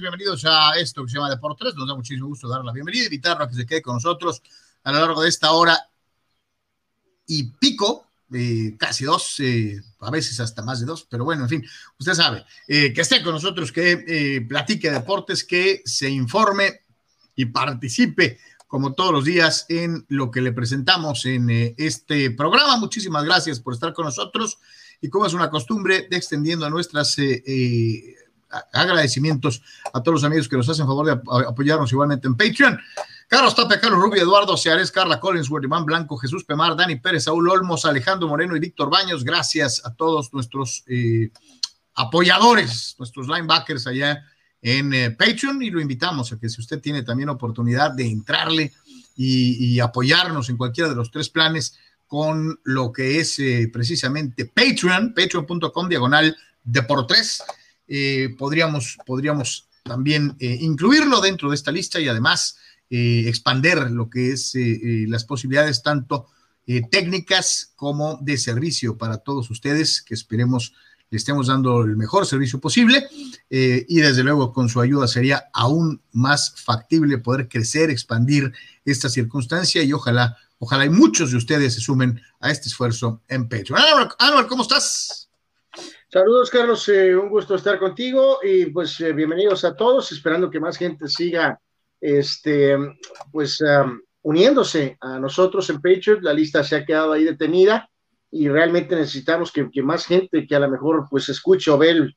bienvenidos a esto que se llama Deportes. Nos da muchísimo gusto dar la bienvenida, invitarlo a que se quede con nosotros a lo largo de esta hora y pico, eh, casi dos, eh, a veces hasta más de dos, pero bueno, en fin, usted sabe, eh, que esté con nosotros, que platique deportes, que se informe y participe como todos los días en lo que le presentamos en este programa. Muchísimas gracias por estar con nosotros y como es una costumbre, extendiendo a nuestras agradecimientos a todos los amigos que nos hacen favor de apoyarnos igualmente en Patreon. Carlos Tapia, Carlos Rubio, Eduardo Seares, Carla Collins, Iván Blanco, Jesús Pemar, Dani Pérez, Saúl Olmos, Alejandro Moreno y Víctor Baños. Gracias a todos nuestros eh, apoyadores, nuestros linebackers allá en eh, Patreon y lo invitamos a que si usted tiene también oportunidad de entrarle y, apoyarnos en cualquiera de los tres planes con lo que es eh, precisamente Patreon, patreon.com diagonal deportes. 3 eh, podríamos, podríamos también eh, incluirlo dentro de esta lista y además eh, expander lo que es eh, eh, las posibilidades tanto técnicas como de servicio para todos ustedes, que esperemos le estemos dando el mejor servicio posible y desde luego con su ayuda sería aún más factible poder crecer, expandir esta circunstancia y ojalá, ojalá y muchos de ustedes se sumen a este esfuerzo en Patreon. Anwar, ¿cómo estás? Saludos, Carlos. un gusto estar contigo y pues bienvenidos a todos, esperando que más gente siga este, pues uniéndose a nosotros en Patriot, la lista se ha quedado ahí detenida y realmente necesitamos que, más gente que a lo mejor pues escuche o ve el,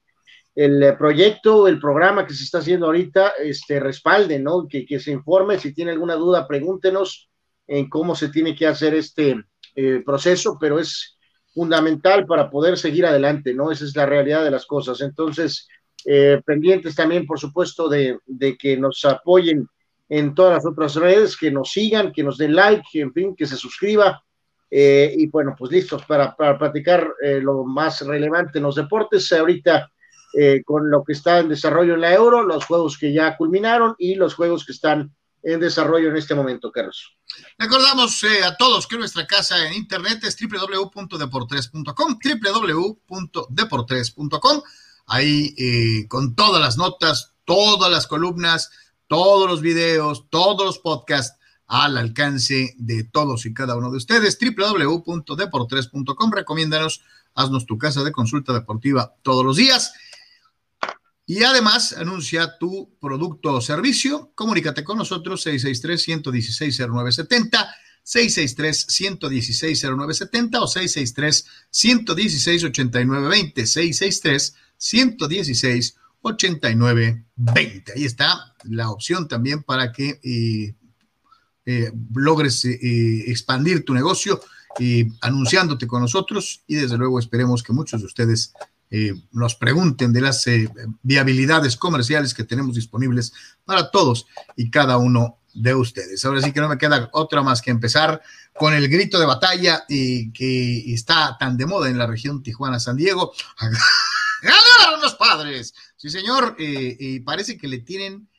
el, proyecto, el programa que se está haciendo ahorita, este, respalde, ¿no? Que, que, se informe, si tiene alguna duda, pregúntenos en cómo se tiene que hacer este eh, proceso, pero es fundamental para poder seguir adelante, ¿no? Esa es la realidad de las cosas. Entonces, eh, pendientes también, por supuesto, de, que nos apoyen en todas las otras redes, que nos sigan, que nos den like, en fin, que se suscriba. Eh, y bueno, pues listos para, para platicar eh, lo más relevante en los deportes. Ahorita con lo que está en desarrollo en la Euro, los juegos que ya culminaron y los juegos que están en desarrollo en este momento, Carlos. Recordamos a todos que nuestra casa en internet es www.deportres.com, www.deportres.com ahí eh, con todas las notas, todas las columnas, todos los videos, todos los podcasts al alcance de todos y cada uno de ustedes. www.deportres.com. Recomiéndanos, haznos tu casa de consulta deportiva todos los días. Y además, anuncia tu producto o servicio. Comunícate con nosotros 663-116-0970, 663-116-0970 o 663-116-8920, 663 116 89 20. Ahí está la opción también para que eh, eh, logres eh, expandir tu negocio anunciándote con nosotros y desde luego esperemos que muchos de ustedes nos pregunten de las viabilidades comerciales que tenemos disponibles para todos y cada uno de ustedes. Ahora sí que no me queda otra más que empezar con el grito de batalla que está tan de moda en la región Tijuana-San Diego. ¡Ganaron los padres! Sí, señor, eh, eh, parece que le tienen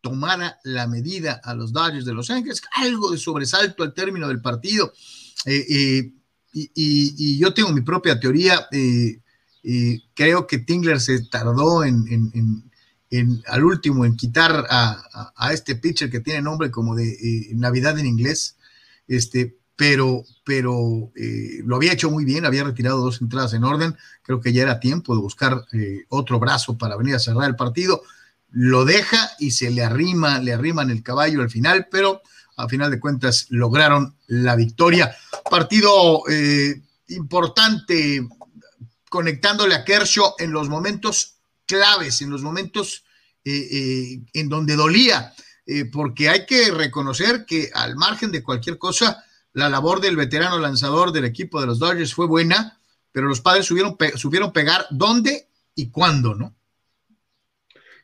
tomada la medida a los Dodgers de Los Ángeles, algo de sobresalto al término del partido. Eh, y, yo tengo mi propia teoría. Creo que Tingler se tardó en, al último en quitar a, este pitcher que tiene nombre como de Navidad en inglés. Este, pero, pero eh, lo había hecho muy bien, había retirado dos entradas en orden, creo que ya era tiempo de buscar eh, otro brazo para venir a cerrar el partido, lo deja y se le arrima, le arriman el caballo al final, pero a final de cuentas lograron la victoria. Partido eh, importante, conectándole a Kershaw en los momentos claves, en los momentos en donde dolía, porque hay que reconocer que al margen de cualquier cosa, la labor del veterano lanzador del equipo de los Dodgers fue buena, pero los padres supieron, pegar dónde y cuándo, ¿no?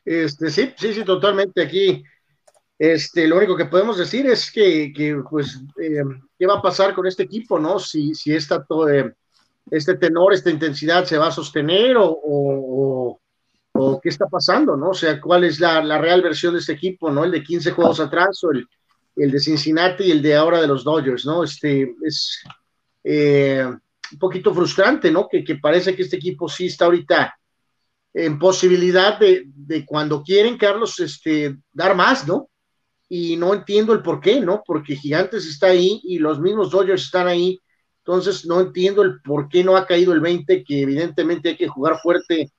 Este, sí, sí, sí, totalmente. Aquí, este, lo único que podemos decir es que, pues, eh, ¿qué va a pasar con este equipo, no? Si, si esta, eh, este tenor, esta intensidad se va a sostener o, o, qué está pasando, ¿no? O sea, ¿cuál es la, la, real versión de este equipo, ¿no? El de 15 juegos atrás o el, el de Cincinnati y el de ahora de los Dodgers, ¿no? Este es eh, un poquito frustrante, ¿no? Que, parece que este equipo sí está ahorita en posibilidad de, cuando quieren, Carlos, este, dar más, ¿no? Y no entiendo el por qué, ¿no? Porque Gigantes está ahí y los mismos Dodgers están ahí. Entonces, no entiendo el por qué no ha caído el 20, que evidentemente hay que jugar fuerte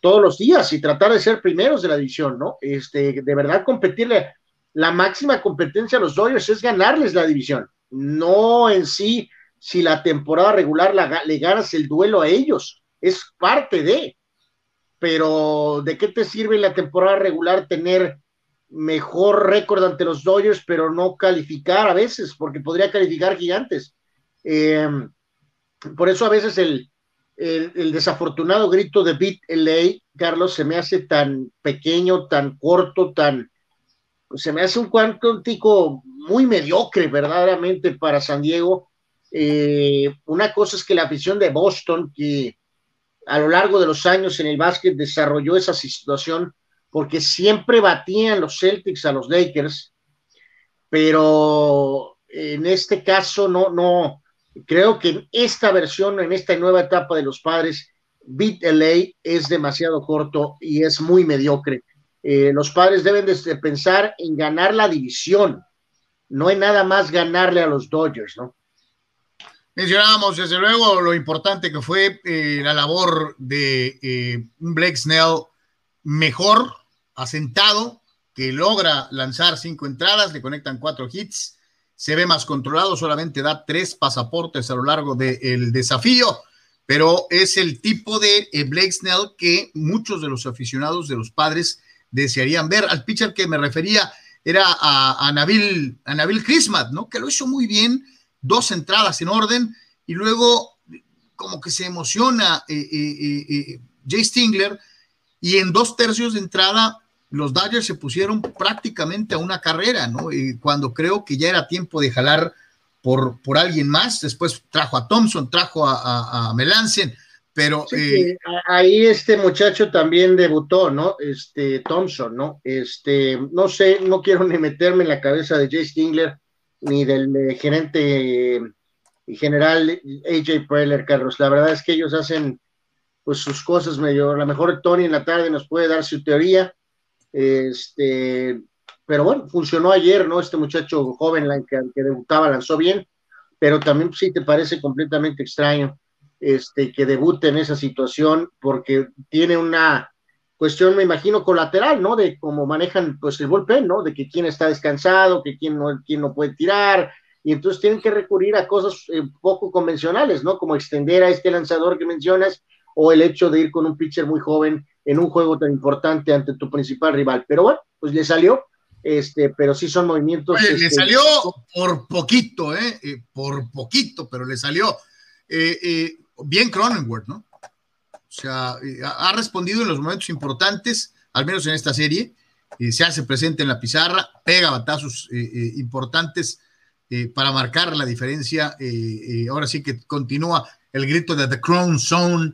todos los días y tratar de ser primeros de la división, ¿no? Este, de verdad competirle, la máxima competencia a los Dodgers es ganarles la división, no en sí si la temporada regular le ganas el duelo a ellos, es parte de, pero ¿de qué te sirve la temporada regular tener mejor récord ante los Dodgers, pero no calificar a veces, porque podría calificar gigantes? Em, por eso a veces el, el, desafortunado grito de Beat LA, Carlos, se me hace tan pequeño, tan corto, tan... Se me hace un cuántico muy mediocre, verdaderamente, para San Diego. Eh, una cosa es que la afición de Boston, que a lo largo de los años en el básquet desarrolló esa situación porque siempre batían los Celtics a los Lakers, pero en este caso no, no, creo que en esta versión, en esta nueva etapa de los padres, Beat LA es demasiado corto y es muy mediocre. Eh, los padres deben de pensar en ganar la división, no en nada más ganarle a los Dodgers, ¿no? Mencionábamos desde luego lo importante que fue eh, la labor de eh, Blake Snell mejor, asentado, que logra lanzar cinco entradas, le conectan cuatro hits, se ve más controlado, solamente da tres pasaportes a lo largo del desafío, pero es el tipo de eh, Blake Snell que muchos de los aficionados de los padres desearían ver. Al pitcher que me refería era a, a Nabil, a Nabil Christmas, ¿no? Que lo hizo muy bien dos entradas en orden y luego como que se emociona eh, eh, Jay Stingler y en dos tercios de entrada los Dodgers se pusieron prácticamente a una carrera, ¿no? cuando creo que ya era tiempo de jalar por, por alguien más, después trajo a Thompson, trajo a, a, Melancen, pero... ahí este muchacho también debutó, ¿no? Este Thompson, ¿no? Este, no sé, no quiero ni meterme en la cabeza de Jay Stingler, ni del eh, gerente general AJ Preller, Carlos. La verdad es que ellos hacen pues sus cosas medio, a lo mejor Tony en la tarde nos puede dar su teoría, este, pero bueno, funcionó ayer, ¿no? Este muchacho joven que, que debutaba lanzó bien, pero también sí te parece completamente extraño este, que debute en esa situación porque tiene una cuestión, me imagino, colateral, ¿no? De cómo manejan, pues, el bullpen, ¿no? De que quién está descansado, que quién no, quién no puede tirar, y entonces tienen que recurrir a cosas eh, poco convencionales, ¿no? Como extender a este lanzador que mencionas, o el hecho de ir con un pitcher muy joven en un juego tan importante ante tu principal rival. Pero bueno, pues le salió, este, pero sí son movimientos. le este, salió por poquito, ¿eh? ¿eh? Por poquito, pero le salió. Eh, bien Cronenworth, ¿no? O sea, eh, ha respondido en los momentos importantes, al menos en esta serie, eh, se hace presente en la pizarra, pega batazos eh, importantes para marcar la diferencia. ahora sí que continúa el grito de The Crown Zone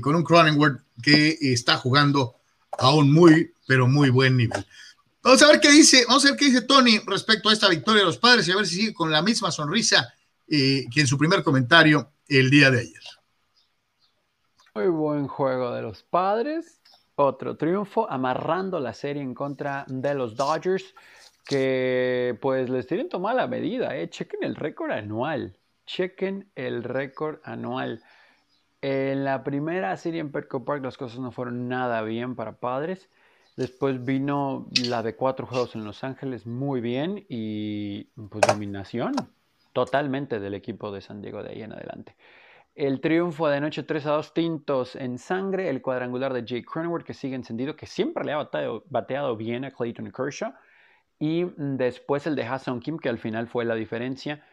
con un Cronenworth que está jugando a un muy, pero muy buen nivel. Vamos a ver qué dice, vamos a ver qué dice Tony respecto a esta victoria de los padres y a ver si sigue con la misma sonrisa que en su primer comentario el día de ayer. Muy buen juego de los padres. Otro triunfo, amarrando la serie en contra de los Dodgers, que pues les tienen tomada la medida, ¿eh? Chequen el récord anual. Chequen el récord anual. En la primera serie en Petco Park las cosas no fueron nada bien para padres. Después vino la de cuatro juegos en Los Ángeles muy bien y pues dominación totalmente del equipo de San Diego de ahí en adelante. El triunfo de noche 3 a 2 tintos en sangre, el cuadrangular de Jake Cronenworth que sigue encendido, que siempre le ha bateado, bien a Clayton Kershaw. Y después el de Hassan Kim, que al final fue la diferencia.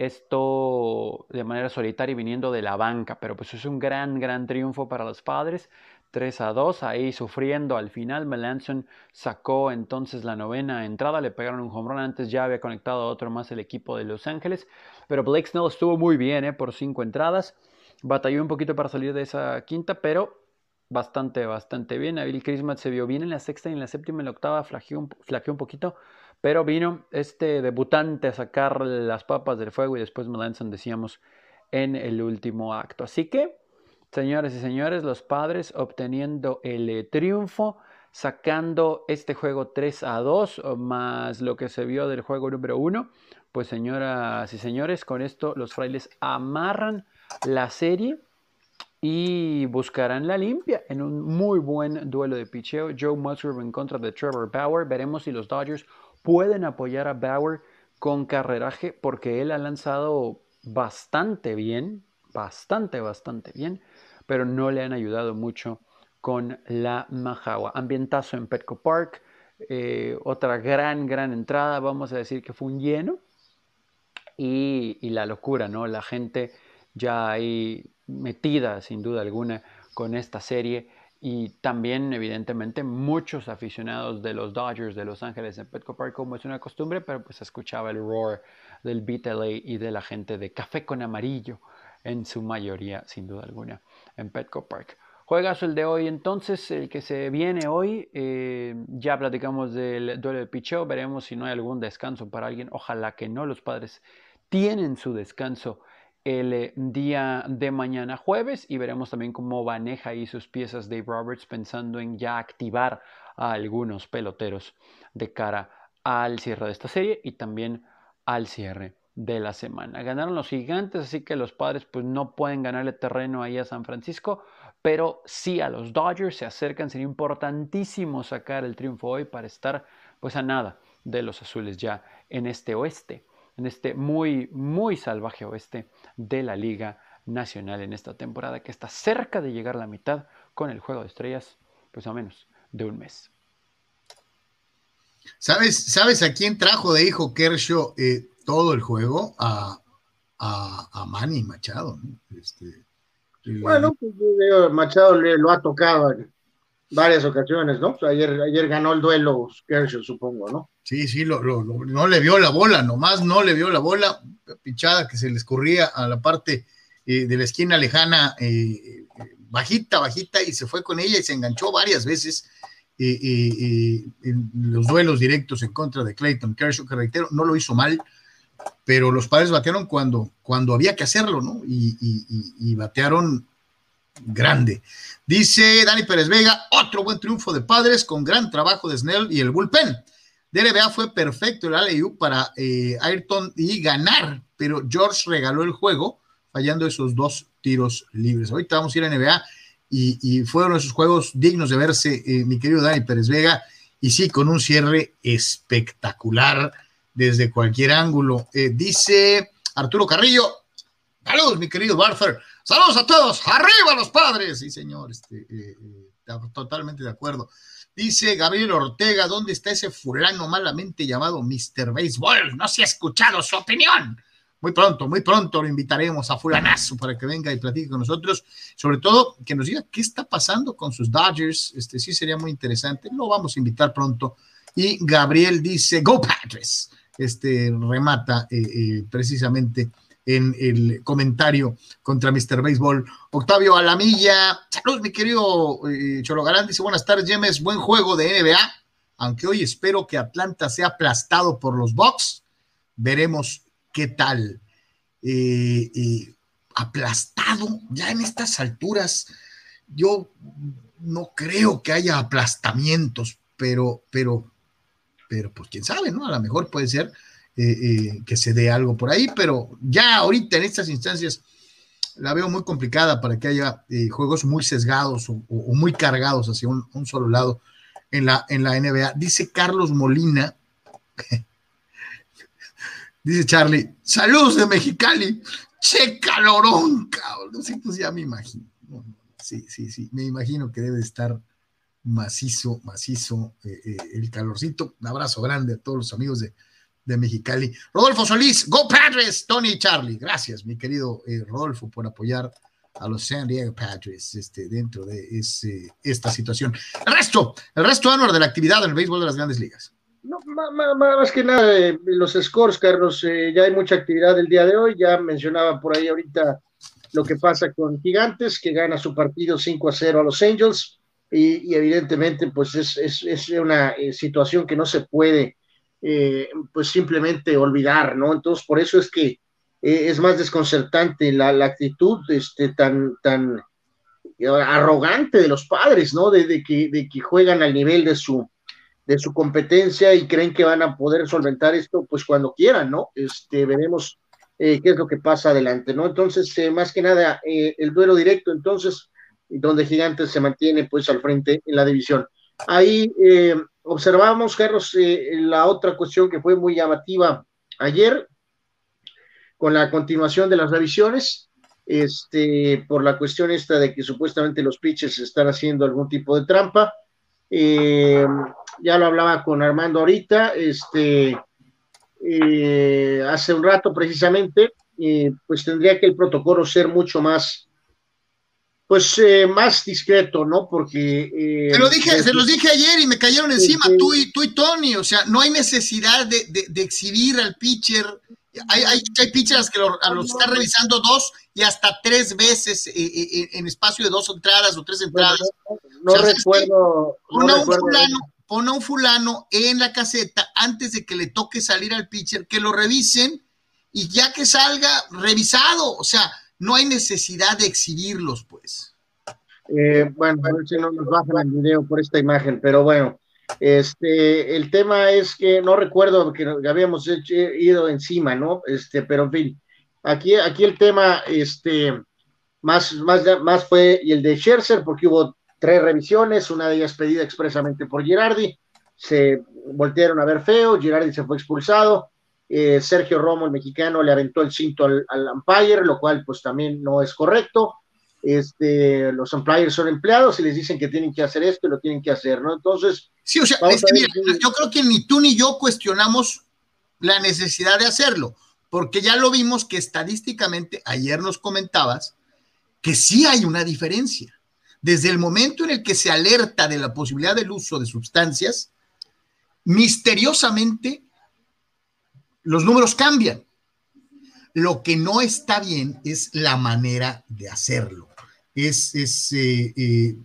Esto de manera solitaria viniendo de la banca, pero pues es un gran, gran triunfo para los padres. 3 a 2, ahí sufriendo al final. Melanson sacó entonces la novena entrada, le pegaron un home run. Antes ya había conectado otro más el equipo de Los Ángeles, pero Blake Snell estuvo muy bien ¿eh? por cinco entradas. Batalló un poquito para salir de esa quinta, pero bastante, bastante bien. Bill Christmas se vio bien en la sexta y en la séptima y en la octava flaqueó un, un poquito, pero vino este debutante a sacar las papas del fuego y después Melanson decíamos en el último acto. Así que Señores y señores, los padres obteniendo el triunfo, sacando este juego 3 a 2, más lo que se vio del juego número 1. Pues señoras y señores, con esto los frailes amarran la serie y buscarán la limpia en un muy buen duelo de picheo. Joe Musgrove en contra de Trevor Bauer. Veremos si los Dodgers pueden apoyar a Bauer con carreraje porque él ha lanzado bastante bien, bastante, bastante bien pero no le han ayudado mucho con la Majagua. Ambientazo en Petco Park, eh, otra gran, gran entrada, vamos a decir que fue un lleno y, la locura, ¿no? La gente ya ahí metida, sin duda alguna, con esta serie y también evidentemente muchos aficionados de los Dodgers de Los Ángeles en Petco Park como es una costumbre, pero pues escuchaba el roar del Beat y de la gente de Café con Amarillo en su mayoría, sin duda alguna, en Petco Park. Juegas el de hoy entonces, el que se viene hoy, eh, ya platicamos del duelo de picheo, veremos si no hay algún descanso para alguien, ojalá que no, los padres tienen su descanso el eh, día de mañana jueves y veremos también cómo maneja ahí sus piezas Dave Roberts pensando en ya activar a algunos peloteros de cara al cierre de esta serie y también al cierre de la semana. Ganaron los gigantes, así que los padres pues no pueden ganarle terreno ahí a San Francisco, pero sí a los Dodgers se acercan, sería importantísimo sacar el triunfo hoy para estar pues a nada de los azules ya en este oeste, en este muy, muy salvaje oeste de la Liga Nacional en esta temporada que está cerca de llegar a la mitad con el Juego de Estrellas, pues a menos de un mes. ¿Sabes, ¿Sabes a quién trajo de hijo Kershaw eh, todo el juego? A, a, Manny Machado. Este, bueno, pues, Machado le, lo ha tocado en varias ocasiones, ¿no? ayer, ayer ganó el duelo Kershaw, supongo, ¿no? Sí, sí, lo, no le vio la bola, nomás no le vio la bola, pichada que se le escurría a la parte eh, de la esquina lejana, eh, bajita, bajita, y se fue con ella y se enganchó varias veces en los duelos directos en contra de Clayton Kershaw, que no lo hizo mal, pero los padres batearon cuando, cuando había que hacerlo, ¿no? Y, batearon grande. Dice Dani Pérez Vega, otro buen triunfo de padres con gran trabajo de Snell y el bullpen. DRBA fue perfecto el ALU para eh, Ayrton y ganar, pero George regaló el juego fallando esos dos tiros libres. Ahorita vamos a ir a NBA y, fueron esos juegos dignos de verse, eh, mi querido Dani Pérez Vega, y sí, con un cierre espectacular desde cualquier ángulo. Eh, dice Arturo Carrillo, saludos, mi querido Barfer, saludos a todos, arriba los padres, sí, señor, este, eh, totalmente de acuerdo. Dice Gabriel Ortega, ¿dónde está ese fulano malamente llamado Mr. Baseball? No se ha escuchado su opinión muy pronto, muy pronto lo invitaremos a Fulanazo para que venga y platique con nosotros, sobre todo que nos diga qué está pasando con sus Dodgers, este sí sería muy interesante, lo vamos a invitar pronto. Y Gabriel dice, Go Padres, este remata eh, eh, precisamente en el comentario contra Mr. Baseball. Octavio Alamilla, saludos mi querido eh, Cholo Galán, dice buenas tardes James, buen juego de NBA, aunque hoy espero que Atlanta sea aplastado por los Bucks, veremos ¿qué tal? Eh, eh, aplastado ya en estas alturas. Yo no creo que haya aplastamientos, pero, pero, pero, pues quién sabe, ¿no? A lo mejor puede ser eh, que se dé algo por ahí, pero ya ahorita en estas instancias la veo muy complicada para que haya juegos muy sesgados o, muy cargados hacia un, solo lado en la, en la NBA. Dice Carlos Molina, Dice Charlie, saludos de Mexicali. Che calorón, cabrón. Sí, pues ya me imagino. Sí, sí, sí. Me imagino que debe estar macizo, macizo eh, eh, el calorcito. Un abrazo grande a todos los amigos de, Mexicali. Rodolfo Solís, Go Padres, Tony y Charlie. Gracias, mi querido eh, Rodolfo, por apoyar a los San Diego Padres este, dentro de ese, esta situación. El resto, el resto, Anuar, de la actividad en el béisbol de las grandes ligas. No, más, que nada, eh, los scores, Carlos, eh, ya hay mucha actividad el día de hoy, ya mencionaba por ahí ahorita lo que pasa con Gigantes, que gana su partido 5 a 0 a los Angels, y, evidentemente pues es, una eh, situación que no se puede pues simplemente olvidar, ¿no? Entonces por eso es que es más desconcertante la, actitud este, tan, tan arrogante de los padres, ¿no? De, que, de que juegan al nivel de su, de su competencia y creen que van a poder solventar esto, pues cuando quieran, ¿no? Este, veremos eh, qué es lo que pasa adelante, ¿no? Entonces, eh, más que nada, eh, el duelo directo, entonces, donde Gigantes se mantiene pues al frente en la división. Ahí observamos, Carlos, la otra cuestión que fue muy llamativa ayer, con la continuación de las revisiones, este, por la cuestión esta de que supuestamente los pitches están haciendo algún tipo de trampa. Eh, ya lo hablaba con Armando ahorita, este, eh, hace un rato precisamente, eh, pues tendría que el protocolo ser mucho más, pues más discreto, ¿no? Porque... se, lo dije, se los dije ayer y me cayeron encima, tú, y, tú y Tony, o sea, no hay necesidad de, de exhibir al pitcher hay, hay, hay pitchers que lo, los están revisando dos y hasta tres veces eh, eh, eh, en espacio de dos entradas o tres entradas. no, recuerdo. A un fulano, pon a un fulano en la caseta antes de que le toque salir al pitcher, que lo revisen y ya que salga revisado. O sea, no hay necesidad de exhibirlos, pues. bueno, a ver si no nos bajan el video por esta imagen, pero bueno. Este, el tema es que no recuerdo que habíamos ido encima, ¿no? Este, pero en fin, aquí, aquí el tema, este, más, más, más fue el de Scherzer, porque hubo tres revisiones, una de ellas pedida expresamente por Girardi, se voltearon a ver feo, Girardi se fue expulsado, eh, Sergio Romo, el mexicano, le aventó el cinto al, al umpire, lo cual pues también no es correcto, este, los employers son empleados y les dicen que tienen que hacer esto y lo tienen que hacer, ¿no? Entonces. Sí, o sea, yo creo que ni tú ni yo cuestionamos la necesidad de hacerlo, porque ya lo vimos que estadísticamente, ayer nos comentabas, que sí hay una diferencia. Desde el momento en el que se alerta de la posibilidad del uso de sustancias, misteriosamente los números cambian. Lo que no está bien es la manera de hacerlo es, es eh, eh,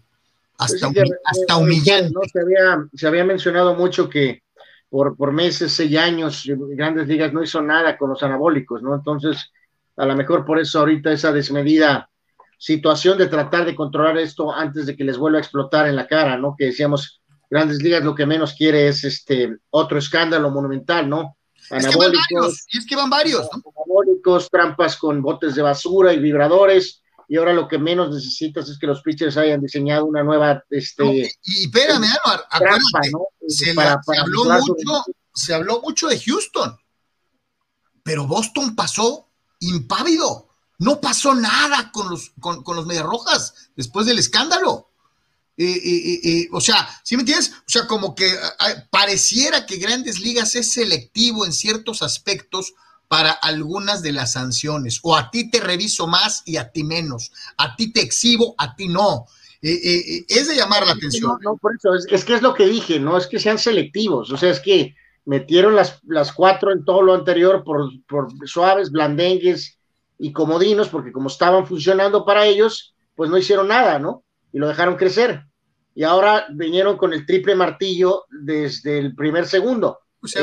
hasta, hasta humillante. Se, había, se había mencionado mucho que por, por meses, seis años, Grandes Ligas no hizo nada con los anabólicos, ¿no? Entonces, a lo mejor por eso ahorita esa desmedida situación de tratar de controlar esto antes de que les vuelva a explotar en la cara, ¿no? Que decíamos, Grandes Ligas lo que menos quiere es este otro escándalo monumental, ¿no? Anabólicos, es que es que van varios, ¿no? Anabólicos, trampas con botes de basura y vibradores, y ahora lo que menos necesitas es que los pitchers hayan diseñado una nueva este y espérame se, habló mucho se habló mucho de Houston pero Boston pasó impávido no pasó nada con los con, los Medias Rojas después del escándalo. eh, eh, eh, o sea, ¿sí me entiendes? O sea, como que pareciera que Grandes Ligas es selectivo en ciertos aspectos para algunas de las sanciones. O a ti te reviso más y a ti menos. A ti te exhibo, a ti no. Eh, eh, eh, es de llamar la atención. No, por eso, es, que es lo que dije, no es que sean selectivos, o sea, es que metieron las, las cuatro en todo lo anterior por, por suaves, blandengues y comodinos, porque como estaban funcionando para ellos, pues no hicieron nada, ¿no? Y lo dejaron crecer. Y ahora vinieron con el triple martillo desde el primer segundo. Pues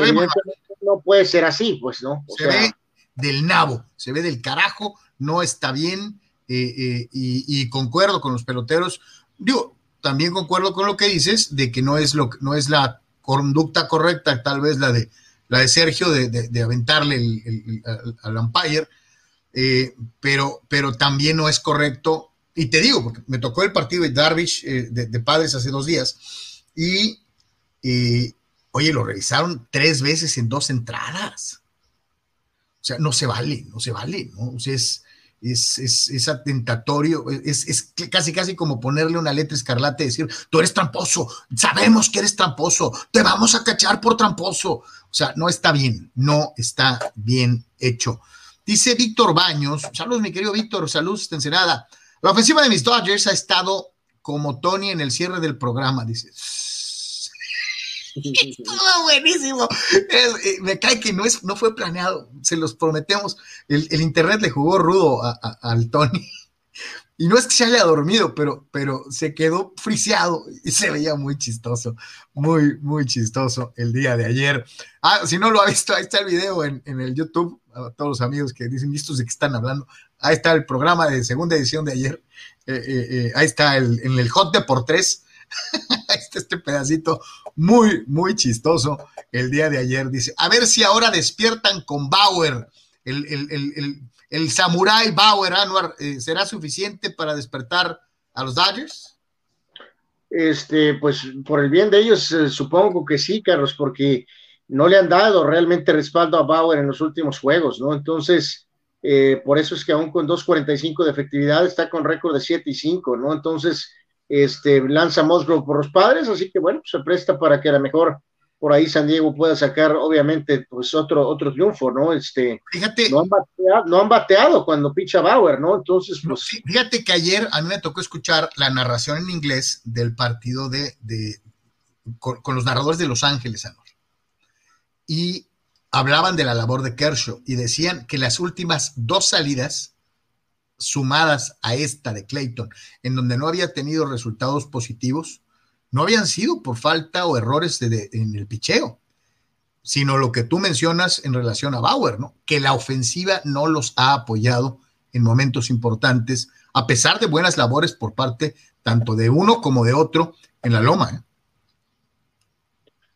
no puede ser así, pues, ¿no? se ve del nabo, se ve del carajo, no está bien, eh, eh, y, concuerdo con los peloteros. Digo, también concuerdo con lo que dices de que no es, lo, no es la conducta correcta, tal vez la de, la de Sergio, de, aventarle el, al umpire, eh, pero, pero también no es correcto. Y te digo, porque me tocó el partido de Darvish de, Padres hace dos días, y Oye, lo revisaron tres veces en dos entradas. O sea, no se vale, no se vale, ¿no? O sea, es, es, atentatorio, es, casi, casi como ponerle una letra escarlata y decir, tú eres tramposo, sabemos que eres tramposo, te vamos a cachar por tramposo. O sea, no está bien, no está bien hecho. Dice Víctor Baños, saludos mi querido Víctor, saludos, Ensenada. La ofensiva de mis Dodgers ha estado como Tony en el cierre del programa, dice. Estuvo buenísimo. Eh, me cae que no, es, no fue planeado, se los prometemos. El, internet le jugó rudo al Tony. Y no es que se haya dormido, pero, pero se quedó friseado y se veía muy chistoso, muy, muy chistoso el día de ayer. Ah, si no lo ha visto, ahí está el video en, el YouTube. a todos los amigos que dicen, ¿listos de qué están hablando? Ahí está el programa de segunda edición de ayer. Eh, eh, eh, ahí está el, en el hot de por tres. ahí está este pedacito muy, muy chistoso el día de ayer. Dice, a ver si ahora despiertan con Bauer. El, el, el, el Samurai Bauer Anwar, ¿será suficiente para despertar a los Dodgers? Este, pues por el bien de ellos, supongo que sí, Carlos, porque no le han dado realmente respaldo a Bauer en los últimos juegos, ¿no? Entonces, eh, por eso es que aún con 2.45 de efectividad está con récord de 7 y 5, ¿no? Entonces, este, lanza Musgrove por los padres, así que bueno, se presta para que a lo mejor por ahí San Diego pueda sacar, obviamente, pues otro, otro triunfo, ¿no? Este, fíjate, no han, bateado, no han bateado cuando picha Bauer, ¿no? Entonces, pues. Fíjate que ayer a mí me tocó escuchar la narración en inglés del partido de, de con, con, los narradores de Los Ángeles, Anor. Y hablaban de la labor de Kershaw y decían que las últimas dos salidas sumadas a esta de Clayton, en donde no había tenido resultados positivos, no habían sido por falta o errores en el picheo, sino lo que tú mencionas en relación a Bauer, ¿no? Que la ofensiva no los ha apoyado en momentos importantes, a pesar de buenas labores por parte tanto de uno como de otro en la loma. ¿eh?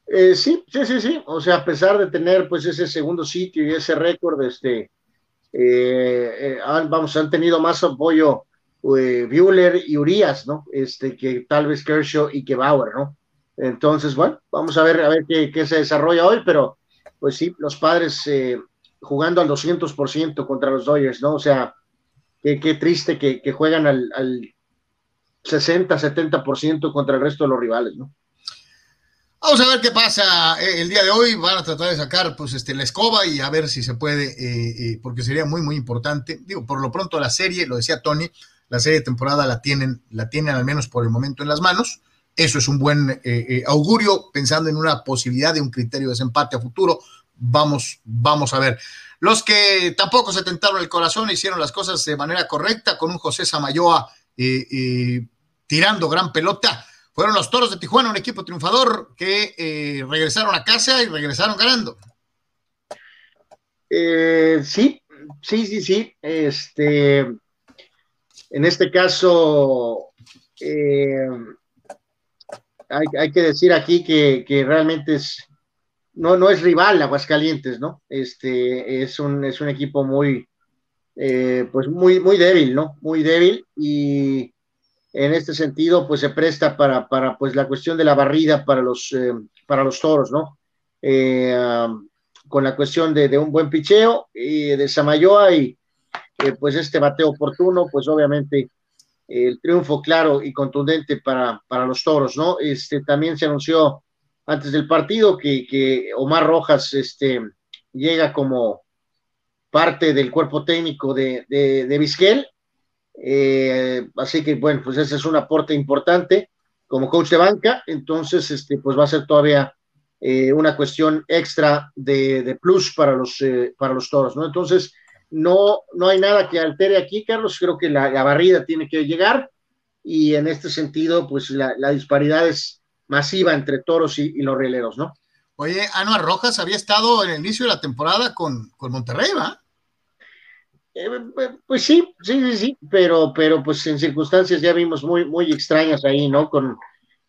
Eh, sí, sí, sí, sí. O sea, a pesar de tener pues ese segundo sitio y ese récord, este, eh, eh, han, vamos, han tenido más apoyo Bueller y Urias, ¿no? Este, que tal vez Kershaw y que Bauer, ¿no? Entonces, bueno, vamos a ver, a ver qué, se desarrolla hoy, pero pues sí, los padres jugando al 200% contra los Dodgers, ¿no? O sea, qué, qué triste que, que, juegan al, al 60, 70% contra el resto de los rivales, ¿no? Vamos a ver qué pasa eh, el día de hoy. Van a tratar de sacar pues, este, la escoba y a ver si se puede, eh, eh, porque sería muy, muy importante. Digo, por lo pronto la serie, lo decía Tony, la serie de temporada la tienen, la tienen al menos por el momento en las manos. Eso es un buen augurio, pensando en una posibilidad de un criterio de desempate a futuro. Vamos, vamos a ver. Los que tampoco se tentaron el corazón, hicieron las cosas de manera correcta, con un José Samayoa tirando gran pelota fueron los Toros de Tijuana, un equipo triunfador que eh, regresaron a casa y regresaron ganando. Eh, sí, sí, sí, sí. Este, en este caso, eh, hay, que decir aquí que, realmente es, no, no es rival Aguascalientes, ¿no? Este, es un, es un equipo muy, pues muy, muy débil, ¿no? Muy débil y en este sentido, pues se presta para, para pues la cuestión de la barrida para los, eh, para los toros, ¿no? Eh, con la cuestión de, un buen picheo y de Samayoa y eh, pues este bateo oportuno, pues obviamente el triunfo claro y contundente para, para los toros, ¿no? Este también se anunció antes del partido que, que Omar Rojas este, llega como parte del cuerpo técnico de, de, de Vizquel eh, así que, bueno, pues ese es un aporte importante como coach de banca. Entonces, este, pues va a ser todavía eh, una cuestión extra de, plus para los, eh, para los toros, ¿no? Entonces, no, no hay nada que altere aquí, Carlos. Creo que la, barrida tiene que llegar y en este sentido, pues la, disparidad es masiva entre toros y, los rieleros, ¿no? Oye, Anuar Rojas había estado en el inicio de la temporada con, con Monterrey, ¿va? Eh, pues sí, sí, sí, sí, pero, pero pues en circunstancias ya vimos muy, muy extrañas ahí, ¿no? Con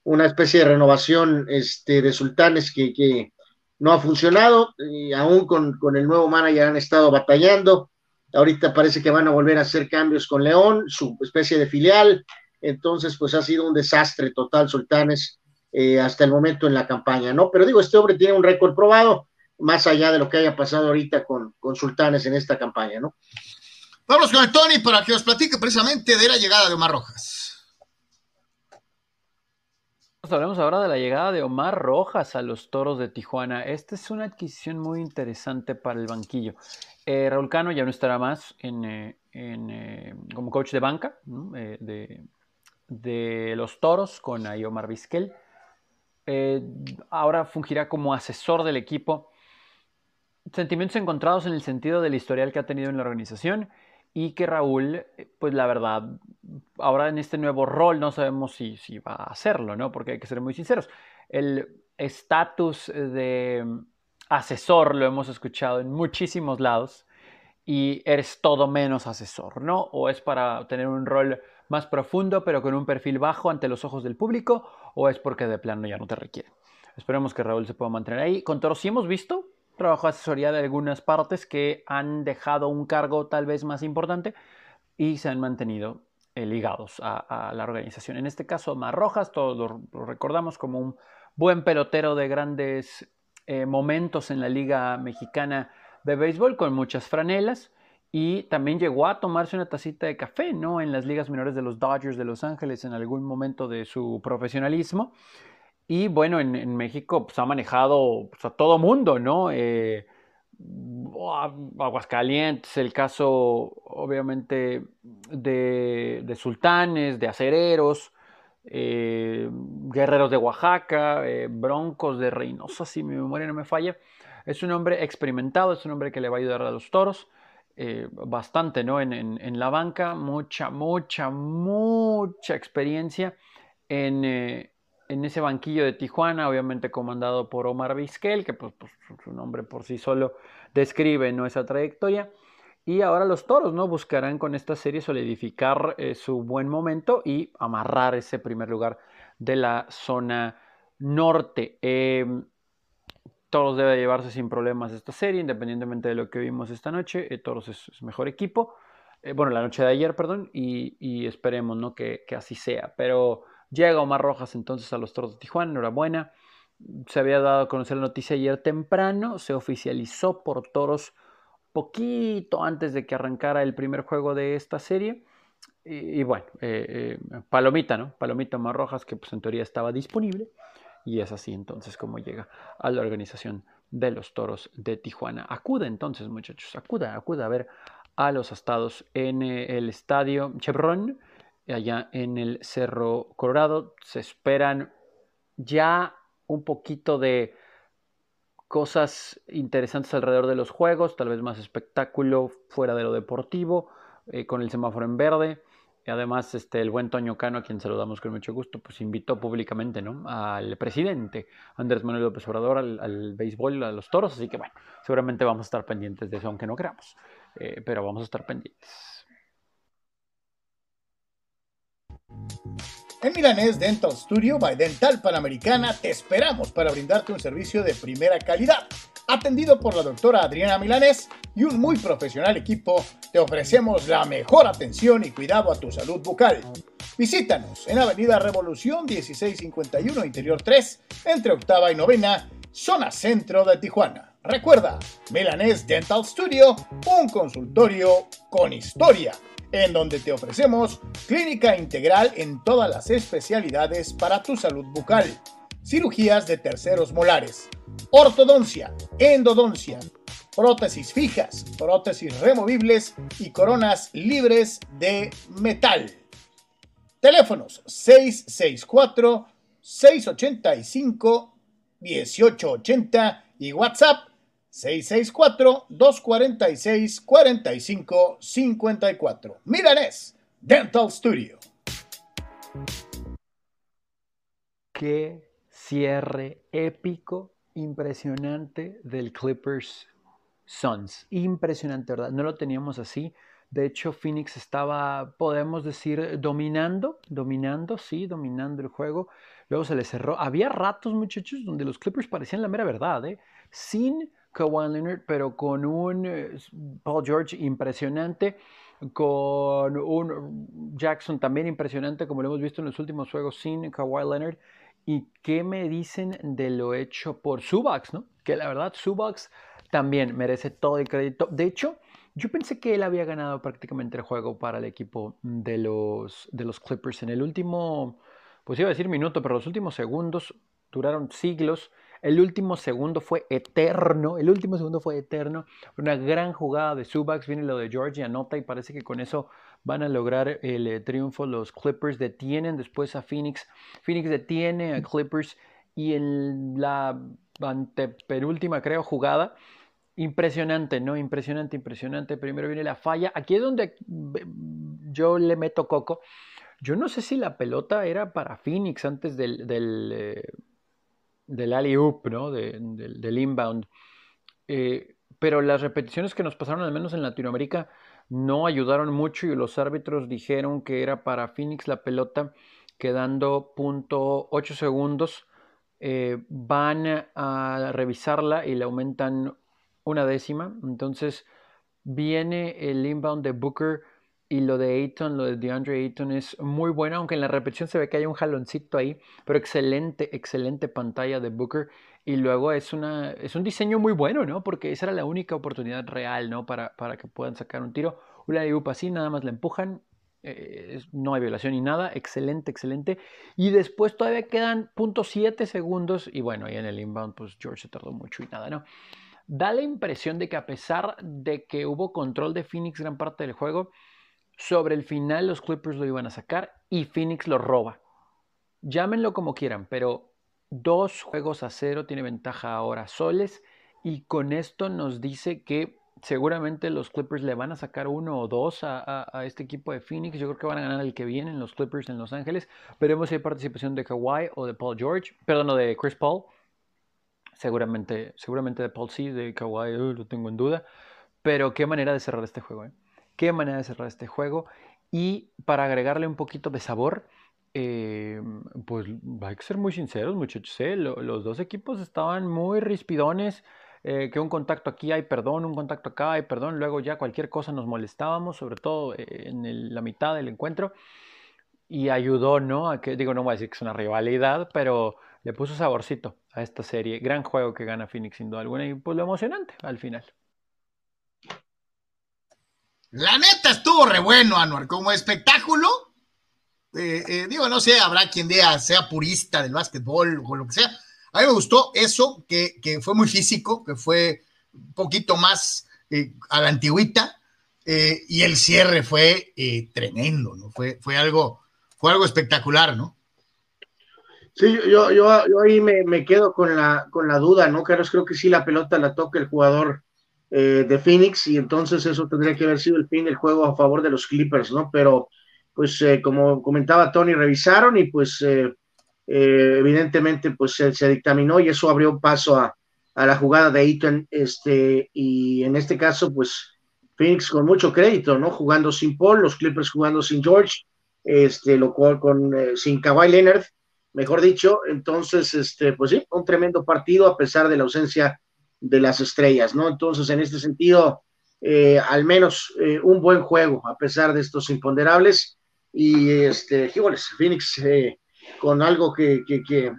una especie de renovación este, de sultanes que, que no ha funcionado, y aún con, con, el nuevo manager han estado batallando. Ahorita parece que van a volver a hacer cambios con León, su especie de filial. Entonces, pues ha sido un desastre total, Sultanes, eh, hasta el momento en la campaña, ¿no? Pero digo, este hombre tiene un récord probado, más allá de lo que haya pasado ahorita con, con Sultanes en esta campaña, ¿no? Vamos con el Tony para que nos platique precisamente de la llegada de Omar Rojas. Hablemos ahora de la llegada de Omar Rojas a los Toros de Tijuana. Esta es una adquisición muy interesante para el banquillo. Eh, Raúl Cano ya no estará más eh, eh, como coach de banca de, de, los Toros con ahí Omar Vizquel. ahora fungirá como asesor del equipo. Sentimientos encontrados en el sentido del historial que ha tenido en la organización y que Raúl, eh, pues la verdad, ahora en este nuevo rol no sabemos si, va a hacerlo, ¿no? Porque hay que ser muy sinceros. El estatus de asesor lo hemos escuchado en muchísimos lados y eres todo menos asesor, ¿no? O es para tener un rol más profundo pero con un perfil bajo ante los ojos del público o es porque de plano ya no te requiere. Esperemos que Raúl se pueda mantener ahí. Con Toro sí hemos visto trabajo asesoría de algunas partes que han dejado un cargo tal vez más importante y se han mantenido eh, ligados a, la organización. En este caso, Marrojas, todos lo, recordamos como un buen pelotero de grandes eh, momentos en la Liga Mexicana de Béisbol, con muchas franelas, y también llegó a tomarse una tacita de café, ¿no? En las ligas menores de los Dodgers de Los Ángeles en algún momento de su profesionalismo. Y bueno, en, México pues, ha manejado pues, a todo mundo, ¿no? Eh, Aguascalientes, el caso obviamente de, sultanes, de acereros, eh, guerreros de Oaxaca, eh, broncos de Reynosa, si mi memoria no me falla. Es un hombre experimentado, es un hombre que le va a ayudar a los toros. bastante, ¿no? En, en, la banca, mucha, mucha, mucha experiencia en, en ese banquillo de Tijuana, obviamente comandado por Omar Vizquel, que pues, pues, su nombre por sí solo describe ¿no? esa trayectoria. Y ahora los toros ¿no? buscarán con esta serie solidificar eh, su buen momento y amarrar ese primer lugar de la zona norte. Em, toros debe llevarse sin problemas esta serie, independientemente de lo que vimos esta noche. Eh, toros es, mejor equipo. Eh, bueno, la noche de ayer, perdón, y, esperemos ¿no? que, que así sea. Pero Llega Omar Rojas entonces a los Toros de Tijuana, enhorabuena. Se había dado a conocer la noticia ayer temprano, se oficializó por Toros poquito antes de que arrancara el primer juego de esta serie. Y, bueno, eh, eh, Palomita, ¿no? Palomita Omar Rojas, que pues en teoría estaba disponible. Y es así entonces como llega a la organización de los Toros de Tijuana. Acuda entonces, muchachos, acuda, acuda a ver a los astados en eh, el estadio Chevron allá en el Cerro Colorado. Se esperan ya un poquito de cosas interesantes alrededor de los juegos, tal vez más espectáculo fuera de lo deportivo, eh, con el semáforo en verde. Y además, este, el buen Toño Cano, a quien saludamos con mucho gusto, pues invitó públicamente ¿no? al presidente Andrés Manuel López Obrador al, béisbol, a los toros. Así que bueno, seguramente vamos a estar pendientes de eso, aunque no queramos. Eh, pero vamos a estar pendientes. En Milanés Dental Studio by Dental Panamericana te esperamos para brindarte un servicio de primera calidad. Atendido por la doctora Adriana Milanés y un muy profesional equipo, te ofrecemos la mejor atención y cuidado a tu salud bucal. Visítanos en Avenida Revolución 1651 Interior 3, entre octava y novena, zona centro de Tijuana. Recuerda, Milanés Dental Studio, un consultorio con historia en donde te ofrecemos clínica integral en todas las especialidades para tu salud bucal, cirugías de terceros molares, ortodoncia, endodoncia, prótesis fijas, prótesis removibles y coronas libres de metal. Teléfonos 664 685 1880 y WhatsApp 664-246-4554. Milanés Dental Studio. Qué cierre épico, impresionante del Clippers Suns. Impresionante, ¿verdad? No lo teníamos así. De hecho, Phoenix estaba, podemos decir, dominando, dominando, sí, dominando el juego. Luego se le cerró. Había ratos, muchachos, donde los Clippers parecían la mera verdad, ¿eh? Sin Kawhi Leonard, pero con un eh, Paul George impresionante, con un Jackson también impresionante, como lo hemos visto en los últimos juegos sin Kawhi Leonard. ¿Y qué me dicen de lo hecho por Subax, no? Que la verdad, Subax también merece todo el crédito. De hecho, yo pensé que él había ganado prácticamente el juego para el equipo de los, de los Clippers. En el último, pues iba a decir minuto, pero los últimos segundos duraron siglos el último segundo fue eterno, el último segundo fue eterno. Una gran jugada de Subax, viene lo de Georgia, anota y parece que con eso van a lograr el eh, triunfo. Los Clippers detienen después a Phoenix. Phoenix detiene a Clippers y en la antepenúltima, creo, jugada, impresionante, ¿no? Impresionante, impresionante. Primero viene la falla. Aquí es donde yo le meto coco. Yo no sé si la pelota era para Phoenix antes del, eh, del alley-oop, ¿no? del inbound. Eh, pero las repeticiones que nos pasaron, al menos en Latinoamérica, no ayudaron mucho y los árbitros dijeron que era para Phoenix la pelota quedando .8 segundos. Eh, van a revisarla y le aumentan una décima. Entonces viene el inbound de Booker y lo de Ayton, lo de DeAndre Ayton es muy bueno, aunque en la repetición se ve que hay un jaloncito ahí, pero excelente, excelente pantalla de Booker. Y luego es, una, es un diseño muy bueno, ¿no? Porque esa era la única oportunidad real, ¿no? Para, para que puedan sacar un tiro. Una de así, nada más la empujan, eh, no hay violación ni nada, excelente, excelente. Y después todavía quedan .7 segundos y bueno, ahí en el inbound pues George se tardó mucho y nada, ¿no? Da la impresión de que a pesar de que hubo control de Phoenix gran parte del juego, sobre el final los Clippers lo iban a sacar y Phoenix lo roba. Llámenlo como quieran, pero dos juegos a cero tiene ventaja ahora Soles y con esto nos dice que seguramente los Clippers le van a sacar uno o dos a, este equipo de Phoenix. Yo creo que van a ganar el que viene en los Clippers en Los Ángeles. Veremos si hay participación de Kawhi o de Paul George, perdón, de Chris Paul. Seguramente, seguramente de Paul sí, de Kawhi uh, lo tengo en duda. Pero qué manera de cerrar este juego, ¿eh? Qué manera de cerrar este juego. Y para agregarle un poquito de sabor, eh, pues hay que ser muy sinceros, muchachos. ¿eh? los dos equipos estaban muy rispidones. Eh, que un contacto aquí hay perdón, un contacto acá hay perdón. Luego ya cualquier cosa nos molestábamos, sobre todo en la mitad del encuentro. Y ayudó, ¿no? A que, digo, no voy a decir que es una rivalidad, pero le puso saborcito a esta serie. Gran juego que gana Phoenix sin duda alguna y pues lo emocionante al final. La neta estuvo re bueno, Anuar, como espectáculo. Eh, eh, digo, no sé, habrá quien diga, sea purista del básquetbol o lo que sea. A mí me gustó eso, que, fue muy físico, que fue un poquito más eh, a la antigüita, y el cierre fue tremendo, ¿no? Fue, fue, algo, fue algo espectacular, ¿no? Sí, yo, yo, ahí me, quedo con la, con la duda, ¿no? Carlos, creo que sí la pelota la toca el jugador eh, de Phoenix y entonces eso tendría que haber sido el fin del juego a favor de los Clippers, ¿no? Pero pues eh, como comentaba Tony, revisaron y pues eh, evidentemente pues se, dictaminó y eso abrió paso a, la jugada de Eaton, este, y en este caso pues Phoenix con mucho crédito, ¿no? Jugando sin Paul, los Clippers jugando sin George, este, lo cual con, sin Kawhi Leonard, mejor dicho, entonces, este, pues sí, un tremendo partido a pesar de la ausencia de las estrellas, ¿no? Entonces, en este sentido, eh, al menos eh, un buen juego, a pesar de estos imponderables. Y este, Phoenix eh, con algo que, que, que,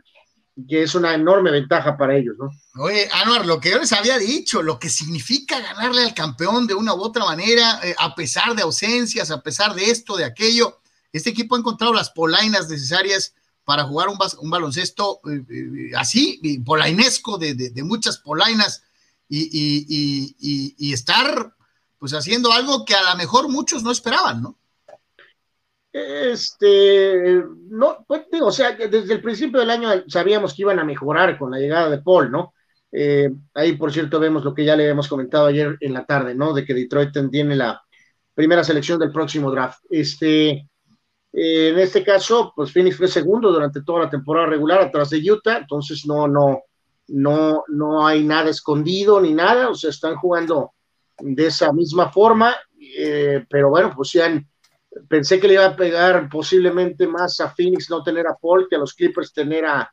es una enorme ventaja para ellos, ¿no? Oye, Anuar, lo que yo les había dicho, lo que significa ganarle al campeón de una u otra manera, a pesar de ausencias, a pesar de esto, de aquello, este equipo ha encontrado las polainas necesarias para jugar un, baloncesto eh, eh, así, polainesco, de, muchas polainas, y, estar pues haciendo algo que a lo mejor muchos no esperaban, ¿no? Este, no, pues digo, o sea, desde el principio del año sabíamos que iban a mejorar con la llegada de Paul, ¿no? Eh, ahí, por cierto, vemos lo que ya le habíamos comentado ayer en la tarde, ¿no? De que Detroit tiene la primera selección del próximo draft. Este, eh, en este caso, pues Phoenix fue segundo durante toda la temporada regular atrás de Utah, entonces no, no, no, no hay nada escondido ni nada, o sea, están jugando de esa misma forma, eh, pero bueno, pues pensé que le iba a pegar posiblemente más a Phoenix no tener a Paul que a los Clippers tener a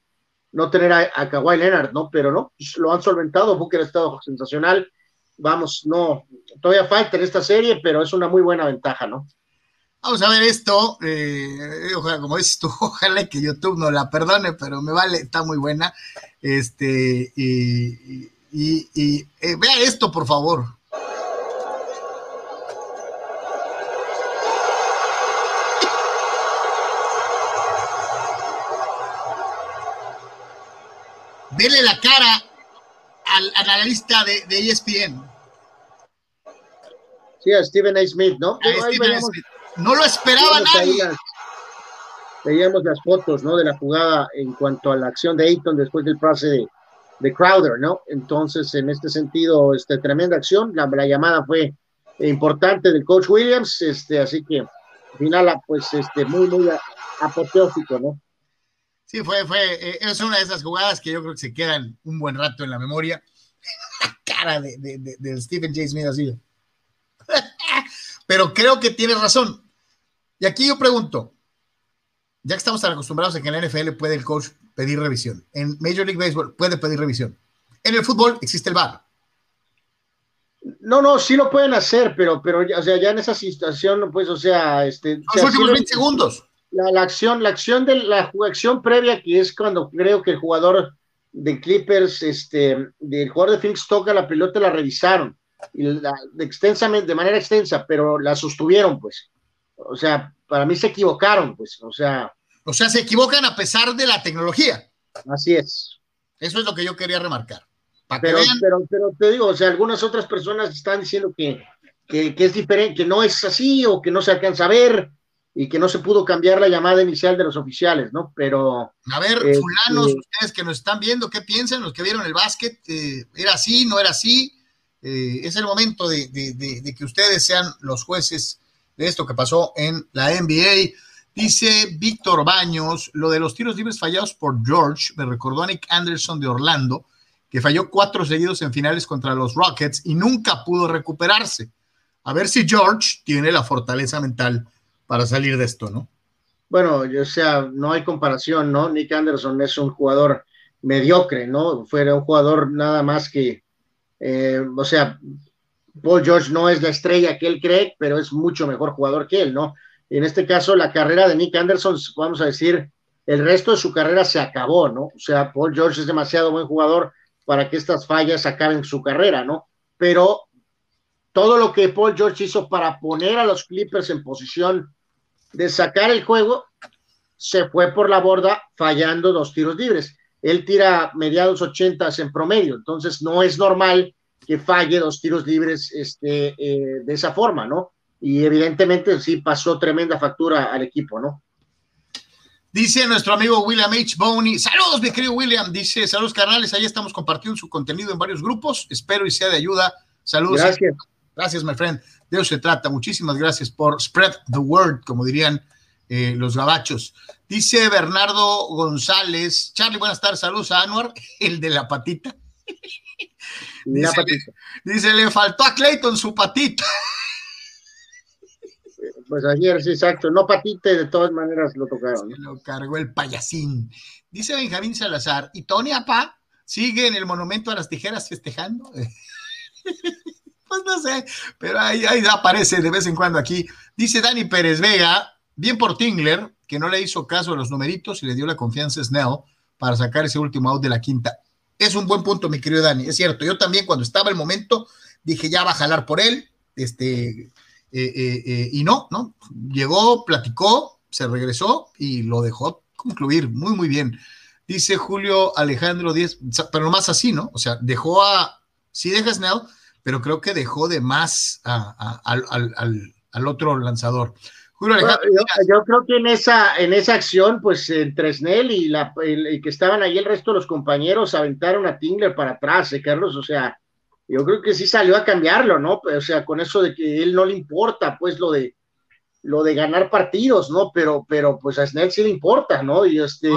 no tener a, Kawhi Leonard, ¿no? Pero no, pues, lo han solventado, Booker ha estado sensacional, vamos, no, todavía falta en esta serie, pero es una muy buena ventaja, ¿no? Vamos a ver esto, eh, como dices tú, ojalá que YouTube no la perdone, pero me vale, está muy buena. Este, y, eh, vea esto, por favor. Vele la cara al, analista de, de, ESPN. Sí, a Stephen A. Smith, ¿no? No lo esperaba nadie. veíamos las fotos, ¿no? De la jugada en cuanto a la acción de Ayton después del pase de, Crowder, ¿no? Entonces, en este sentido, este, tremenda acción. La, llamada fue importante del coach Williams, este, así que al final, pues, este, muy, muy apoteósico, ¿no? Sí, fue, fue, eh, es una de esas jugadas que yo creo que se quedan un buen rato en la memoria. cara de, de, Stephen J. Smith así. Pero creo que tienes razón. Y aquí yo pregunto, ya que estamos tan acostumbrados a que en la NFL puede el coach pedir revisión, en Major League Baseball puede pedir revisión, en el fútbol existe el VAR. No, no, sí lo pueden hacer, pero, pero o sea, ya en esa situación, pues, o sea, este. Los últimos 20 segundos. La, acción, la acción de la acción previa, que es cuando creo que el jugador de Clippers, este, del jugador de Phoenix toca la pelota, la revisaron, y la, extensamente, de manera extensa, pero la sostuvieron, pues. O sea, para mí se equivocaron, pues, o sea. O sea, se equivocan a pesar de la tecnología. Así es. Eso es lo que yo quería remarcar. Pero, pero, pero, te digo, o sea, algunas otras personas están diciendo que, que, es diferente, que no es así o que no se alcanza a ver y que no se pudo cambiar la llamada inicial de los oficiales, ¿no? Pero... A ver, eh, fulanos, eh, ustedes que nos están viendo, ¿qué piensan? Los que vieron el básquet, eh, ¿era así, no era así? es el momento de, de, que ustedes sean los jueces de esto que pasó en la NBA. Dice Víctor Baños, lo de los tiros libres fallados por George me recordó a Nick Anderson de Orlando, que falló cuatro seguidos en finales contra los Rockets y nunca pudo recuperarse. A ver si George tiene la fortaleza mental para salir de esto, ¿no? Bueno, o sea, no hay comparación, ¿no? Nick Anderson es un jugador mediocre, ¿no? Fue un jugador nada más que, eh, o sea, Paul George no es la estrella que él cree, pero es mucho mejor jugador que él, ¿no? En este caso, la carrera de Nick Anderson, vamos a decir, el resto de su carrera se acabó, ¿no? O sea, Paul George es demasiado buen jugador para que estas fallas acaben su carrera, ¿no? Pero todo lo que Paul George hizo para poner a los Clippers en posición de sacar el juego, se fue por la borda fallando dos tiros libres. Él tira mediados ochentas en promedio, entonces no es normal que falle dos tiros libres este, eh, de esa forma, ¿no? y evidentemente sí pasó tremenda factura al equipo, ¿no? Dice nuestro amigo William H. Boney, saludos mi querido William, dice, saludos carnales, ahí estamos compartiendo su contenido en varios grupos, espero y sea de ayuda, saludos. Gracias. Gracias, my friend, de eso se trata, muchísimas gracias por spread the word, como dirían eh, los gabachos. Dice Bernardo González, Charlie, buenas tardes, saludos a Anuar, el de la patita. Dice, dice, le faltó a Clayton su patita. Pues ayer, sí, exacto. No patite, de todas maneras lo tocaron. lo cargó el payasín. Dice Benjamín Salazar, ¿y Tony Apá sigue en el monumento a las tijeras festejando? pues no sé, pero ahí, ahí aparece de vez en cuando aquí. Dice Dani Pérez Vega, bien por Tingler, que no le hizo caso a los numeritos y le dio la confianza a Snell para sacar ese último out de la quinta. Es un buen punto, mi querido Dani, es cierto. Yo también cuando estaba el momento dije ya va a jalar por él, este, eh, eh, eh, y no, ¿no? Llegó, platicó, se regresó y lo dejó concluir muy, muy bien. Dice Julio Alejandro Díez, pero más así, ¿no? O sea, dejó a, sí deja Snell, pero creo que dejó de más al, otro lanzador. Julio Alejandro, yo, creo que en esa, en esa acción, pues entre Snell y, la, que estaban ahí el resto de los compañeros aventaron a Tingler para atrás, Carlos? O sea, yo creo que sí salió a cambiarlo, ¿no? O sea, con eso de que él no le importa, pues, lo de lo de ganar partidos, ¿no? Pero, pero pues a Snell sí le importa, ¿no? Y este,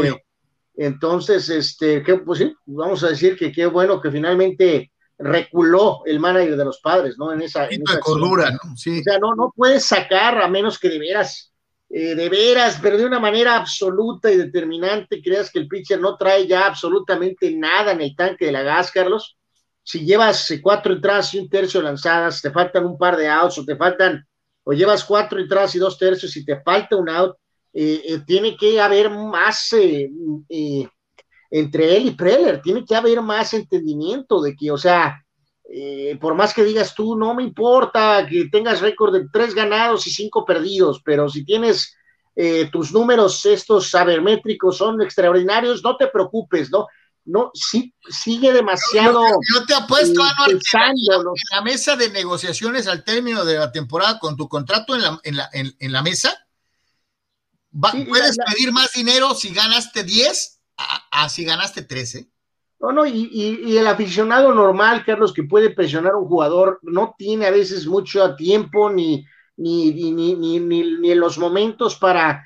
entonces, este, que, pues sí, vamos a decir que qué bueno que finalmente reculó el manager de los padres, ¿no? En esa, en esa cordura, ¿no? Sí. O sea, no, no puedes sacar a menos que de veras, eh, de veras, pero de una manera absoluta y determinante, creas que el pitcher no trae ya absolutamente nada en el tanque de la gas, Carlos si llevas eh, cuatro entradas y un tercio lanzadas, te faltan un par de outs o te faltan, o llevas cuatro entradas y dos tercios y te falta un out, eh, eh, tiene que haber más entre él y Preller, tiene que haber más entendimiento de que, o sea, por más que digas tú, no me importa que tengas récord de tres ganados y cinco perdidos, pero si tienes tus números estos sabermétricos son extraordinarios, no te preocupes, ¿no? no, sí, sigue demasiado. Yo, te apuesto, a en, la, mesa de negociaciones al término de la temporada con tu contrato en la, en la, en, la mesa, puedes pedir más dinero si ganaste 10 a, si ganaste 13. No, no, y, y, el aficionado normal, Carlos, que puede presionar a un jugador, no tiene a veces mucho tiempo ni, ni, ni, ni, ni en los momentos para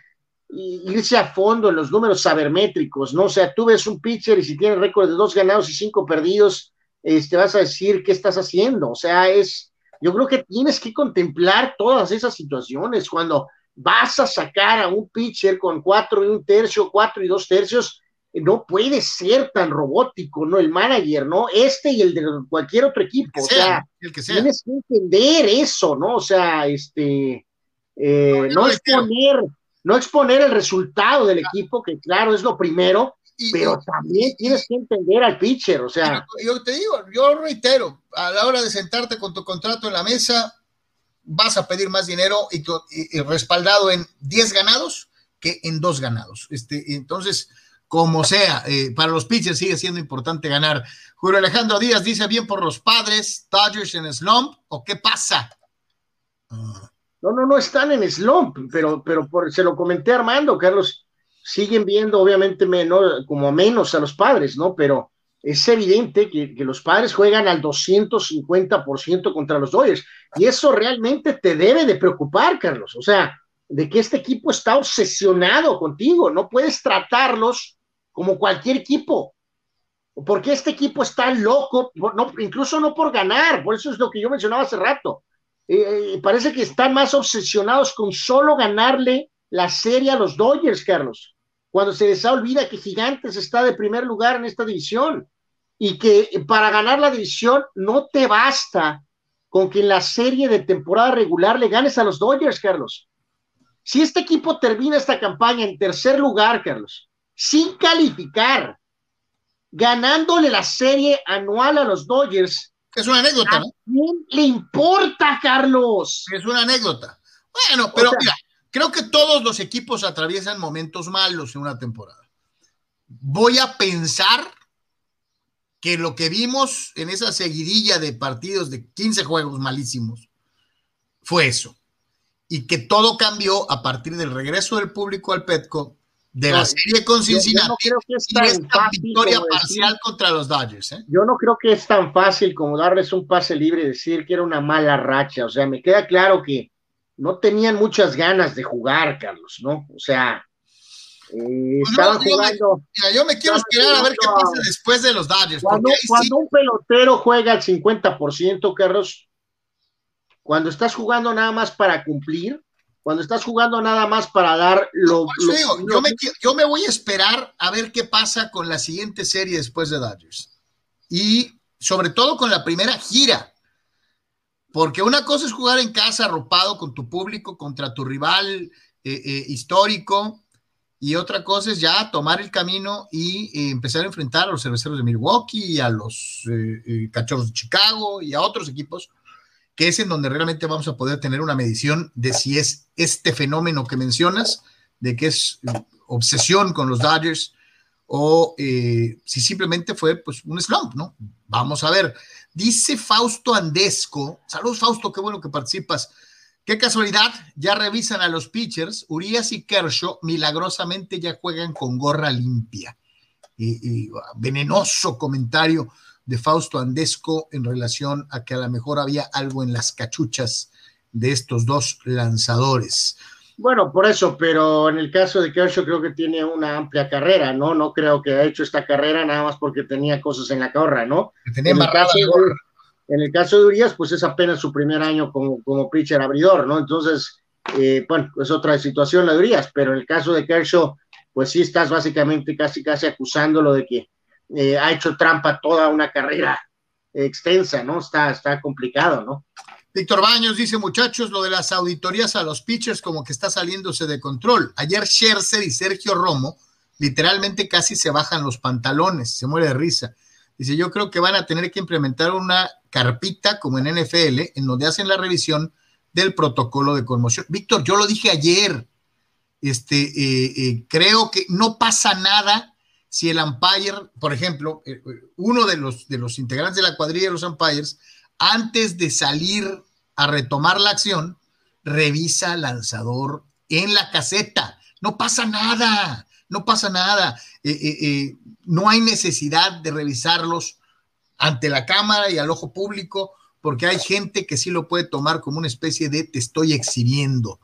irse a fondo en los números sabermétricos, ¿no? O sea, tú ves un pitcher y si tiene récord de dos ganados y cinco perdidos, este, vas a decir qué estás haciendo. O sea, es, yo creo que tienes que contemplar todas esas situaciones cuando vas a sacar a un pitcher con cuatro y un tercio, cuatro y dos tercios, no puede ser tan robótico, ¿no? El manager, ¿no? Este y el de cualquier otro equipo, o sea, tienes que entender eso, ¿no? O sea, este, eh, no, exponer, no exponer el resultado del equipo, que claro, es lo primero, pero también tienes que entender al pitcher, o sea. Yo te digo, yo reitero, a la hora de sentarte con tu contrato en la mesa, vas a pedir más dinero y, respaldado en 10 ganados que en dos ganados. Este, entonces, como sea, eh, para los pitchers sigue siendo importante ganar. Julio Alejandro Díaz dice bien por los padres, Dodgers en slump, ¿o qué pasa? No, no, no están en slump, pero, pero por, se lo comenté Armando, Carlos, siguen viendo obviamente menos, como menos a los padres, ¿no? Pero es evidente que, que los padres juegan al 250% contra los Dodgers, y eso realmente te debe de preocupar, Carlos, o sea, de que este equipo está obsesionado contigo, no puedes tratarlos como cualquier equipo. Porque este equipo está loco, no, incluso no por ganar, por eso es lo que yo mencionaba hace rato. Eh, eh, parece que están más obsesionados con solo ganarle la serie a los Dodgers, Carlos, cuando se les olvida que Gigantes está de primer lugar en esta división y que para ganar la división no te basta con que en la serie de temporada regular le ganes a los Dodgers, Carlos. Si este equipo termina esta campaña en tercer lugar, Carlos, sin calificar, ganándole la serie anual a los Dodgers. Es una anécdota, ¿no? quién le importa, Carlos? Es una anécdota. Bueno, pero mira, creo que todos los equipos atraviesan momentos malos en una temporada. Voy a pensar que lo que vimos en esa seguidilla de partidos de 15 juegos malísimos fue eso. Y que todo cambió a partir del regreso del público al Petco de la serie con Cincinnati yo, no creo que es tan esta victoria parcial contra los Dodgers. ¿eh? Yo no creo que es tan fácil como darles un pase libre y decir que era una mala racha. O sea, me queda claro que no tenían muchas ganas de jugar, Carlos, ¿no? O sea, eh, estaban jugando. mira, yo me quiero esperar a ver qué pasa después de los Dodgers. Cuando, cuando un pelotero juega al 50%, Carlos, cuando estás jugando nada más para cumplir, cuando estás jugando nada más para dar lo... yo, me, voy a esperar a ver qué pasa con la siguiente serie después de Dodgers. Y sobre todo con la primera gira. Porque una cosa es jugar en casa arropado con tu público contra tu rival eh, eh, histórico y otra cosa es ya tomar el camino y eh, empezar a enfrentar a los cerveceros de Milwaukee, a los cachorros de Chicago y a otros equipos que es en donde realmente vamos a poder tener una medición de si es este fenómeno que mencionas, de que es obsesión con los Dodgers, o eh, si simplemente fue pues un slump, ¿no? Vamos a ver. Dice Fausto Andesco, saludos Fausto, qué bueno que participas. Qué casualidad, ya revisan a los pitchers, Urias y Kershaw milagrosamente ya juegan con gorra limpia. y venenoso comentario de Fausto Andesco en relación a que a lo mejor había algo en las cachuchas de estos dos lanzadores. Bueno, por eso, pero en el caso de Kershaw creo que tiene una amplia carrera, ¿no? No creo que ha hecho esta carrera nada más porque tenía cosas en la gorra, ¿no? tenía en, el caso de, en el caso de Urias, pues es apenas su primer año como, como pitcher abridor, ¿no? Entonces, eh, bueno, es otra situación la de Urias, pero en el caso de Kershaw, pues sí estás básicamente casi casi acusándolo de que eh, ha hecho trampa toda una carrera extensa, ¿no? Está, está complicado, ¿no? Víctor Baños dice, muchachos, lo de las auditorías a los pitchers como que está saliéndose de control. Ayer Scherzer y Sergio Romo literalmente casi se bajan los pantalones, se muere de risa. Dice, yo creo que van a tener que implementar una carpita como en NFL, en donde hacen la revisión del protocolo de conmoción. Víctor, yo lo dije ayer, este, eh, eh, creo que no pasa nada si el umpire, por ejemplo, eh, uno de los, de los integrantes de la cuadrilla de los umpires, antes de salir a retomar la acción, revisa lanzador en la caseta. No pasa nada, no pasa nada. Eh, eh, no hay necesidad de revisarlos ante la cámara y al ojo público, porque hay gente que sí lo puede tomar como una especie de te estoy exhibiendo.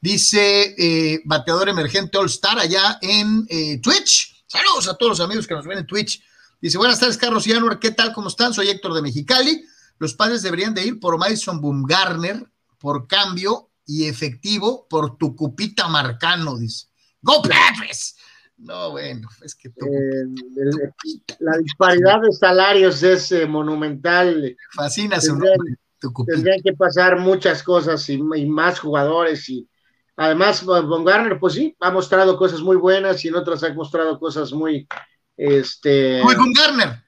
Dice bateador emergente All Star allá en Twitch Saludos a todos los amigos que nos ven en Twitch. Dice, buenas tardes, Carlos y Anwar, ¿qué tal? ¿Cómo están? Soy Héctor de Mexicali. Los padres deberían de ir por Madison Bumgarner por cambio y efectivo por tu cupita marcano, dice. ¡Go Padres! No, bueno, es que eh, la disparidad de salarios es eh, monumental. Fascina su tendrían, tendrían que pasar muchas cosas y, más jugadores y además Von Garner, pues sí, ha mostrado cosas muy buenas y en otras ha mostrado cosas muy este muy Von Garner.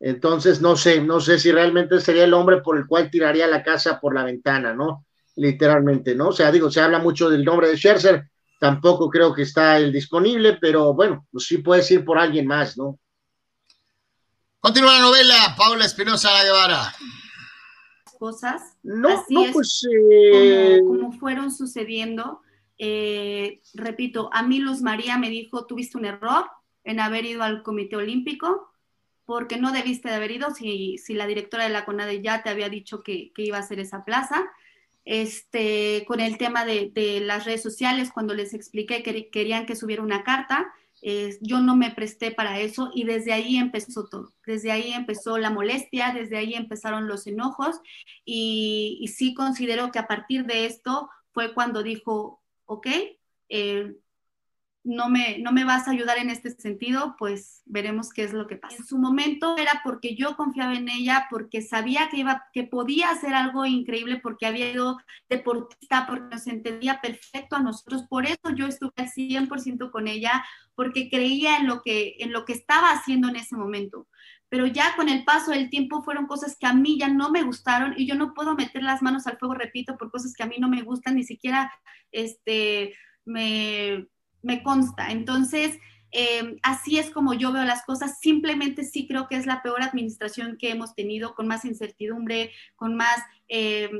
Entonces no sé, no sé si realmente sería el hombre por el cual tiraría la casa por la ventana, ¿no? Literalmente, ¿no? O sea, digo, se habla mucho del nombre de Scherzer, tampoco creo que está el disponible, pero bueno, pues sí puedes ir por alguien más, ¿no? Continúa la novela, Paula Espinosa Guevara. Cosas. No, Así no, es pues. eh, como, como fueron sucediendo. Eh, repito, a mí Luz María me dijo, tuviste un error en haber ido al Comité Olímpico, porque no debiste de haber ido si, si la directora de la CONADE ya te había dicho que, que iba a ser esa plaza este, con el tema de, de, las redes sociales, cuando les expliqué que querían que subiera una carta, yo no me presté para eso y desde ahí empezó todo, desde ahí empezó la molestia, desde ahí empezaron los enojos y, y sí considero que a partir de esto fue cuando dijo, ok, eh, no me, no me vas a ayudar en este sentido, pues veremos qué es lo que pasa. En su momento era porque yo confiaba en ella, porque sabía que, iba, que podía hacer algo increíble, porque había ido deportista, porque nos entendía perfecto a nosotros. Por eso yo estuve al 100% con ella, porque creía en lo, que, en lo que estaba haciendo en ese momento. Pero ya con el paso del tiempo fueron cosas que a mí ya no me gustaron y yo no puedo meter las manos al fuego, repito, por cosas que a mí no me gustan, ni siquiera este, me me consta. Entonces, eh, así es como yo veo las cosas. Simplemente sí creo que es la peor administración que hemos tenido, con más incertidumbre, con más, eh,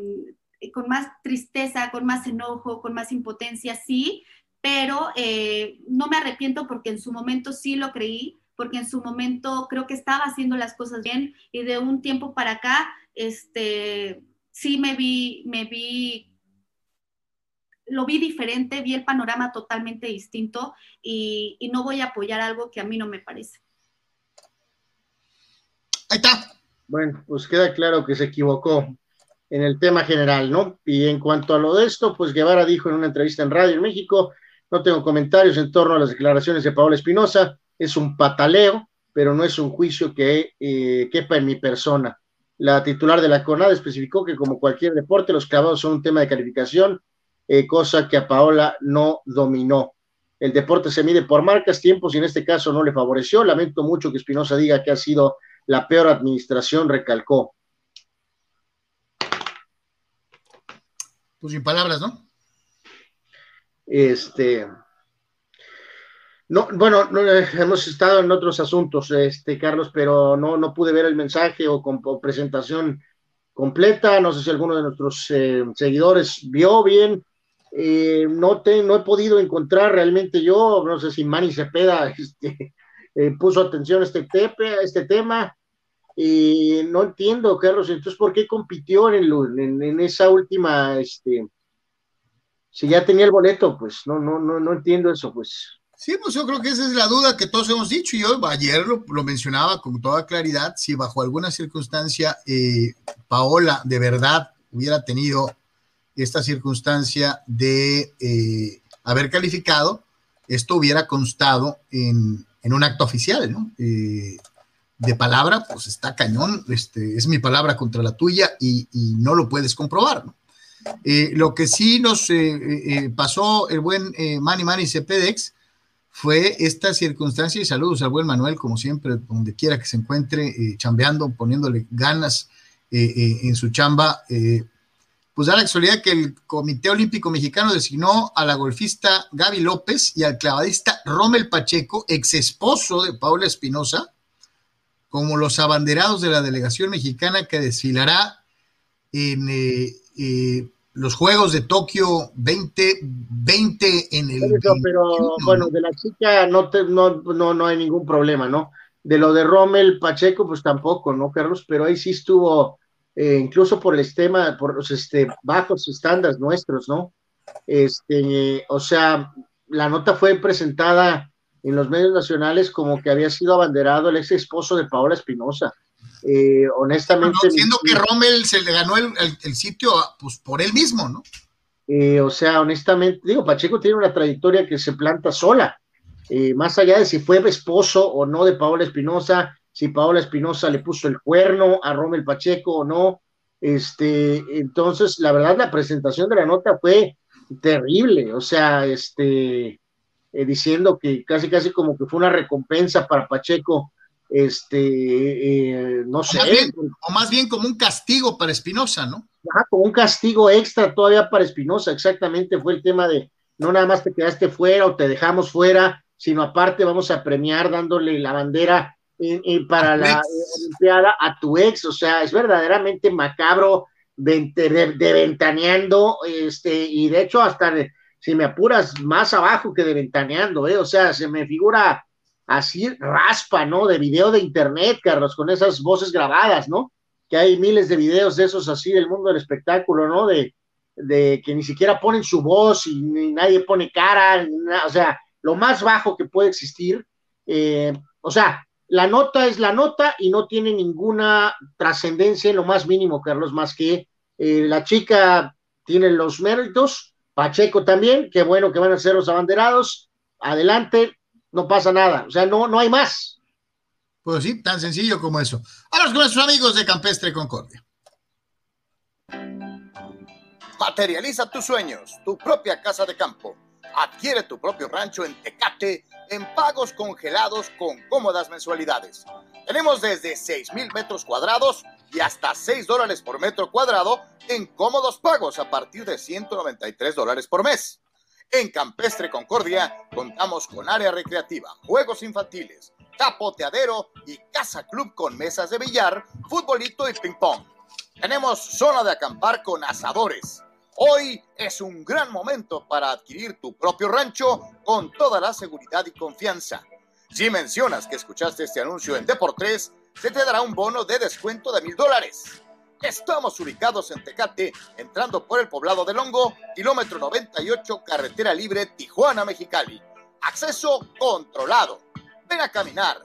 con más tristeza, con más enojo, con más impotencia, sí, pero eh, no me arrepiento porque en su momento sí lo creí, porque en su momento creo que estaba haciendo las cosas bien y de un tiempo para acá, este, sí me vi, me vi lo vi diferente, vi el panorama totalmente distinto y, y, no voy a apoyar algo que a mí no me parece. Ahí está. Bueno, pues queda claro que se equivocó en el tema general, ¿no? Y en cuanto a lo de esto, pues Guevara dijo en una entrevista en Radio en México, no tengo comentarios en torno a las declaraciones de Paola Espinosa, es un pataleo, pero no es un juicio que eh, quepa en mi persona. La titular de la CONAD especificó que como cualquier deporte, los clavados son un tema de calificación eh, cosa que a Paola no dominó. El deporte se mide por marcas, tiempos y en este caso no le favoreció. Lamento mucho que Espinosa diga que ha sido la peor administración, recalcó. Pues sin palabras, ¿no? Este. No, bueno, no, hemos estado en otros asuntos, este, Carlos, pero no, no pude ver el mensaje o con o presentación completa. No sé si alguno de nuestros eh, seguidores vio bien eh, no, no he podido encontrar realmente yo, no sé si Manny Cepeda este, eh, puso atención a este, tepe, a este tema, y no entiendo, Carlos, entonces, ¿por qué compitió en, en, en, esa última, este, si ya tenía el boleto, pues, no, no, no, no entiendo eso, pues. Sí, pues yo creo que esa es la duda que todos hemos dicho. y Yo ayer lo, lo mencionaba con toda claridad. Si bajo alguna circunstancia eh, Paola de verdad hubiera tenido esta circunstancia de eh, haber calificado, esto hubiera constado en, en un acto oficial, ¿no? Eh, de palabra, pues está cañón, este, es mi palabra contra la tuya y, no lo puedes comprobar, ¿no? Eh, lo que sí nos pasó el buen Manny Manny Cepedex fue esta circunstancia y saludos al buen Manuel, como siempre, donde quiera que se encuentre, chambeando, poniéndole ganas en su chamba pues da la casualidad que el Comité Olímpico Mexicano designó a la golfista Gaby López y al clavadista Rommel Pacheco, ex esposo de Paula Espinosa, como los abanderados de la delegación mexicana que desfilará en eh, eh, los Juegos de Tokio 2020 en el. Pero, pero bueno, de la chica no, te, no, no, no hay ningún problema, ¿no? De lo de Rommel Pacheco, pues tampoco, ¿no, Carlos? Pero ahí sí estuvo eh, incluso por el tema, por los este, bajos estándares nuestros, ¿no? Este, o sea, la nota fue presentada en los medios nacionales como que había sido abanderado el ex esposo de Paola Espinosa. Eh, honestamente. siendo que Rommel se le ganó el, sitio pues, por él mismo, ¿no? Eh, o sea, honestamente, digo, Pacheco tiene una trayectoria que se planta sola. Eh, más allá de si fue esposo o no de Paola Espinosa, si Paola Espinosa le puso el cuerno a Rommel Pacheco o no. Este, entonces, la verdad, la presentación de la nota fue terrible. O sea, este, diciendo que casi, casi como que fue una recompensa para Pacheco este, eh, no sé. o más bien como un castigo para Espinosa, ¿no? como un castigo extra todavía para Espinosa, exactamente fue el tema de no nada más te quedaste fuera o te dejamos fuera, sino aparte vamos a premiar dándole la bandera para la Olimpiada a tu ex, o sea, es verdaderamente macabro de, de, ventaneando, este, y de hecho hasta si me apuras más abajo que de ventaneando, ¿eh? o sea, se me figura así raspa, ¿no? De video de internet, Carlos, con esas voces grabadas, ¿no? Que hay miles de videos de esos así del mundo del espectáculo, ¿no? De, de que ni siquiera ponen su voz y nadie pone cara, o sea, lo más bajo que puede existir. Eh, o sea, la nota es la nota y no tiene ninguna trascendencia en lo más mínimo, Carlos, más que eh, la chica tiene los méritos, Pacheco también, qué bueno que van a ser los abanderados, adelante, no pasa nada. O sea, no, no hay más. Pues sí, tan sencillo como eso. Ahora con nuestros amigos de Campestre Concordia. Materializa tus sueños, tu propia casa de campo. Adquiere tu propio rancho en Tecate en pagos congelados con cómodas mensualidades. Tenemos desde 6 mil metros cuadrados y hasta 6 dólares por metro cuadrado en cómodos pagos a partir de 193 dólares por mes. En Campestre Concordia contamos con área recreativa, juegos infantiles, capoteadero y casa club con mesas de billar, futbolito y ping pong. Tenemos zona de acampar con asadores. Hoy es un gran momento para adquirir tu propio rancho con toda la seguridad y confianza. Si mencionas que escuchaste este anuncio en Deportes, se te dará un bono de descuento de mil dólares. Estamos ubicados en Tecate, entrando por el poblado de Longo, kilómetro 98, carretera libre Tijuana-Mexicali. Acceso controlado. Ven a caminar,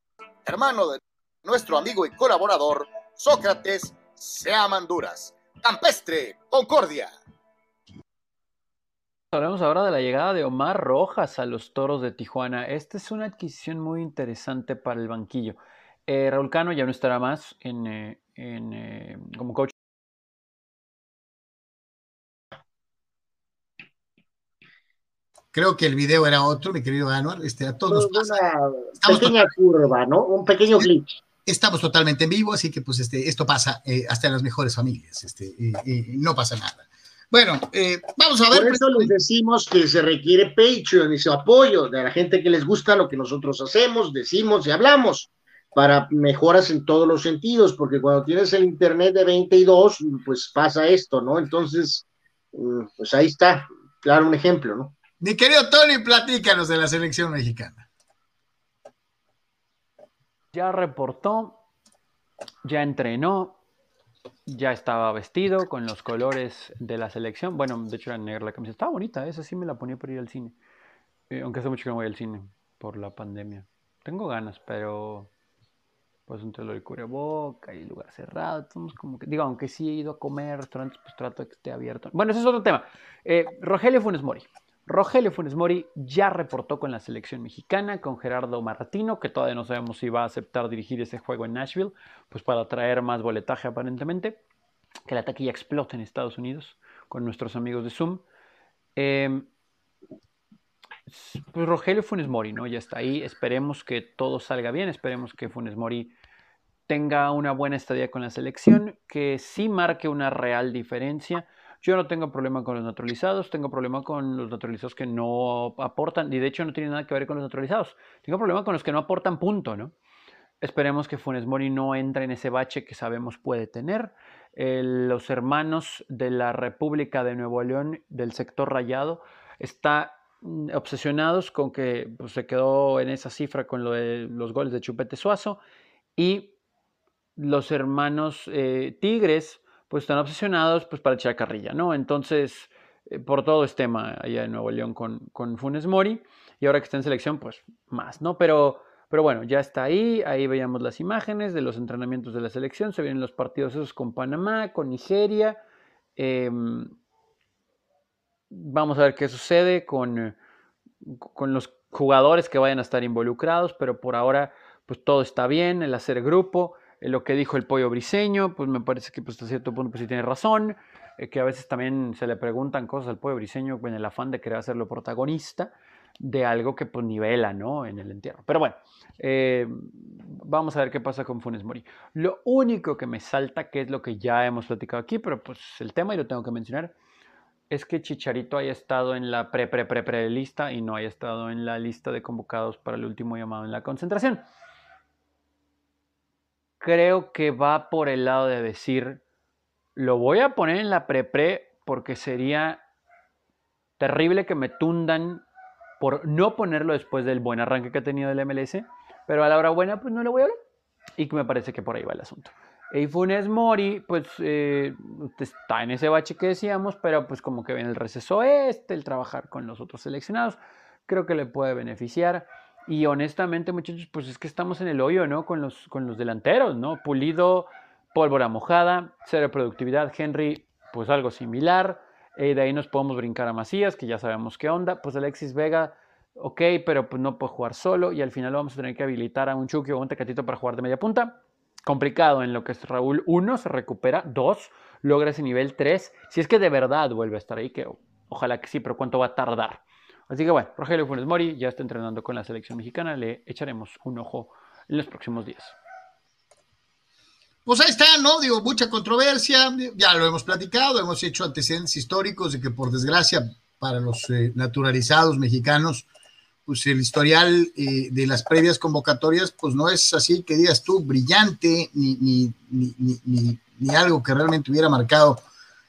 hermano de nuestro amigo y colaborador Sócrates Seamanduras. Campestre, Concordia. Hablamos ahora de la llegada de Omar Rojas a los Toros de Tijuana. Esta es una adquisición muy interesante para el banquillo. Eh, Raúl Cano ya no estará más en, eh, eh, como coach. Creo que el video era otro, mi querido Anuar. Este, a todos Una pequeña curva, ¿no? Un pequeño glitch. Estamos totalmente en vivo, así que pues este, esto pasa hasta en las mejores familias. Este, no pasa nada. Bueno, eh, vamos a ver. Por eso les decimos que se requiere Patreon y su apoyo de la gente que les gusta lo que nosotros hacemos, decimos y hablamos para mejoras en todos los sentidos, porque cuando tienes el internet de 22, pues pasa esto, ¿no? Entonces, mm, pues ahí está, claro, un ejemplo, ¿no? Mi querido Tony, platícanos de la selección mexicana. Ya reportó, ya entrenó, ya estaba vestido con los colores de la selección. Bueno, de hecho era negra la camisa. Estaba bonita, esa sí me la ponía para ir al cine. Eh, aunque hace mucho que no voy al cine por la pandemia. Tengo ganas, pero pues entre lo de boca y lugar cerrado, como digo, aunque sí he ido a comer restaurantes, pues trato de que esté abierto. Bueno, ese es otro tema. Eh, Rogelio Funes Mori. Rogelio Funes Mori ya reportó con la selección mexicana, con Gerardo Martino, que todavía no sabemos si va a aceptar dirigir ese juego en Nashville, pues para traer más boletaje aparentemente, que la taquilla explote en Estados Unidos con nuestros amigos de Zoom. Em, pues Rogelio Funes Mori, ¿no? Ya está ahí, esperemos que todo salga bien, esperemos que Funes Mori tenga una buena estadía con la selección, que sí marque una real diferencia Yo no tengo problema con los naturalizados, tengo problema con los naturalizados que no aportan, y de hecho no tiene nada que ver con los naturalizados. Tengo problema con los que no aportan punto, ¿no? Esperemos que Funes Mori no entre en ese bache que sabemos puede tener. los hermanos de la República de Nuevo León, del sector rayado, están mm, obsesionados con que pues, se quedó en esa cifra con los goles de Chupete Suazo y los hermanos eh, Tigres pues están obsesionados pues para echar carrilla, ¿no? Entonces, eh, por todo este tema allá en Nuevo León con, con Funes Mori y ahora que está en selección pues más, ¿no? Pero pero bueno, ya está ahí, ahí veíamos las imágenes de los entrenamientos de la selección, se vienen los partidos esos con Panamá, con Nigeria. Em, vamos a ver qué sucede con, con los jugadores que vayan a estar involucrados, pero por ahora pues todo está bien, el hacer grupo, lo que dijo el pollo briseño, pues me parece que pues, hasta cierto punto pues sí tiene razón, eh, que a veces también se le preguntan cosas al pollo briseño con el afán de querer hacerlo protagonista de algo que pues nivela, ¿no? En el entierro. Pero bueno, eh, vamos a ver qué pasa con Funes Mori. Lo único que me salta, que es lo que ya hemos platicado aquí, pero pues el tema y lo tengo que mencionar, es que Chicharito haya estado en la pre pre pre pre lista y no haya estado en la lista de convocados para el último llamado en la concentración. Creo que va por el lado de decir, lo voy a poner en la pre pre porque sería terrible que me tundan por no ponerlo después del buen arranque que ha tenido el MLS, pero a la hora buena pues no lo voy a hablar. Y me parece que por ahí va el asunto. Y Funes Mori, pues eh, está en ese bache que decíamos, pero pues como que viene el receso este, el trabajar con los otros seleccionados, creo que le puede beneficiar. Y honestamente, muchachos, pues es que estamos en el hoyo, ¿no? Con los, con los delanteros, ¿no? Pulido, pólvora mojada, cero productividad, Henry, pues algo similar. Eh, de ahí nos podemos brincar a Macías, que ya sabemos qué onda. Pues Alexis Vega, ok, pero pues no puede jugar solo. Y al final vamos a tener que habilitar a un Chucky o un Tecatito para jugar de media punta. Complicado en lo que es Raúl. Uno, se recupera. Dos, logra ese nivel. Tres, si es que de verdad vuelve a estar ahí, que ojalá que sí, pero ¿cuánto va a tardar? Así que bueno, Rogelio Funes Mori ya está entrenando con la selección mexicana. Le echaremos un ojo en los próximos días pues ahí está, ¿no? Digo, mucha controversia, ya lo hemos platicado, hemos hecho antecedentes históricos de que por desgracia para los eh, naturalizados mexicanos, pues el historial eh, de las previas convocatorias, pues no es así que digas tú brillante, ni, ni, ni, ni algo que realmente hubiera marcado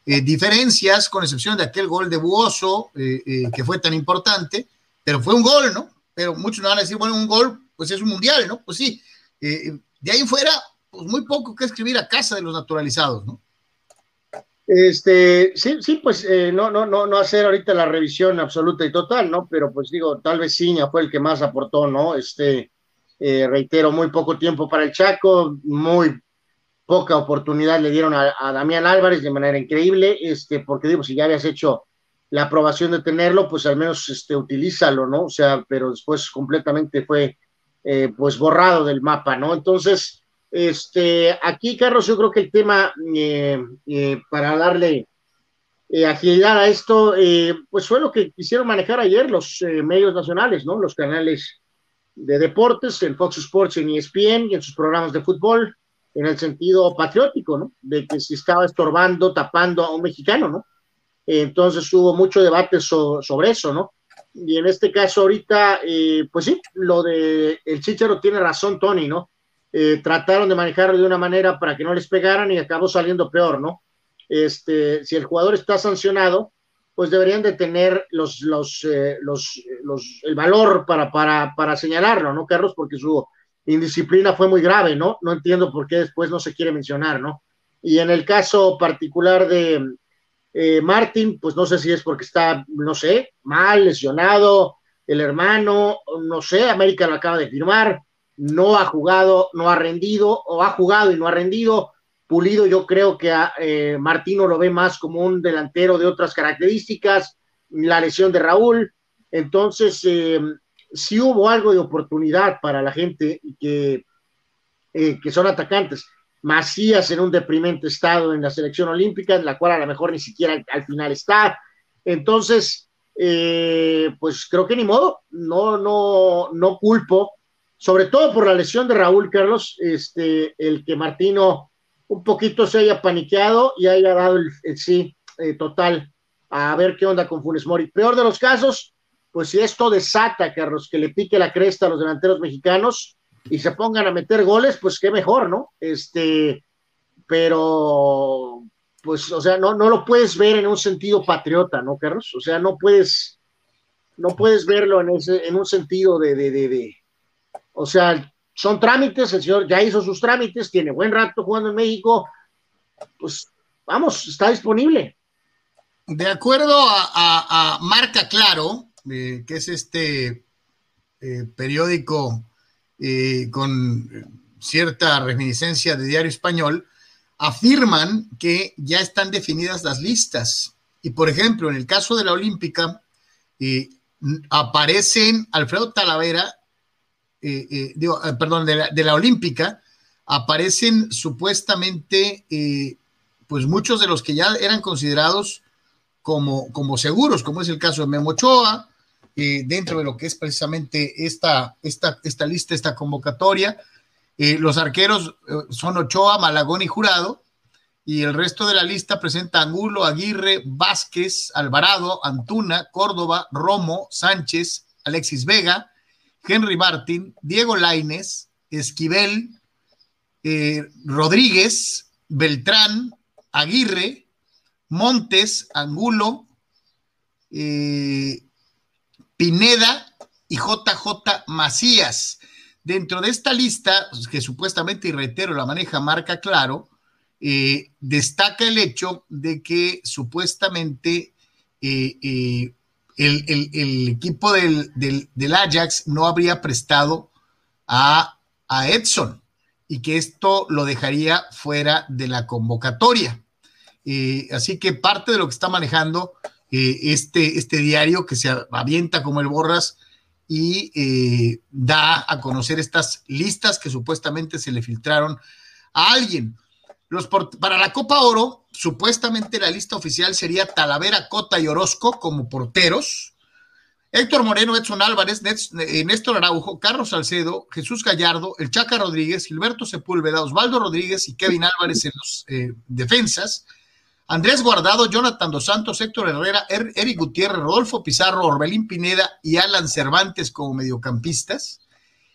eh, diferencias, con excepción de aquel gol de Buoso, que fue tan importante, pero fue un gol, ¿no? Pero muchos me van a decir, bueno, un gol, pues es un mundial, ¿no? Pues sí, de ahí fuera, pues muy poco que escribir a casa de los naturalizados, ¿no? Este, sí, sí, pues eh, no, no, no, no hacer ahorita la revisión absoluta y total, ¿no? Pero pues digo, tal vez Ciña fue el que más aportó, ¿no? Este, eh, reitero, muy poco tiempo para el Chaco, muy poca oportunidad le dieron a, Damián Álvarez de manera increíble, este, porque digo, si ya habías hecho la aprobación de tenerlo, pues al menos este, utilízalo, ¿no? O sea, pero después completamente fue eh, pues borrado del mapa, ¿no? Entonces, este, aquí, Carlos, yo creo que el tema eh, eh, para darle eh, agilidad a esto, pues fue lo que quisieron manejar ayer los medios nacionales, ¿no? Los canales de deportes, en Fox Sports, en ESPN y en sus programas de fútbol, en el sentido patriótico, ¿no? De que se estaba estorbando, tapando a un mexicano, ¿no? Entonces hubo mucho debate sobre eso, ¿no? Y en este caso ahorita, pues sí, lo de el Chicharo tiene razón, Tony, ¿no? Eh, trataron de manejarlo de una manera para que no les pegaran y acabó saliendo peor, ¿no? Este, si el jugador está sancionado, pues deberían de tener los, los, eh, los, los, el valor para, para, para señalarlo, ¿no, Carlos? Porque su indisciplina fue muy grave, ¿no? No entiendo por qué después no se quiere mencionar, ¿no? Y en el caso particular de eh, Martín, pues no sé si es porque está, no sé, mal, lesionado, el hermano, no sé, América lo acaba de firmar, no ha jugado, no ha rendido, o ha jugado y no ha rendido. Pulido, yo creo que a, eh, Martino lo ve más como un delantero de otras características, la lesión de Raúl. Entonces, eh, si hubo algo de oportunidad para la gente que, eh, que son atacantes. Macías en un deprimente estado en la selección olímpica, en la cual a lo mejor ni siquiera al, al final está. Entonces, pues creo que ni modo, no, no, no culpo sobre todo por la lesión de Raúl Carlos, este, el que Martino un poquito se haya paniqueado y haya dado el, sí eh, total a ver qué onda con Funes Mori. Peor de los casos, pues si esto desata, Carlos, que le pique la cresta a los delanteros mexicanos y se pongan a meter goles, pues qué mejor, ¿no? Este, pero, pues, o sea, no, no lo puedes ver en un sentido patriota, ¿no, Carlos? O sea, no puedes, no puedes verlo en, ese, en un sentido de, de, de, de, o sea, son trámites, el señor ya hizo sus trámites, tiene buen rato jugando en México, pues vamos, está disponible. De acuerdo a, Marca Claro, eh, que es este eh, periódico eh, con cierta reminiscencia de Diario Español, afirman que ya están definidas las listas. Y por ejemplo, en el caso de la Olímpica, aparecen Alfredo Talavera, digo, perdón, de la, Olímpica, aparecen supuestamente, pues muchos de los que ya eran considerados como, como seguros, como es el caso de Memo Ochoa, eh, dentro de lo que es precisamente esta, esta, esta lista, esta convocatoria. Eh, los arqueros eh, son Ochoa, Malagón y Jurado, y el resto de la lista presenta Angulo, Aguirre, Vázquez, Alvarado, Antuna, Córdoba, Romo, Sánchez, Alexis Vega, Henry Martín, Diego Laines, Esquivel, Rodríguez, Beltrán, Aguirre, Montes, Angulo, eh, Pineda y JJ Macías. Dentro de esta lista, que supuestamente, y reitero, la maneja marca claro, eh, destaca el hecho de que supuestamente eh, el, equipo del, Ajax no habría prestado a, a Edson y que esto lo dejaría fuera de la convocatoria. Eh, así que parte de lo que está manejando eh, este, este diario que se avienta como el borras y eh, da a conocer estas listas que supuestamente se le filtraron a alguien. Los para la Copa Oro, supuestamente la lista oficial sería Talavera, Cota y Orozco como porteros. Héctor Moreno, Edson Álvarez, Néstor Araujo, Carlos Salcedo, Jesús Gallardo, el Chaca Rodríguez, Gilberto Sepúlveda, Osvaldo Rodríguez y Kevin Álvarez en los defensas. Andrés Guardado, Jonathan Dos Santos, Héctor Herrera, er-, Eric Gutiérrez, Rodolfo Pizarro, Orbelín Pineda y Alan Cervantes como mediocampistas.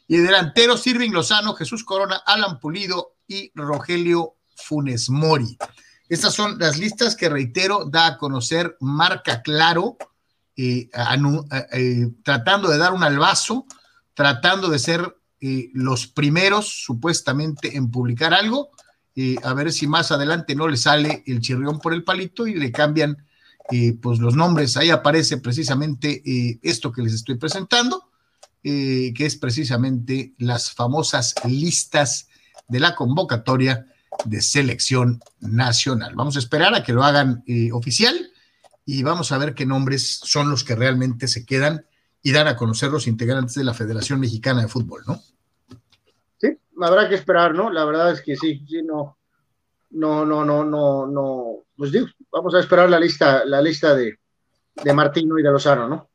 Y delanteros Irving Lozano, Jesús Corona, Alan Pulido y Rogelio Funes Mori. Estas son las listas que, reitero, da a conocer Marca Claro, eh, eh, tratando de dar un albazo, tratando de ser eh, los primeros, supuestamente, en publicar algo a ver si más adelante no le sale el chirrión por el palito y le cambian eh, pues los nombres. Ahí aparece precisamente eh, esto que les estoy presentando, eh, que es precisamente las famosas listas de la convocatoria de selección nacional. Vamos a esperar a que lo hagan oficial y vamos a ver qué nombres son los que realmente se quedan y dan a conocer los integrantes de la Federación Mexicana de Fútbol, ¿no? Habrá que esperar, ¿no? La verdad es que sí, sí, no, no, no, no, no, no, pues digo, vamos a esperar la lista, la lista de, de Martino y de Lozano, ¿no?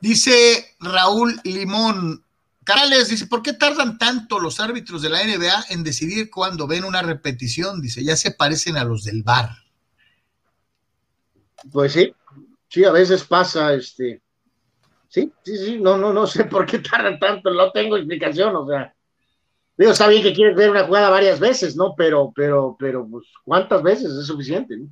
Dice Raúl Limón, Carales, dice, ¿por qué tardan tanto los árbitros de la NBA en decidir cuando ven una repetición? Dice, ya se parecen a los del bar. Pues sí, sí, a veces pasa, este, sí, sí, sí, no, no, no sé por qué tardan tanto, no tengo explicación, o sea, Digo, está bien que quieres ver una jugada varias veces, ¿no? Pero, pero, pero, pues, ¿cuántas veces es suficiente? ¿no?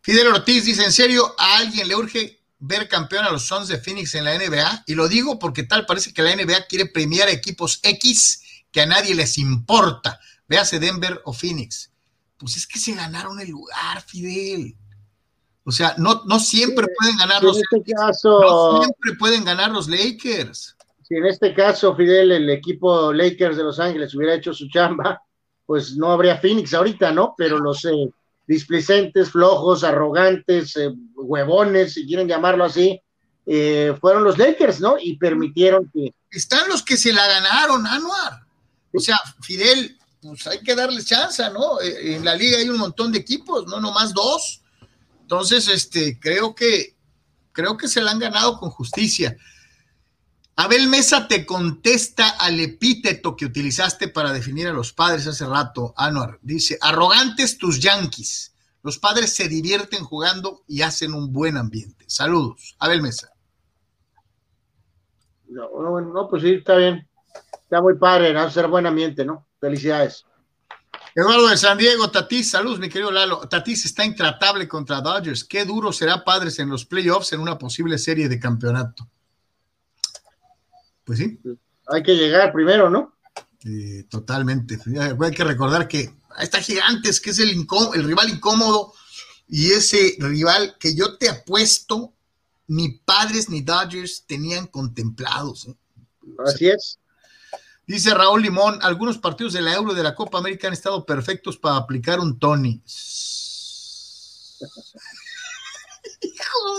Fidel Ortiz dice, ¿en serio a alguien le urge ver campeón a los Suns de Phoenix en la NBA? Y lo digo porque tal parece que la NBA quiere premiar a equipos X que a nadie les importa. Véase Denver o Phoenix. Pues es que se ganaron el lugar, Fidel. O sea, no, no siempre pueden ganar los este caso, no siempre pueden ganar los Lakers si en este caso, Fidel, el equipo Lakers de Los Ángeles hubiera hecho su chamba, pues no habría Phoenix ahorita, ¿no? Pero los eh, displicentes, flojos, arrogantes, eh, huevones, si quieren llamarlo así, eh, fueron los Lakers, ¿no? Y permitieron que... Están los que se la ganaron, Anuar. O sea, Fidel, pues hay que darles chance, ¿no? En la liga hay un montón de equipos, no nomás dos. Entonces, este, creo que, creo que se la han ganado con justicia. Abel Mesa te contesta al epíteto que utilizaste para definir a los padres hace rato, Anuar. Dice, arrogantes tus yanquis. Los padres se divierten jugando y hacen un buen ambiente. Saludos. Abel Mesa. No, no, pues sí, está bien. Está muy padre, va a ser buen ambiente, ¿no? Felicidades. Eduardo de San Diego, Tatis, saludos, mi querido Lalo. Tatis está intratable contra Dodgers. Qué duro será Padres en los playoffs en una posible serie de campeonato. Pues sí. Hay que llegar primero, ¿no? totalmente. Hay que recordar que está Gigantes, que es el, el rival incómodo y ese rival que yo te apuesto ni Padres ni Dodgers tenían contemplados. ¿eh? Así es. Dice Raúl Limón, algunos partidos de la Euro de la Copa América han estado perfectos para aplicar un Tony. Hijo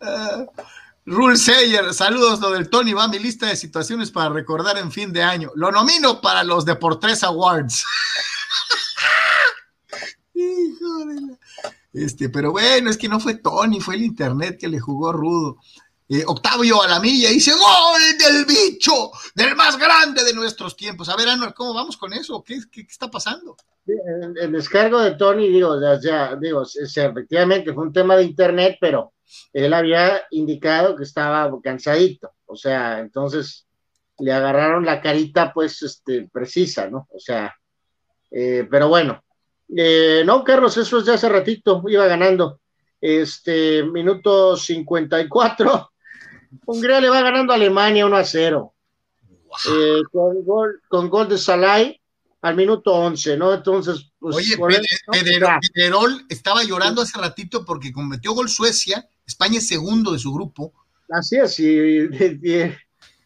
uh, Rule Sayer, saludos, lo del Tony va a mi lista de situaciones para recordar en fin de año. Lo nomino para los Deportes Awards. Hijo Este, pero bueno, es que no fue Tony, fue el internet que le jugó rudo. Eh, Octavio Alamilla dice, ¡Gol del bicho! Del más grande de nuestros tiempos. A ver, Anuel, ¿cómo vamos con eso? ¿Qué, está pasando? El, descargo de Tony, digo, ya, digo, efectivamente fue un tema de internet, pero él había indicado que estaba cansadito. O sea, entonces le agarraron la carita, pues, este, precisa, ¿no? O sea, eh, pero bueno. Eh, no, Carlos, eso es ya hace ratito, iba ganando. Este, minuto 54 Hungría le va ganando a Alemania 1 a 0. Eh, con, gol, con gol de Salai al minuto 11, ¿no? Entonces, pues. Oye, Pedrerol estaba llorando hace ratito porque cometió gol Suecia, España es segundo de su grupo. Así es, y,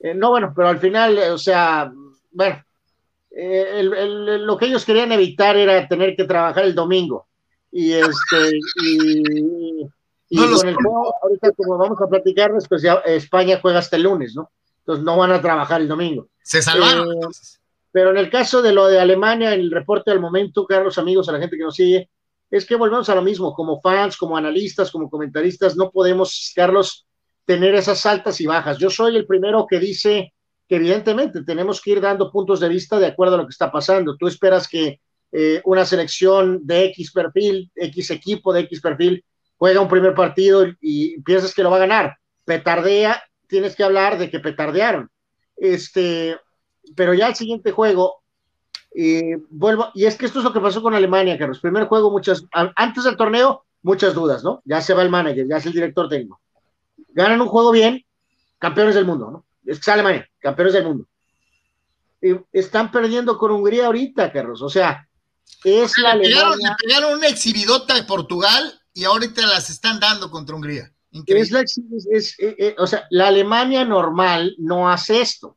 eh, no, bueno, pero al final, eh, o sea, bueno, lo que ellos querían evitar era tener que trabajar el domingo. Y este, y, y con el juego, ahorita como vamos a platicar, pues ya España juega hasta el lunes, ¿no? Entonces no van a trabajar el domingo. Se salvaron. Eh, pero en el caso de lo de Alemania, el reporte al momento, Carlos, amigos, a la gente que nos sigue, es que volvemos a lo mismo, como fans, como analistas, como comentaristas, no podemos, Carlos, tener esas altas y bajas. Yo soy el primero que dice que evidentemente tenemos que ir dando puntos de vista de acuerdo a lo que está pasando. Tú esperas que eh, una selección de X perfil, X equipo de X perfil, juega un primer partido y, piensas que lo va a ganar. Petardea, tienes que hablar de que petardearon. Este, pero ya el siguiente juego, eh, vuelvo, y es que esto es lo que pasó con Alemania, Carlos. Primer juego, muchas, antes del torneo, muchas dudas, ¿no? Ya se va el manager, ya es el director técnico. Ganan un juego bien, campeones del mundo, ¿no? Es que Alemania, campeones del mundo. están perdiendo con Hungría ahorita, Carlos. O sea, es la Alemania. Le pegaron una exhibidota de Portugal y ahorita las están dando contra Hungría. Es la, es, eh, eh, o sea, la Alemania normal no hace esto.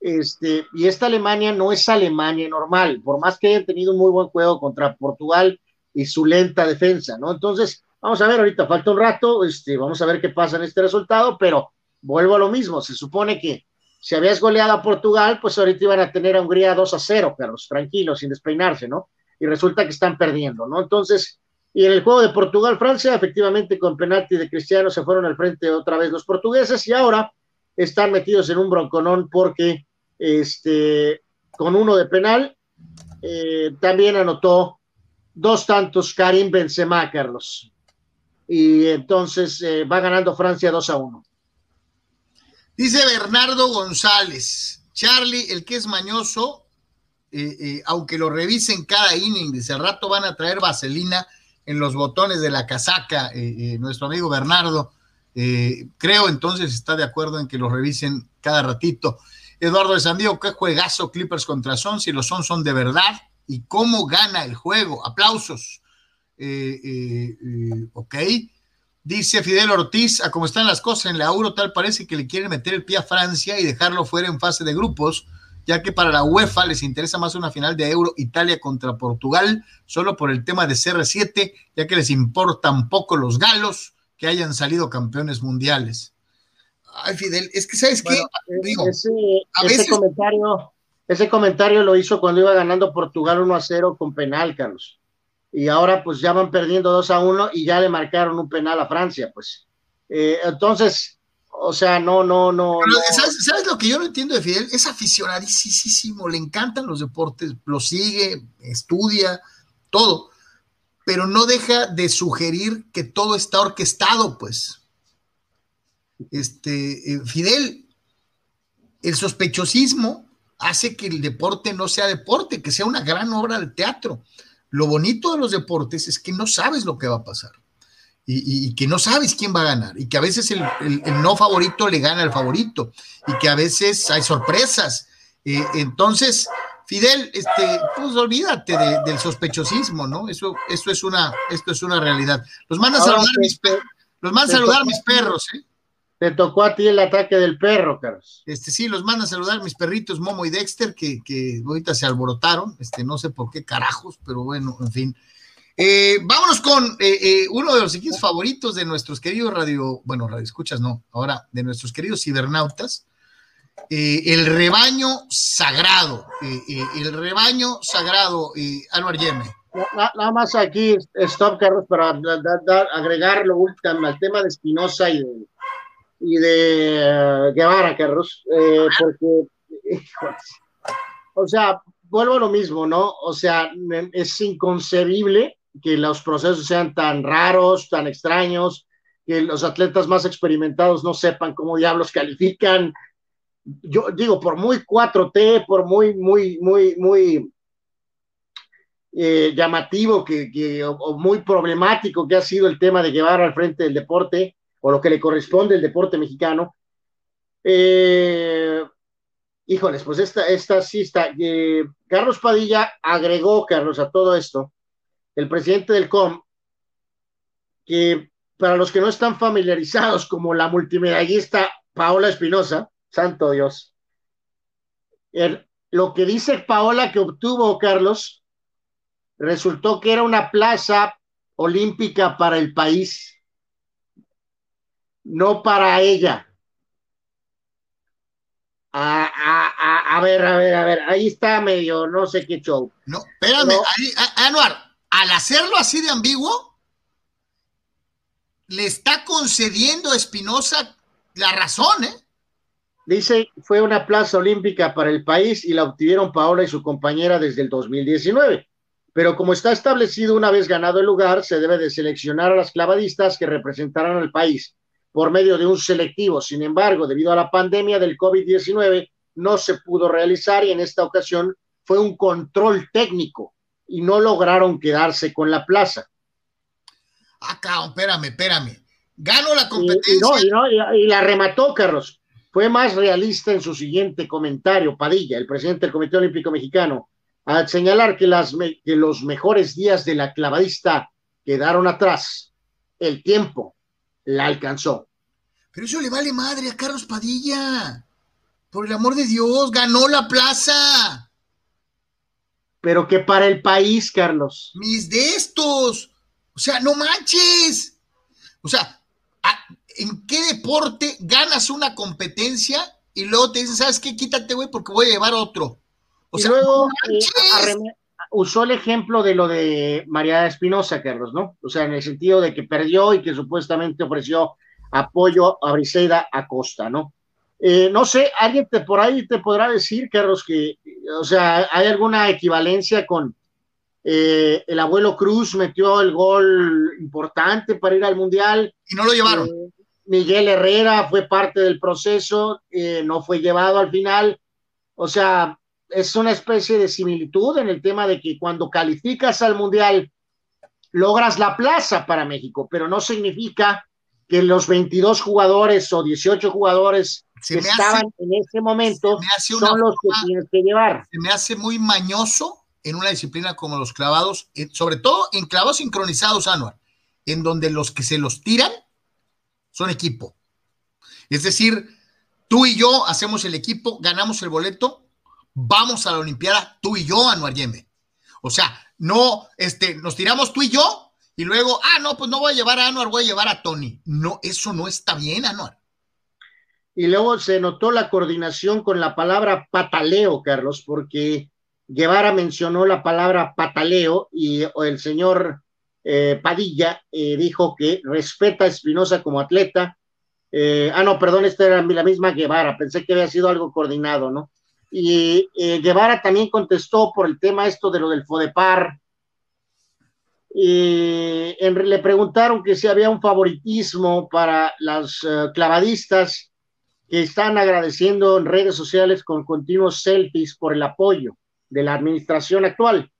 Este, y esta Alemania no es Alemania normal, por más que hayan tenido un muy buen juego contra Portugal y su lenta defensa, ¿no? Entonces, vamos a ver, ahorita falta un rato, este, vamos a ver qué pasa en este resultado, pero vuelvo a lo mismo, se supone que si habías goleado a Portugal, pues ahorita iban a tener a Hungría 2 a 0, Carlos, tranquilos, sin despeinarse, ¿no? Y resulta que están perdiendo, ¿no? Entonces, y en el juego de Portugal-Francia, efectivamente, con penalti de Cristiano se fueron al frente otra vez los portugueses y ahora están metidos en un bronconón porque este, con uno de penal eh, también anotó dos tantos Karim Benzema, Carlos. Y entonces eh, va ganando Francia 2 a 1. Dice Bernardo González, Charlie, el que es mañoso, eh, aunque lo revisen cada inning, ese rato van a traer vaselina en los botones de la casaca, nuestro amigo Bernardo. Eh, creo entonces está de acuerdo en que lo revisen cada ratito. Eduardo de Sandío, qué juegazo Clippers contra Son, si los Son son de verdad y cómo gana el juego. Aplausos. ok. Dice Fidel Ortiz, a cómo están las cosas en la Euro, tal parece que le quieren meter el pie a Francia y dejarlo fuera en fase de grupos ya que para la UEFA les interesa más una final de Euro Italia contra Portugal, solo por el tema de CR7, ya que les importan poco los galos que hayan salido campeones mundiales. Ay, Fidel, es que sabes qué, digo, ese, comentario, ese comentario lo hizo cuando iba ganando Portugal 1 a 0 con penal, Carlos. Y ahora pues ya van perdiendo 2 a 1 y ya le marcaron un penal a Francia, pues. Eh, entonces, o sea, no, no, no. ¿sabes, lo que yo no entiendo de Fidel? Es aficionadísimo, le encantan los deportes, lo sigue, estudia, todo. Pero no deja de sugerir que todo está orquestado, pues. Este, eh, Fidel, el sospechosismo hace que el deporte no sea deporte, que sea una gran obra de teatro. Lo bonito de los deportes es que no sabes lo que va a pasar y, que no sabes quién va a ganar y que a veces el, no favorito le gana al favorito y que a veces hay sorpresas. Eh, entonces, Fidel, este, pues olvídate del sospechosismo, ¿no? Eso, eso es una, esto es una realidad. Los mandan a saludar, mis, los mandan a saludar mis perros, ¿eh? Te tocó a ti el ataque del perro, Carlos. Este, sí, los manda a saludar mis perritos Momo y Dexter, que, que ahorita se alborotaron, este, no sé por qué carajos, pero bueno, en fin. Eh, vámonos con eh, eh, uno de los equipos favoritos de nuestros queridos radio, bueno, radio escuchas no, ahora de nuestros queridos cibernautas, el rebaño sagrado, el rebaño sagrado, Anuar Yeme. Nada más aquí, stop, Carlos, para agregar lo último al tema de Espinosa y de y de eh, Guevara, Carlos, eh, porque, o sea, vuelvo a lo mismo, ¿no? O sea, es inconcebible que los procesos sean tan raros, tan extraños, que los atletas más experimentados no sepan cómo diablos califican. Yo digo, por muy 4T, por muy, muy, muy, muy eh, llamativo que, que o, muy problemático que ha sido el tema de Guevara al frente del deporte, o lo que le corresponde al deporte mexicano. Eh, híjoles, pues esta, esta sí está. Eh, Carlos Padilla agregó, Carlos, a todo esto, el presidente del COM, que para los que no están familiarizados, como la multimedallista Paola Espinosa, santo Dios, lo que dice Paola que obtuvo, Carlos, resultó que era una plaza olímpica para el país no para ella. A, ver, a ver, a ver, ahí está medio, no sé qué show. No, espérame, Anuar, al hacerlo así de ambiguo, le está concediendo a Espinosa la razón, ¿eh? Dice, fue una plaza olímpica para el país y la obtuvieron Paola y su compañera desde el 2019. Pero como está establecido una vez ganado el lugar, se debe de seleccionar a las clavadistas que representarán al país por medio de un selectivo. Sin embargo, debido a la pandemia del COVID-19, no se pudo realizar y en esta ocasión fue un control técnico y no lograron quedarse con la plaza. Acá, espérame, espérame. Gano la competencia. Y, la remató, Carlos. Fue más realista en su siguiente comentario, Padilla, el presidente del Comité Olímpico Mexicano, al señalar que, las, que los mejores días de la clavadista quedaron atrás. El tiempo la alcanzó. Pero eso le vale madre a Carlos Padilla. Por el amor de Dios, ganó la plaza. Pero que para el país, Carlos. Mis de estos. O sea, no manches. O sea, ¿en qué deporte ganas una competencia y luego te dicen, ¿sabes qué? Quítate, güey, porque voy a llevar otro. O sea, luego eh, usó el ejemplo de lo de María Espinosa, Carlos, ¿no? O sea, en el sentido de que perdió y que supuestamente ofreció apoyo a Briseida Acosta, ¿no? Eh, no sé, alguien te, por ahí te podrá decir, Carlos, que, o sea, hay alguna equivalencia con eh, el abuelo Cruz metió el gol importante para ir al Mundial. Y no lo llevaron. Eh, Miguel Herrera fue parte del proceso, no fue llevado al final. O sea, es una especie de similitud en el tema de que cuando calificas al Mundial logras la plaza para México, pero no significa que los 22 jugadores o 18 jugadores que estaban en ese momento son los que tienes que llevar. Se me hace muy mañoso en una disciplina como los clavados, eh, sobre todo en clavados sincronizados, Anuar, en donde los que se los tiran son equipo. Es decir, tú y yo hacemos el equipo, ganamos el boleto, vamos a la Olimpiada tú y yo, Anuar Yeme. O sea, no, este, nos tiramos tú y yo y luego, ah, no, pues no voy a llevar a Anuar, voy a llevar a Tony. No, eso no está bien, Anuar. Y luego se notó la coordinación con la palabra pataleo, Carlos, porque Guevara mencionó la palabra pataleo y el señor eh, Padilla eh, dijo que respeta a Espinosa como atleta. Eh, ah, no, perdón, esta era la misma Guevara, pensé que había sido algo coordinado, ¿no? Y Guevara también contestó por el tema esto de lo del FODEPAR, le preguntaron que si había un favoritismo para las clavadistas que están agradeciendo en redes sociales con continuos selfies por el apoyo de la administración actual.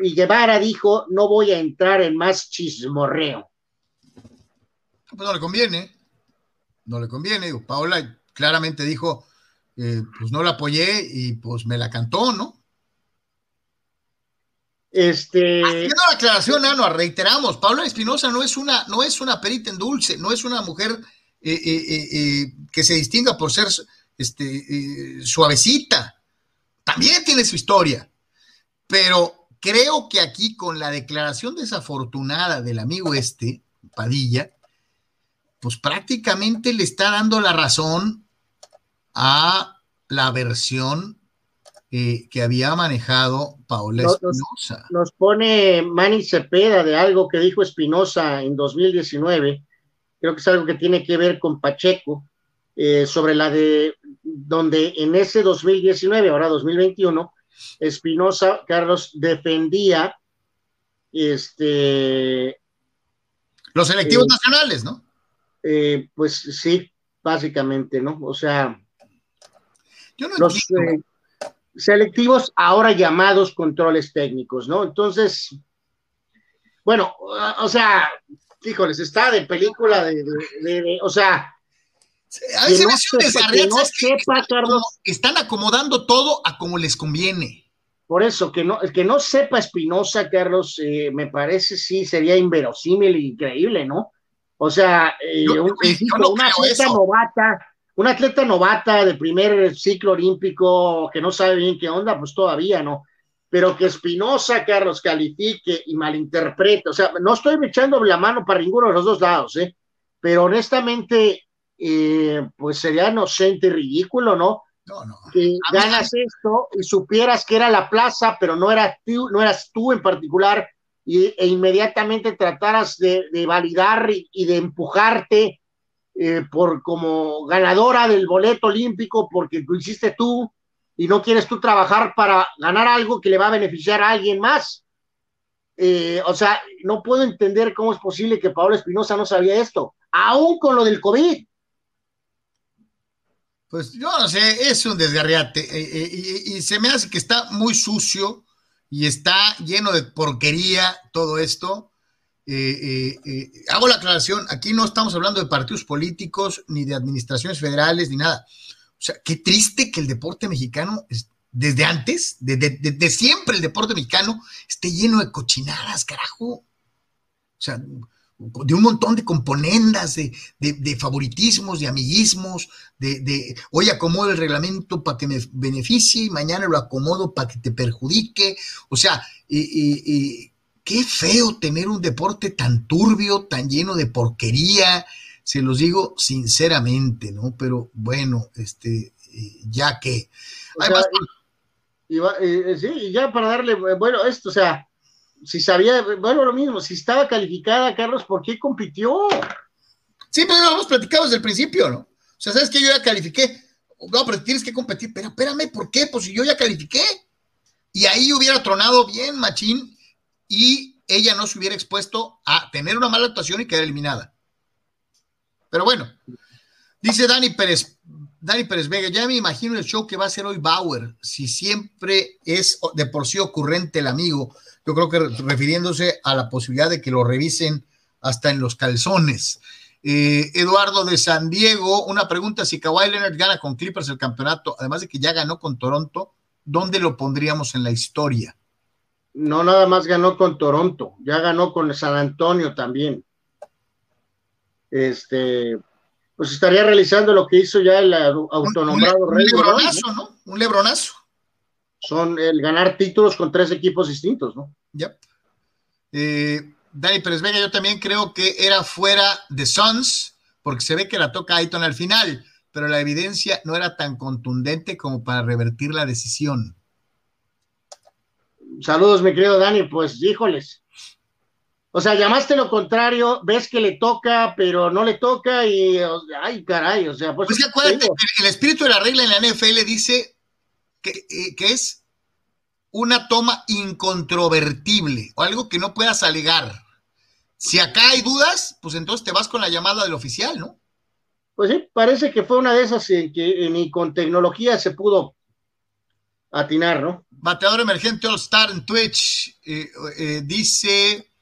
Y Guevara dijo, no voy a entrar en más chismorreo. Pues no le conviene, no le conviene. Paola claramente dijo, eh, pues no la apoyé y pues me la cantó, ¿no? Este. Haciendo la aclaración, Ano, reiteramos, Paula Espinosa no es una, no es una perita en dulce, no es una mujer eh, eh, eh, que se distinga por ser este, suavecita. También tiene su historia. Pero creo que aquí, con la declaración desafortunada del amigo este, Padilla, pues prácticamente le está dando la razón a la versión eh, que había manejado Paola Espinosa. Nos, pone Manny Cepeda de algo que dijo Espinosa en 2019, creo que es algo que tiene que ver con Pacheco, eh, sobre la de donde en ese 2019, ahora 2021, Espinosa, Carlos, defendía este... Los electivos eh, nacionales, ¿no? pues sí, básicamente, ¿no? O sea... Yo no entiendo selectivos, ahora llamados controles técnicos, ¿no? Entonces, bueno, o sea, híjoles, está de película de, o sea, a veces no, sepa, sepa, Carlos, están acomodando todo a como les conviene. Por eso, que no, que no sepa Espinosa, Carlos, eh, me parece sí sería inverosímil e increíble, ¿no? O sea, eh, un, una novata una atleta novata de primer ciclo olímpico que no sabe bien qué onda, pues todavía no. Pero que Espinosa, Carlos, califique y malinterprete. O sea, no estoy echando la mano para ninguno de los dos lados, ¿eh? Pero honestamente, eh, pues sería inocente y ridículo, ¿no? No, no. Que ganas esto y supieras que era la plaza, pero no eras tú, no eras tú en particular, y, e inmediatamente trataras de, validar y de empujarte eh, por como ganadora del boleto olímpico porque lo hiciste tú y no quieres tú trabajar para ganar algo que le va a beneficiar a alguien más. Eh, o sea, no puedo entender cómo es posible que Pablo Espinosa no sabía esto, aún con lo del COVID. Pues yo no sé, es un desgarriate eh, y, se me hace que está muy sucio y está lleno de porquería todo esto. Eh, eh, eh, hago la aclaración, aquí no estamos hablando de partidos políticos, ni de administraciones federales, ni nada. O sea, qué triste que el deporte mexicano, desde antes, desde, siempre el deporte mexicano, esté lleno de cochinadas, carajo. O sea, de un montón de componendas, de, favoritismos, de amiguismos, de, hoy acomodo el reglamento para que me beneficie y mañana lo acomodo para que te perjudique. O sea, y qué feo tener un deporte tan turbio, tan lleno de porquería, se los digo sinceramente, ¿no? Pero bueno, este, eh, ya que... Eh, sí, y ya para darle, eh, bueno, esto, o sea, si sabía, bueno, lo mismo, si estaba calificada, Carlos, ¿por qué compitió? Sí, pero lo hemos platicado desde el principio, ¿no? O sea, ¿sabes que Yo ya califiqué. No, pero tienes que competir. Pero espérame, ¿por qué? Pues si yo ya califiqué. Y ahí hubiera tronado bien, machín, y ella no se hubiera expuesto a tener una mala actuación y quedar eliminada. Pero bueno, dice Dani Pérez, Dani Pérez Vega, ya me imagino el show que va a hacer hoy Bauer, si siempre es de por sí ocurrente el amigo, yo creo que refiriéndose a la posibilidad de que lo revisen hasta en los calzones. Eh, Eduardo de San Diego, una pregunta, si Kawhi Leonard gana con Clippers el campeonato, además de que ya ganó con Toronto, ¿dónde lo pondríamos en la historia? no nada más ganó con Toronto, ya ganó con San Antonio también. Este, pues estaría realizando lo que hizo ya el autonombrado un, un, lebronazo, ¿no? Un lebronazo. Son el ganar títulos con tres equipos distintos, ¿no? Ya. Eh, Dani Pérez Vega, yo también creo que era fuera de Suns, porque se ve que la toca Ayton al final, pero la evidencia no era tan contundente como para revertir la decisión. Saludos, mi querido Dani, pues híjoles. O sea, llamaste lo contrario, ves que le toca, pero no le toca y, ay, caray, o sea, pues... pues acuérdate, el espíritu de la regla en la NFL dice que, eh, que es una toma incontrovertible o algo que no puedas alegar. Si acá hay dudas, pues entonces te vas con la llamada del oficial, ¿no? Pues sí, parece que fue una de esas en que ni con tecnología se pudo atinar, ¿no? Bateador emergente All Star en Twitch eh, eh, dice: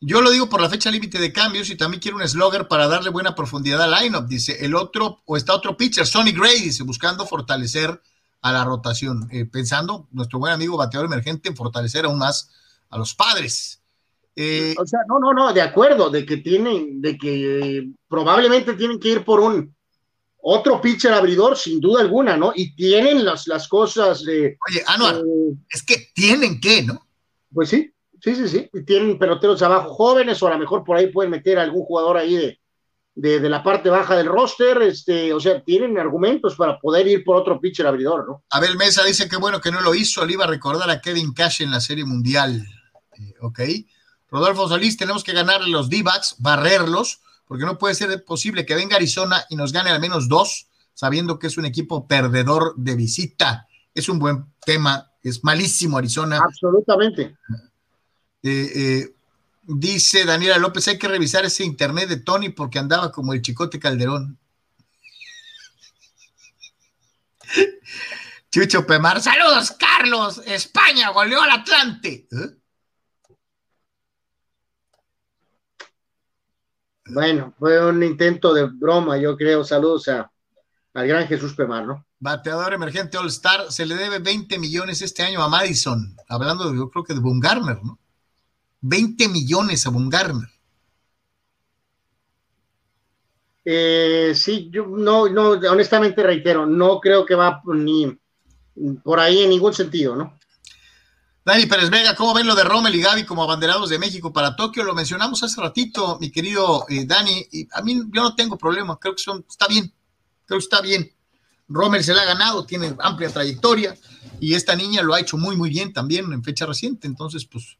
Yo lo digo por la fecha límite de cambios y también quiero un slogger para darle buena profundidad al lineup. Dice el otro, o está otro pitcher, Sonny Gray, dice, buscando fortalecer a la rotación, eh, pensando nuestro buen amigo bateador emergente en fortalecer aún más a los padres. o sea, no, no, no, de acuerdo, de que tienen, de que probablemente tienen que ir por un otro pitcher abridor, sin duda alguna, ¿no? Y tienen las, las cosas de. Oye, Anuar, eh, es que tienen que, ¿no? Pues sí, sí, sí, sí. Y tienen peloteros abajo jóvenes, o a lo mejor por ahí pueden meter a algún jugador ahí de, de, la parte baja del roster, este, o sea, tienen argumentos para poder ir por otro pitcher abridor, ¿no? Abel Mesa dice que bueno que no lo hizo, le iba a recordar a Kevin Cash en la Serie Mundial. Eh, ok. Rodolfo Solís, tenemos que ganarle los D-backs, barrerlos porque no puede ser posible que venga Arizona y nos gane al menos dos, sabiendo que es un equipo perdedor de visita. Es un buen tema, es malísimo Arizona. Absolutamente. Eh, eh, dice Daniela López, hay que revisar ese internet de Tony porque andaba como el chicote Calderón. Chucho Pemar, saludos Carlos, España goleó al Atlante. ¿Eh? Bueno, fue un intento de broma, yo creo. Saludos a, al gran Jesús Pemar, ¿no? Bateador emergente All Star, se le debe 20 millones este año a Madison, hablando de, yo creo que de Bungarner, ¿no? 20 millones a Bungarner. Eh, sí, yo no, no, honestamente reitero, no creo que va ni por ahí en ningún sentido, ¿no? Dani Pérez Vega, ¿cómo ven lo de Rommel y Gaby como abanderados de México para Tokio? Lo mencionamos hace ratito, mi querido eh, Dani, y a mí yo no tengo problema, creo que son, está bien, creo que está bien. Rommel se la ha ganado, tiene amplia trayectoria, y esta niña lo ha hecho muy, muy bien también en fecha reciente, entonces, pues,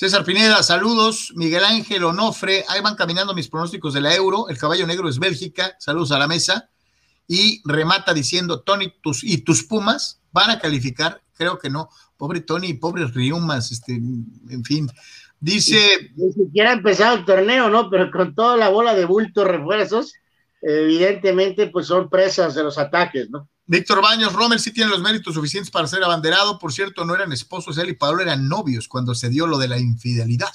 César Pineda, saludos, Miguel Ángel Onofre, ahí van caminando mis pronósticos de la Euro, el caballo negro es Bélgica, saludos a la mesa, y remata diciendo, Tony, tus, y tus Pumas van a calificar, creo que no pobre Tony, pobres Riumas, este, en fin. Dice. Ni siquiera ha empezado el torneo, ¿no? Pero con toda la bola de bulto refuerzos, evidentemente, pues son presas de los ataques, ¿no? Víctor Baños, Romer sí tiene los méritos suficientes para ser abanderado. Por cierto, no eran esposos, él y Pablo eran novios cuando se dio lo de la infidelidad.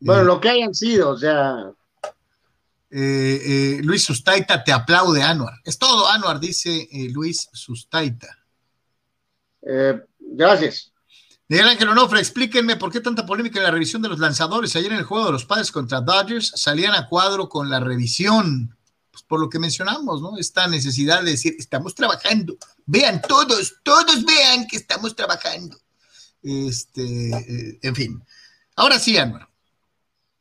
Bueno, eh, lo que hayan sido, o sea. Eh, eh, Luis Sustaita te aplaude, Anuar. Es todo, Anuar, dice Luis Sustaita. Gracias. Miguel Ángel Onofre, explíquenme por qué tanta polémica en la revisión de los lanzadores. Ayer en el juego de los padres contra Dodgers salían a cuadro con la revisión. Pues por lo que mencionamos, ¿no? Esta necesidad de decir, estamos trabajando. Vean todos, todos vean que estamos trabajando. Este, eh, en fin. Ahora sí, Álvaro.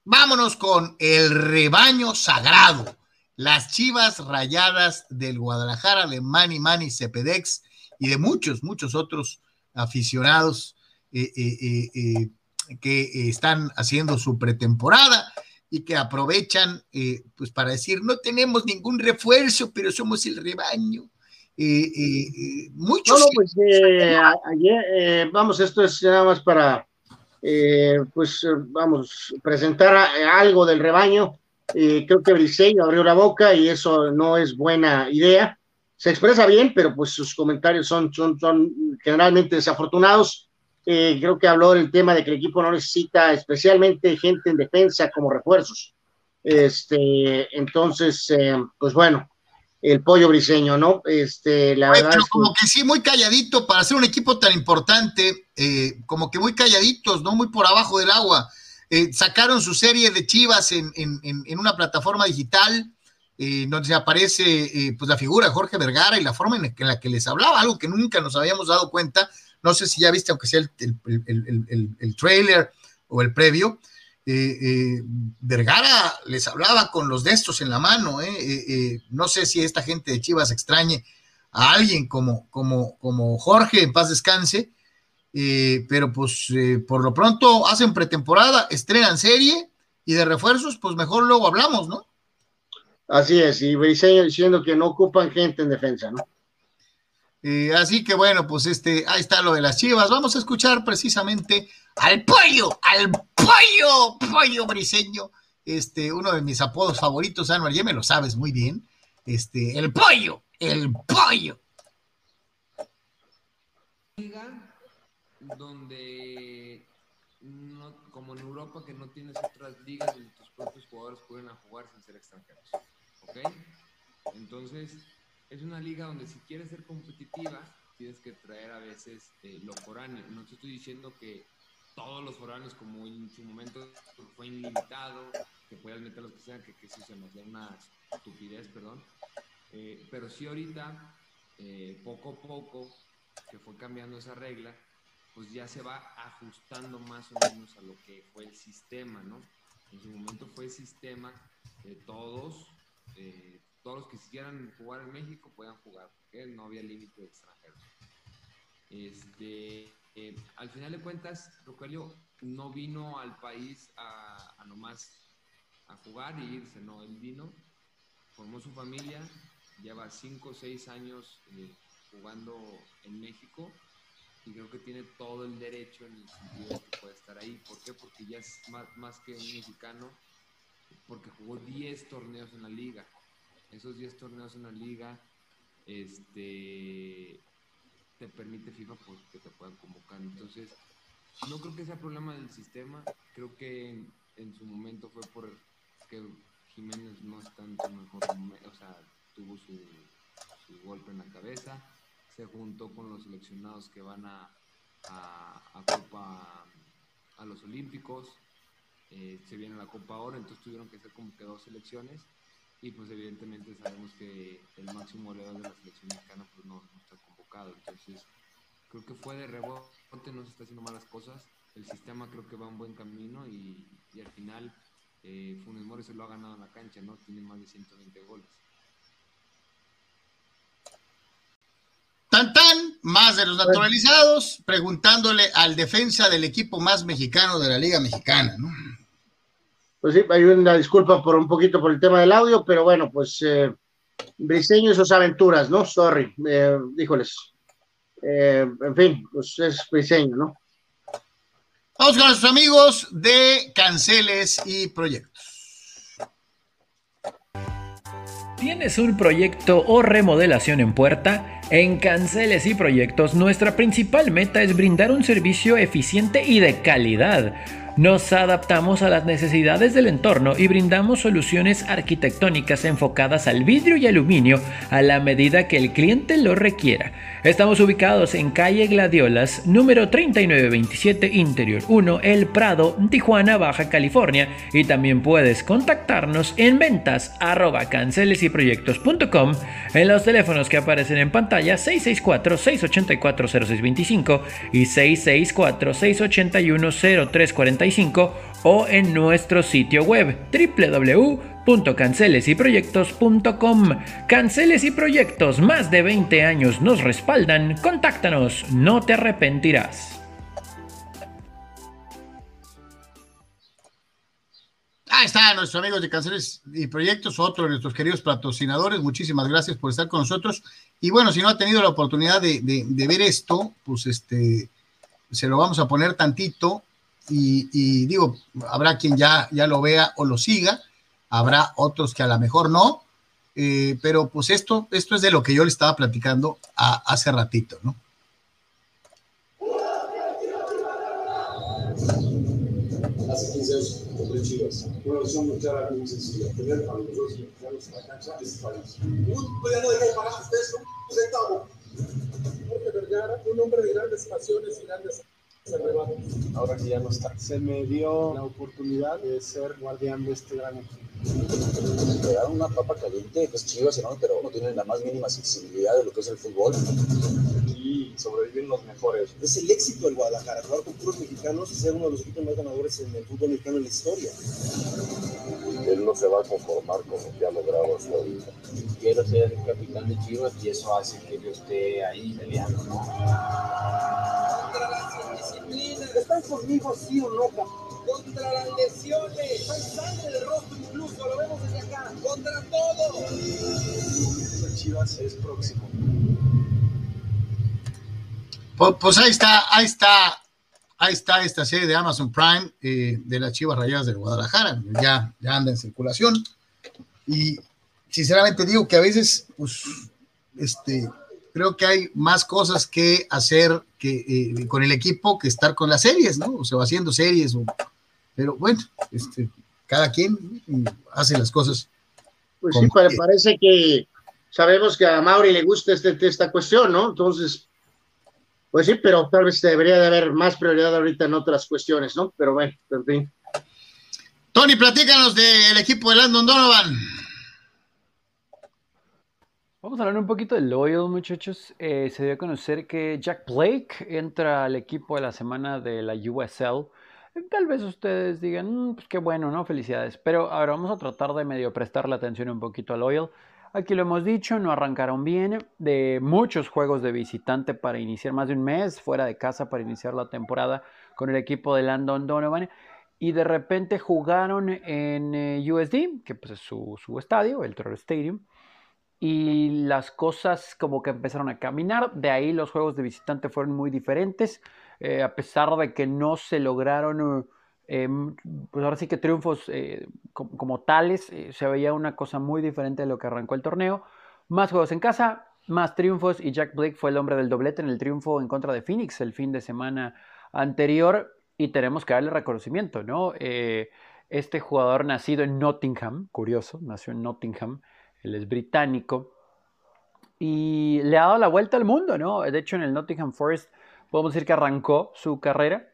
Vámonos con el rebaño sagrado. Las chivas rayadas del Guadalajara de Manny Manny Cepedex y de muchos, muchos otros aficionados eh, eh, que están haciendo su pretemporada y que aprovechan pues para decir, no tenemos ningún refuerzo, pero somos el rebaño. muchos... No, pues ayer, vamos, esto es nada más para, pues vamos, presentar algo del rebaño. creo que Briseño abrió la boca y eso no es buena idea se expresa bien, pero pues sus comentarios son, son, son generalmente desafortunados. Eh, creo que habló del tema de que el equipo no necesita especialmente gente en defensa como refuerzos. Este, entonces, eh, pues bueno, el pollo briseño, ¿no? Este, la verdad. Pero como que... sí, muy calladito para ser un equipo tan importante, eh, como que muy calladitos, ¿no? Muy por abajo del agua. sacaron su serie de chivas en, en, en una plataforma digital eh, donde aparece eh, pues la figura de Jorge Vergara y la forma en la que les hablaba, algo que nunca nos habíamos dado cuenta. No sé si ya viste, aunque sea el, trailer o el previo, eh, Vergara les hablaba con los destos en la mano. no sé si esta gente de Chivas extrañe a alguien como, como, como Jorge, en paz descanse, pero pues por lo pronto hacen pretemporada, estrenan serie y de refuerzos, pues mejor luego hablamos, ¿no? Así es, y Briseño diciendo que no ocupan gente en defensa, ¿no? Eh, así que bueno, pues este, ahí está lo de las chivas. Vamos a escuchar precisamente al pollo, al pollo, pollo briseño. Este, uno de mis apodos favoritos, Anuar, ya me lo sabes muy bien. Este, el pollo, el pollo. Donde, como en Europa, que no tienes otras ligas donde tus propios jugadores pueden jugar sin ser extranjeros. ¿Ok? Entonces, es una liga donde si quieres ser competitiva, tienes que traer a veces eh, lo foráneo. No te estoy diciendo que todos los foráneos, como en su momento fue ilimitado, que puedas meter los que sean, que, que eso se nos da una estupidez, perdón. Eh, pero sí ahorita, eh, poco a poco, que fue cambiando esa regla, pues ya se va ajustando más o menos a lo que fue el sistema, ¿no? En su momento fue el sistema de todos, eh, todos los que quisieran jugar en México puedan jugar, porque no había límite de extranjeros. Este, eh, al final de cuentas, Rogelio no vino al país a, a, nomás a jugar y irse, no, él vino, formó su familia, lleva 5 o 6 años eh, jugando en México y creo que tiene todo el derecho en el sentido de que puede estar ahí. ¿Por qué? Porque ya es más, más que un mexicano, porque jugó 10 torneos en la liga esos 10 torneos en la liga, este, te permite FIFA pues, que te puedan convocar. Entonces, no creo que sea problema del sistema, creo que en, su momento fue por que Jiménez no está en su mejor o sea, tuvo su, golpe en la cabeza, se juntó con los seleccionados que van a, a, Copa, a los Olímpicos, eh, se viene la Copa ahora, entonces tuvieron que hacer como que dos selecciones y pues evidentemente sabemos que el máximo goleador de la selección mexicana pues no, está convocado, entonces creo que fue de rebote, no se está haciendo malas cosas, el sistema creo que va un buen camino y, y al final eh, Funes Mori se lo ha ganado en la cancha, ¿no? Tiene más de 120 goles. Tan tan, más de los naturalizados, preguntándole al defensa del equipo más mexicano de la Liga Mexicana, ¿no? Pues sí, hay una disculpa por un poquito por el tema del audio, pero bueno, pues eh, Briseño y sus aventuras, ¿no? Sorry, eh, híjoles. Eh, en fin, pues es Briseño, ¿no? Vamos con nuestros amigos de Canceles y Proyectos. ¿Tienes un proyecto o remodelación en puerta? En Canceles y Proyectos nuestra principal meta es brindar un servicio eficiente y de calidad nos adaptamos a las necesidades del entorno y brindamos soluciones arquitectónicas enfocadas al vidrio y aluminio a la medida que el cliente lo requiera. Estamos ubicados en calle Gladiolas, número 3927, Interior 1, El Prado, Tijuana, Baja California. Y también puedes contactarnos en ventas arroba cancelesyproyectos.com en los teléfonos que aparecen en pantalla 664-684-0625 y 664-681-0345 o en nuestro sitio web www.cancelesyproyectos.com. Canceles y proyectos, más de 20 años nos respaldan. Contáctanos, no te arrepentirás. Ahí está, nuestros amigos de Canceles y Proyectos, otro de nuestros queridos patrocinadores. Muchísimas gracias por estar con nosotros. Y bueno, si no ha tenido la oportunidad de, de ver esto, pues este, se lo vamos a poner tantito y, digo, habrá quien ya, ya lo vea o lo siga, habrá otros que a lo mejor no, eh, pero pues esto, esto es de lo que yo le estaba platicando hace ratito, ¿no? Hace 15 años a. Un un hombre de grandes pasiones y grandes Ahora que ya no está. Se me dio la oportunidad de ser guardián de este gran equipo. Dan una papa caliente, pues chivas, ¿no? pero no tienen la más mínima sensibilidad de lo que es el fútbol. Y sobreviven los mejores. Es el éxito del Guadalajara, jugar con puros mexicanos y ser uno de los equipos más ganadores en el fútbol mexicano en la historia. Él no se va a conformar con lo que ha logrado hasta ahorita. Quiero ser el capitán de Chivas y eso hace que yo esté ahí peleando, ¿no? ¿Están conmigo sí o no, Contra las lesiones. Hay sangre de rostro incluso, lo vemos desde acá. Contra todo. Chivas es próximo. Pues, pues ahí está, ahí está, ahí está esta serie de Amazon Prime eh, de las Chivas Rayadas de Guadalajara. Ya, ya anda en circulación. Y sinceramente digo que a veces, pues, este, creo que hay más cosas que hacer que, eh, con el equipo que estar con las series, ¿no? O se va haciendo series, o, pero bueno, este, cada quien hace las cosas. Pues sí, pare- parece que sabemos que a Mauri le gusta este, esta cuestión, ¿no? Entonces, pues sí, pero tal vez debería de haber más prioridad ahorita en otras cuestiones, ¿no? Pero bueno, en fin. Tony, platícanos del equipo de Landon Donovan. Vamos a hablar un poquito de Loyal, muchachos. Eh, se dio a conocer que Jack Blake entra al equipo de la semana de la USL. Tal vez ustedes digan, "Mm, pues qué bueno, ¿no? Felicidades. Pero ahora vamos a tratar de medio prestarle atención un poquito a Loyal. Aquí lo hemos dicho, no arrancaron bien. De muchos juegos de visitante para iniciar más de un mes fuera de casa para iniciar la temporada con el equipo de Landon Donovan. Y de repente jugaron en eh, USD, que pues es su, estadio, el Toro Stadium y las cosas como que empezaron a caminar. De ahí los juegos de visitante fueron muy diferentes, eh, a pesar de que no se lograron, em, pues ahora sí que triunfos eh, co- como, tales, eh, se veía una cosa muy diferente de lo que arrancó el torneo. Más juegos en casa, más triunfos y Jack Blake fue el hombre del doblete en el triunfo en contra de Phoenix el fin de semana anterior y tenemos que darle reconocimiento, ¿no? Eh, este jugador nacido en Nottingham, curioso, nació en Nottingham, él es británico y le ha dado la vuelta al mundo, ¿no? De hecho, en el Nottingham Forest podemos decir que arrancó su carrera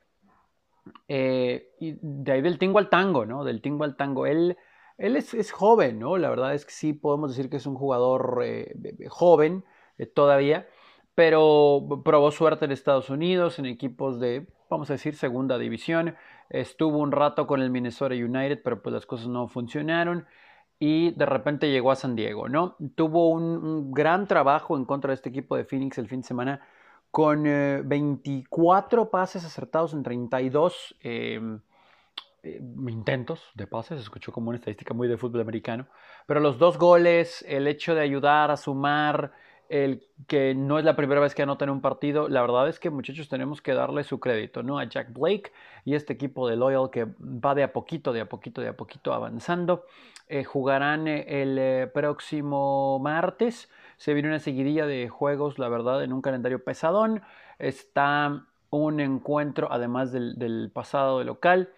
eh, y de ahí del tingo al tango, ¿no? Del tingo al tango. Él, él es, es joven, ¿no? La verdad es que sí podemos decir que es un jugador eh, joven eh, todavía, pero probó suerte en Estados Unidos, en equipos de, vamos a decir, segunda división. Estuvo un rato con el Minnesota United, pero pues las cosas no funcionaron y de repente llegó a San Diego, ¿no? Tuvo un, un gran trabajo en contra de este equipo de Phoenix el fin de semana con eh, 24 pases acertados en 32 eh, eh, intentos de pases, se escuchó como una estadística muy de fútbol americano, pero los dos goles, el hecho de ayudar a sumar, el que no es la primera vez que anota en un partido, la verdad es que muchachos tenemos que darle su crédito, ¿no? A Jack Blake y este equipo de Loyal que va de a poquito, de a poquito, de a poquito avanzando. Eh, jugarán eh, el eh, próximo martes. Se viene una seguidilla de juegos, la verdad, en un calendario pesadón. Está un encuentro, además del, pasado de local.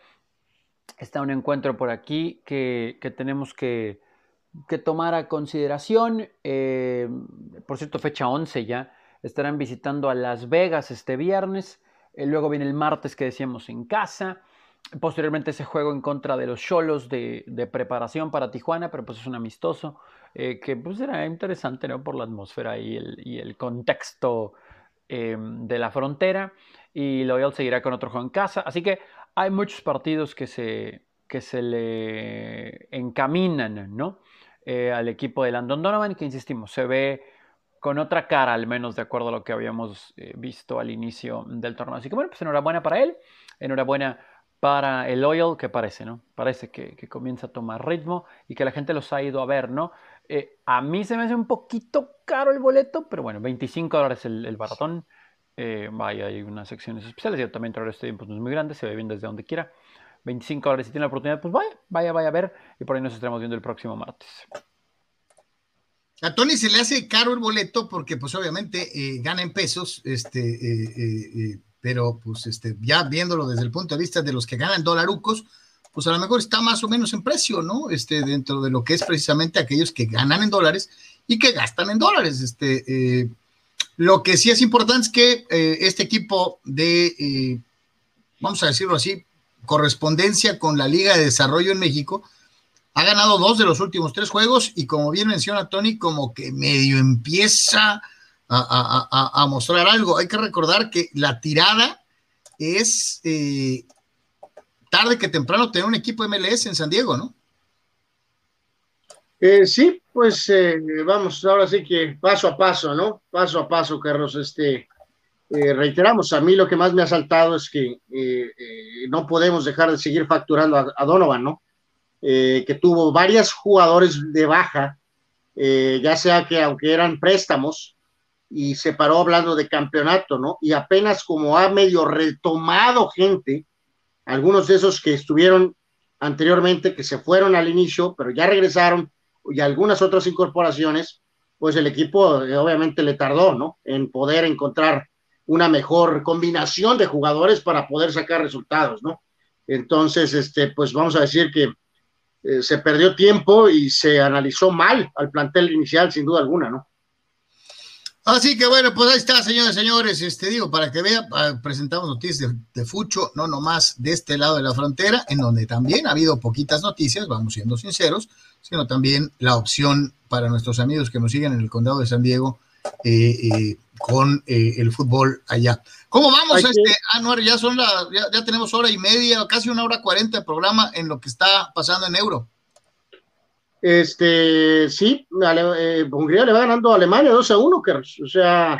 Está un encuentro por aquí que, que tenemos que, que, tomar a consideración. Eh, por cierto, fecha 11 ya. Estarán visitando a Las Vegas este viernes. Eh, luego viene el martes que decíamos en casa. Posteriormente ese juego en contra de los Cholos de, preparación para Tijuana, pero pues es un amistoso eh, que pues era interesante ¿no? por la atmósfera y el, contexto eh, de la frontera. Y Loyal seguirá con otro juego en casa. Así que hay muchos partidos que se, que se le encaminan ¿no? Eh, al equipo de Landon Donovan, que insistimos, se ve con otra cara, al menos de acuerdo a lo que habíamos eh, visto al inicio del torneo. Así que bueno, pues enhorabuena para él, enhorabuena para el Loyal, que parece, ¿no? Parece que, que, comienza a tomar ritmo y que la gente los ha ido a ver, ¿no? Eh, a mí se me hace un poquito caro el boleto, pero bueno, 25 dólares el, el baratón. Eh, vaya, hay unas secciones especiales. Yo también Travel Stadium pues, no es muy grande, se ve bien desde donde quiera. 25 dólares si tiene la oportunidad, pues vaya, vaya, vaya a ver. Y por ahí nos estaremos viendo el próximo martes. A Tony se le hace caro el boleto porque, pues, obviamente eh, gana en pesos, este, eh, pero, pues, este, ya viéndolo desde el punto de vista de los que ganan dolarucos, pues a lo mejor está más o menos en precio, ¿no? Este, dentro de lo que es precisamente aquellos que ganan en dólares y que gastan en dólares. Este, lo que sí es importante es que este equipo de, vamos a decirlo así, correspondencia con la Liga de Desarrollo en México, ha ganado dos de los últimos tres juegos y como bien menciona Tony, como que medio empieza a, mostrar algo. Hay que recordar que la tirada es eh, tarde que temprano tener un equipo MLS en San Diego, ¿no? Eh, sí, pues eh, vamos, ahora sí que paso a paso, ¿no? Paso a paso, Carlos. Este, reiteramos, a mí lo que más me ha saltado es que no podemos dejar de seguir facturando a, a Donovan, ¿no? Que tuvo varios jugadores de baja, ya sea que aunque eran préstamos, y se paró hablando de campeonato, ¿no? Y apenas como ha medio retomado gente, algunos de esos que estuvieron anteriormente, que se fueron al inicio, pero ya regresaron, y algunas otras incorporaciones, pues el equipo eh, obviamente le tardó, ¿no? En poder encontrar una mejor combinación de jugadores para poder sacar resultados, ¿no? Entonces, este, pues vamos a decir que eh, se perdió tiempo y se analizó mal al plantel inicial, sin duda alguna, ¿no? Así que bueno, pues ahí está, señores y señores. Este digo, para que vean, presentamos noticias de, de, Fucho, no nomás de este lado de la frontera, en donde también ha habido poquitas noticias, vamos siendo sinceros, sino también la opción para nuestros amigos que nos siguen en el condado de San Diego eh, eh, con eh, el fútbol allá. ¿Cómo vamos, este. Anuar? Ya son la, ya, ya, tenemos hora y media, casi una hora cuarenta de programa en lo que está pasando en Euro. Este, sí, Ale, eh, Hungría le va ganando a Alemania 2 a 1, Carlos. O sea,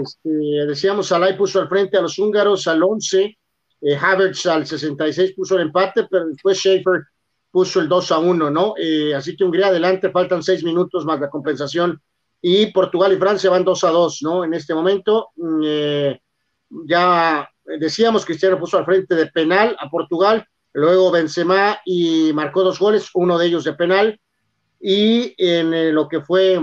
este, decíamos, Alay puso al frente a los húngaros al 11, eh, Havertz al 66 puso el empate, pero después Schaefer puso el 2 a 1, ¿no? Eh, así que Hungría adelante, faltan seis minutos más la compensación. Y Portugal y Francia van 2 a 2, ¿no? En este momento, mm, eh, ya decíamos, Cristiano puso al frente de penal a Portugal, luego Benzema y marcó dos goles, uno de ellos de penal, y en eh, lo que fue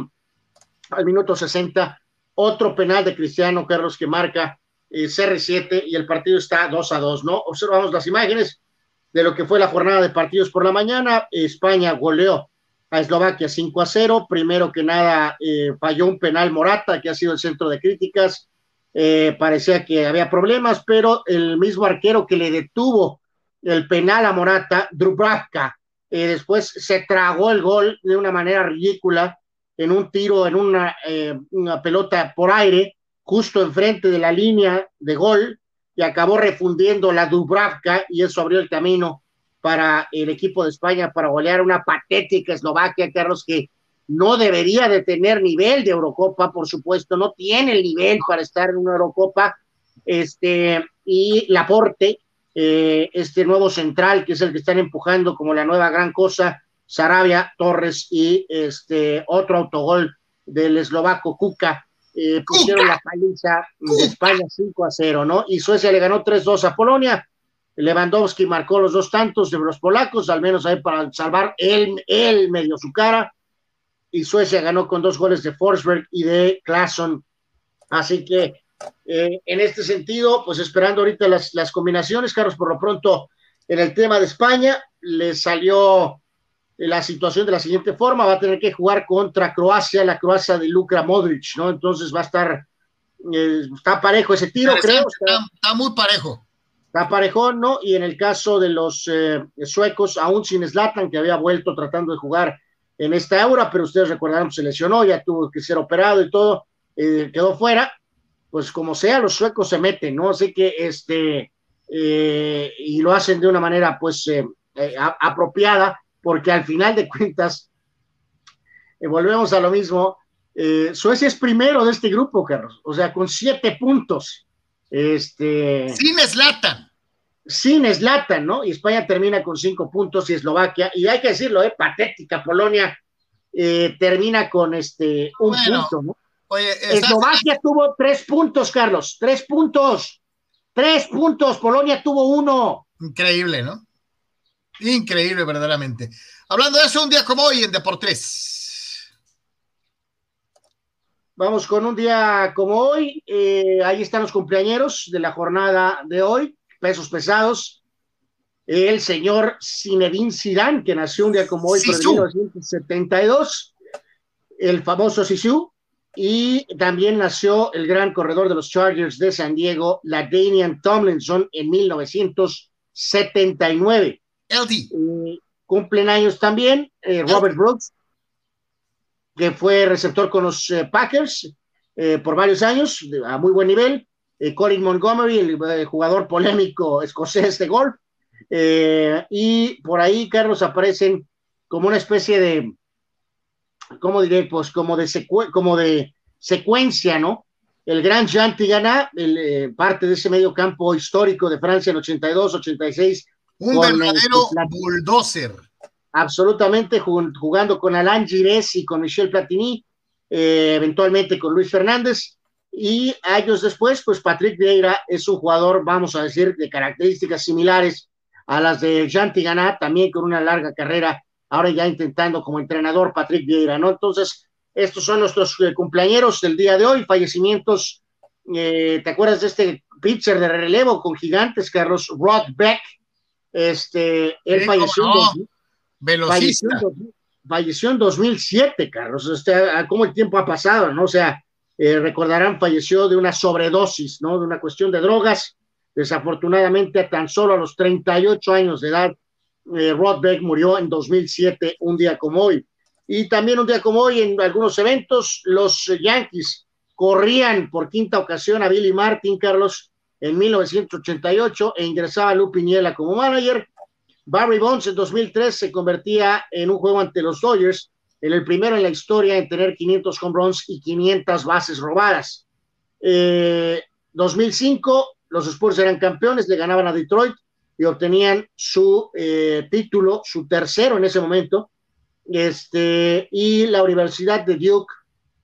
al minuto 60, otro penal de Cristiano Carlos que marca eh, CR7 y el partido está 2 a 2, ¿no? Observamos las imágenes de lo que fue la jornada de partidos por la mañana, España goleó a Eslovaquia 5 a 0, primero que nada eh, falló un penal Morata, que ha sido el centro de críticas, parecía que había problemas, pero el mismo arquero que le detuvo el penal a Morata, Dubravka, eh, después se tragó el gol de una manera ridícula en un tiro, en una, eh, una, pelota por aire, justo enfrente de la línea de gol, y acabó refundiendo la Dubravka, y eso abrió el camino para el equipo de España para golear una patética Eslovaquia, Carlos, que no debería de tener nivel de Eurocopa, por supuesto, no tiene el nivel para estar en una Eurocopa, este, y Laporte, eh, este nuevo central, que es el que están empujando como la nueva gran cosa, Sarabia, Torres y este otro autogol del eslovaco Kuka, eh, pusieron la paliza de España 5 a 0, ¿no? Y Suecia le ganó 3-2 a Polonia. Lewandowski marcó los dos tantos de los polacos, al menos ahí para salvar él, él medio su cara. Y Suecia ganó con dos goles de Forsberg y de Clason. Así que eh, en este sentido, pues esperando ahorita las, las, combinaciones, Carlos, por lo pronto en el tema de España, le salió la situación de la siguiente forma, va a tener que jugar contra Croacia, la Croacia de Luka Modric, ¿no? Entonces va a estar, eh, está parejo ese tiro, creo. Está, está, muy parejo. Está parejón, ¿no? Y en el caso de los eh, suecos, aún sin Zlatan, que había vuelto tratando de jugar en esta Euro, pero ustedes recordarán, se lesionó, ya tuvo que ser operado y todo, eh, quedó fuera, pues como sea, los suecos se meten, ¿no? Así que este, eh, y lo hacen de una manera, pues, eh, eh, apropiada, porque al final de cuentas, eh, volvemos a lo mismo, Suecia es primero de este grupo, Carlos, o sea, con siete puntos. Este, sin Slatan. Sin Slatan, ¿no? Y España termina con cinco puntos y Eslovaquia, y hay que decirlo, ¿eh? Patética, Polonia termina con este un bueno. punto, ¿no? Oye, Eslovaquia tuvo tres puntos, Carlos, tres puntos. Tres puntos, Polonia tuvo uno. Increíble, ¿no? Increíble, verdaderamente. Hablando de eso, un día como hoy en Deportes. Vamos con un día como hoy. Eh, ahí están los cumpleañeros de la jornada de hoy, pesos pesados. El señor Zinedine Zidane, que nació un día como hoy, por 1972. El famoso Sisu, y también nació el gran corredor de los Chargers de San Diego, la Damian Tomlinson, en 1979. LD. Eh, cumplen años también eh, Robert Brooks, que fue receptor con los eh, Packers eh, por varios años, a muy buen nivel. Colin Montgomery, el jugador polémico escocés de golf. y por ahí, Carlos, aparecen como una especie de ¿cómo diré? Pues como de, secue como de secuencia, ¿no? El gran Jean Tigana, el, eh, parte de ese medio campo histórico de Francia en 82, 86. Un verdadero bulldozer. Absolutamente, jugando con Alain Gires y con Michel Platini. eh, eventualmente con Luis Fernández, y años después, pues Patrick Vieira es un jugador, vamos a decir, de características similares a las de Jean Tigana, también con una larga carrera, ahora ya intentando como entrenador Patrick Vieira, ¿no? Entonces, estos son nuestros eh, cumpleaños del día de hoy, fallecimientos, eh, ¿te acuerdas de este pitcher de relevo con gigantes, Carlos Rod Beck? Este, él falleció, en falleció, en 2007, Carlos, este, cómo el tiempo ha pasado, ¿no? O sea, eh, recordarán, falleció de una sobredosis, ¿no? De una cuestión de drogas, desafortunadamente tan solo a los 38 años de edad, Rod Beck murió en 2007, un día como hoy. Y también un día como hoy, en algunos eventos, los Yankees corrían por quinta ocasión a Billy Martin, Carlos, en 1988 e ingresaba Lou Piniella como manager. Barry Bonds en 2003 se convertía en un juego ante los Dodgers, en el primero en la historia en tener 500 home runs y 500 bases robadas. 2005 eh, los Spurs eran campeones, le ganaban a Detroit y obtenían su eh, título, su tercero en ese momento, este, y la Universidad de Duke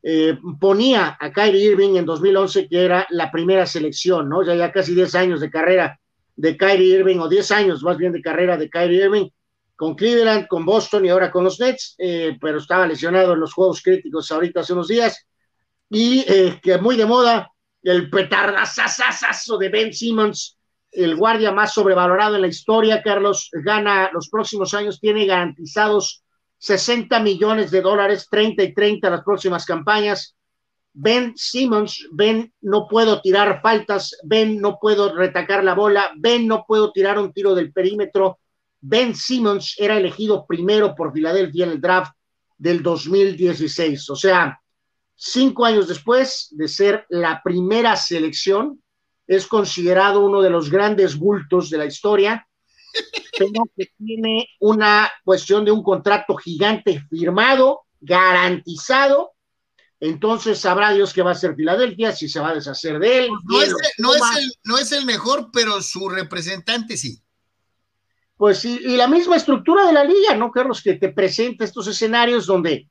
eh, ponía a Kyrie Irving en 2011, que era la primera selección, ¿no? Ya, ya casi 10 años de carrera de Kyrie Irving, o 10 años más bien de carrera de Kyrie Irving, con Cleveland, con Boston y ahora con los Nets, eh, pero estaba lesionado en los juegos críticos ahorita hace unos días, y que muy de moda, el petardazazazo de Ben Simmons, el guardia más sobrevalorado en la historia, Carlos, gana los próximos años, tiene garantizados 60 millones de dólares, 30 y 30 las próximas campañas. Ben Simmons, Ben no puedo tirar faltas, Ben no puedo retacar la bola, Ben no puedo tirar un tiro del perímetro. Ben Simmons era elegido primero por Filadelfia en el draft del 2016. O sea, cinco años después de ser la primera selección, es considerado uno de los grandes bultos de la historia pero que tiene una cuestión de un contrato gigante firmado, garantizado. Entonces sabrá Dios qué va a hacer Filadelfia, si se va a deshacer de él. No, es, el, no, es el, mejor, pero su representante sí. Pues sí, y la misma estructura de la liga, ¿no, Carlos? Que te presenta estos escenarios donde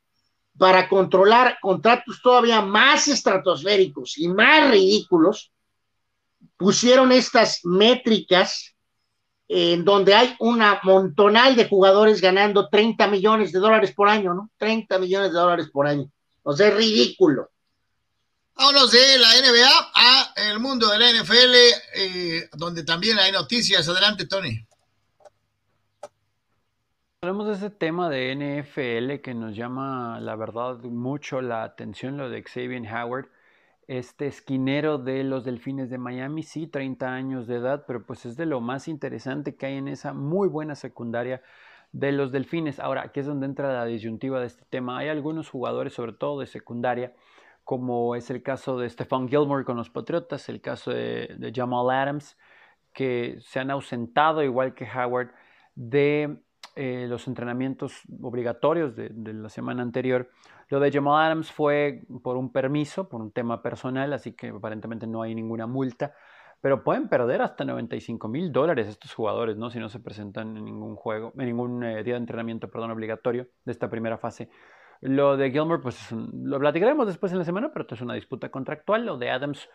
para controlar contratos todavía más estratosféricos y más ridículos, pusieron estas métricas en donde hay una montonal de jugadores ganando 30 millones de dólares por año, ¿no? 30 millones de dólares por año. O sea, es ridículo. Vámonos de la NBA a el mundo de la NFL, eh, donde también hay noticias. Adelante, Tony. Hablamos de ese tema de NFL que nos llama, la verdad, mucho la atención, lo de Xavier Howard este esquinero de los Delfines de Miami, sí, 30 años de edad, pero pues es de lo más interesante que hay en esa muy buena secundaria de los Delfines. Ahora, aquí es donde entra la disyuntiva de este tema. Hay algunos jugadores, sobre todo de secundaria, como es el caso de Stephon Gilmore con los Patriotas, el caso de, Jamal Adams, que se han ausentado, igual que Howard, de eh, los entrenamientos obligatorios de, de la semana anterior lo de Jamal Adams fue por un permiso, por un tema personal, así que aparentemente no hay ninguna multa. Pero pueden perder hasta 95 mil dólares estos jugadores, ¿no? Si no se presentan en ningún juego, en ningún eh, día de entrenamiento, perdón, obligatorio de esta primera fase. Lo de Gilmore, pues lo platicaremos después en la semana, pero esto es una disputa contractual. Lo de Adams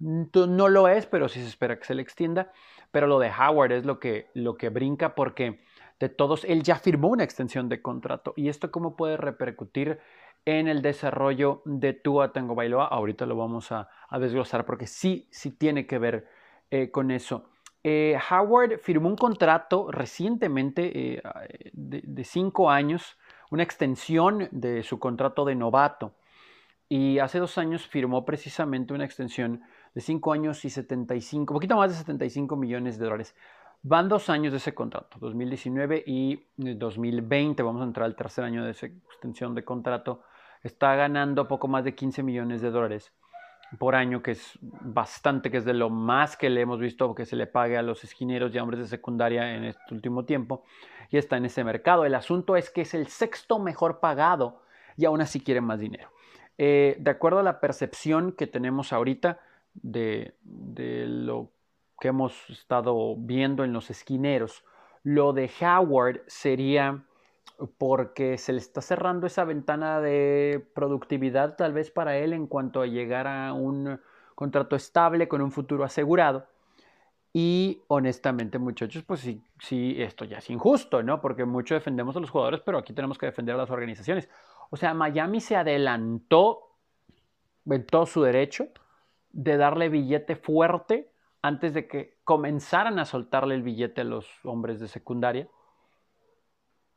no lo es, pero sí se espera que se le extienda. Pero lo de Howard es lo que, lo que brinca porque de todos, él ya firmó una extensión de contrato. ¿Y esto cómo puede repercutir en el desarrollo de Tua Tango Bailoa. Ahorita lo vamos a, desglosar porque sí, sí tiene que ver eh, con eso. Eh, Howard firmó un contrato recientemente eh, de, cinco años, una extensión de su contrato de novato. Y hace dos años firmó precisamente una extensión de cinco años y 75, un poquito más de 75 millones de dólares. Van dos años de ese contrato, 2019 y 2020. Vamos a entrar al tercer año de esa extensión de contrato está ganando poco más de 15 millones de dólares por año, que es bastante, que es de lo más que le hemos visto que se le pague a los esquineros y hombres de secundaria en este último tiempo, y está en ese mercado. El asunto es que es el sexto mejor pagado y aún así quiere más dinero. Eh, de acuerdo a la percepción que tenemos ahorita de, de lo que hemos estado viendo en los esquineros, lo de Howard sería porque se le está cerrando esa ventana de productividad tal vez para él en cuanto a llegar a un contrato estable con un futuro asegurado. Y honestamente, muchachos, pues sí, sí, esto ya es injusto, ¿no? Porque mucho defendemos a los jugadores, pero aquí tenemos que defender a las organizaciones. O sea, Miami se adelantó en todo su derecho de darle billete fuerte antes de que comenzaran a soltarle el billete a los hombres de secundaria.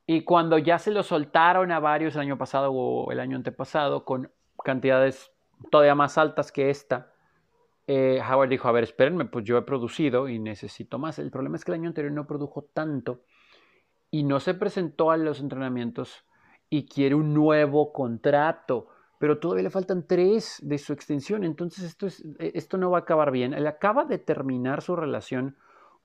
Y cuando ya se lo soltaron a varios el año pasado o el año antepasado con cantidades todavía más altas que esta, eh, Howard dijo, a ver, espérenme, pues yo he producido y necesito más. El problema es que el año anterior no produjo tanto y no se presentó a los entrenamientos y quiere un nuevo contrato, pero todavía le faltan tres de su extensión, entonces esto, es, eh, esto no va a acabar bien. Él acaba de terminar su relación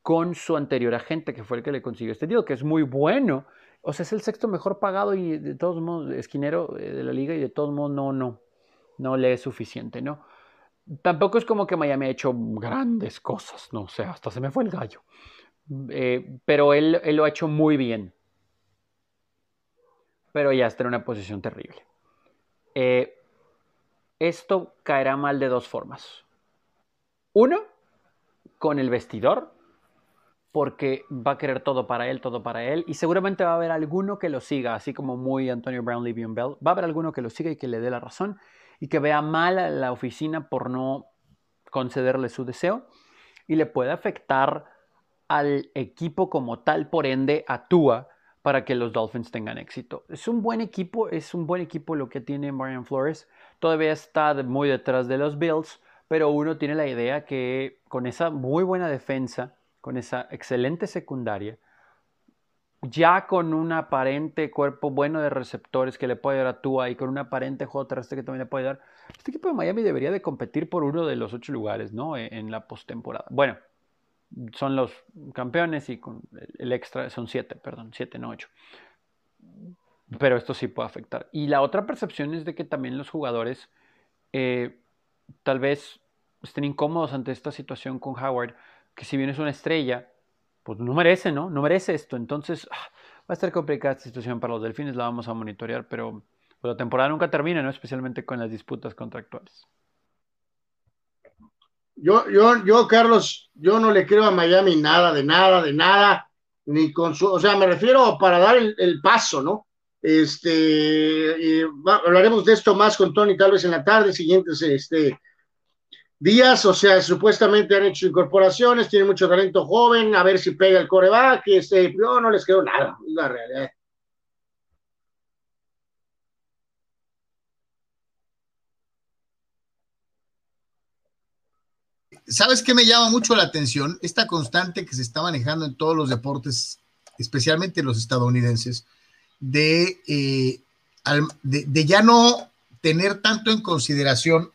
con su anterior agente, que fue el que le consiguió este deal, que es muy bueno. O sea, es el sexto mejor pagado y de todos modos, esquinero eh, de la liga y de todos modos no, no, no le es suficiente, ¿no? tampoco es como que Miami ha hecho grandes cosas, no sé, hasta se me fue el gallo. Eh, pero él, lo ha hecho muy bien. Pero ya está en una posición terrible. Eh, esto caerá mal de dos formas. Uno, con el vestidor, porque va a querer todo para él, todo para él, y seguramente va a haber alguno que lo siga, así como muy Antonio Brown, Livion Bell, va a haber alguno que lo siga y que le dé la razón, y que vea mal a la oficina por no concederle su deseo y le puede afectar al equipo como tal, por ende actúa para que los Dolphins tengan éxito. Es un buen equipo, es un buen equipo lo que tiene Brian Flores. Todavía está muy detrás de los Bills, pero uno tiene la idea que con esa muy buena defensa, con esa excelente secundaria, ya con un aparente cuerpo bueno de receptores que le puede dar a Tua y con un aparente juego terrestre que también le puede dar, este equipo de Miami debería de competir por uno de los ocho lugares, ¿no? E, en, la postemporada. Bueno, son los campeones y con el extra son siete, perdón, siete, no ocho. Pero esto sí puede afectar. Y la otra percepción es de que también los jugadores eh, tal vez estén incómodos ante esta situación con Howard, que si bien es una estrella, pues no merece, ¿no? No merece esto. Entonces, ah, va a estar complicada esta situación para los delfines, la vamos a monitorear, pero pues, la temporada nunca termina, ¿no? Especialmente con las disputas contractuales. Yo, yo, yo, Carlos, yo no le creo a Miami nada, de nada, de nada, ni con su, o sea, me refiero para dar el, paso, ¿no? Este, hablaremos de esto más con Tony tal vez en la tarde, siguientes, este, días, o sea, supuestamente han hecho incorporaciones, tienen mucho talento joven, a ver si pega el coreback, este, yo no les creo nada, la realidad. ¿Sabes qué me llama mucho la atención? Esta constante que se está manejando en todos los deportes, especialmente los estadounidenses, de, eh, de ya no tener tanto en consideración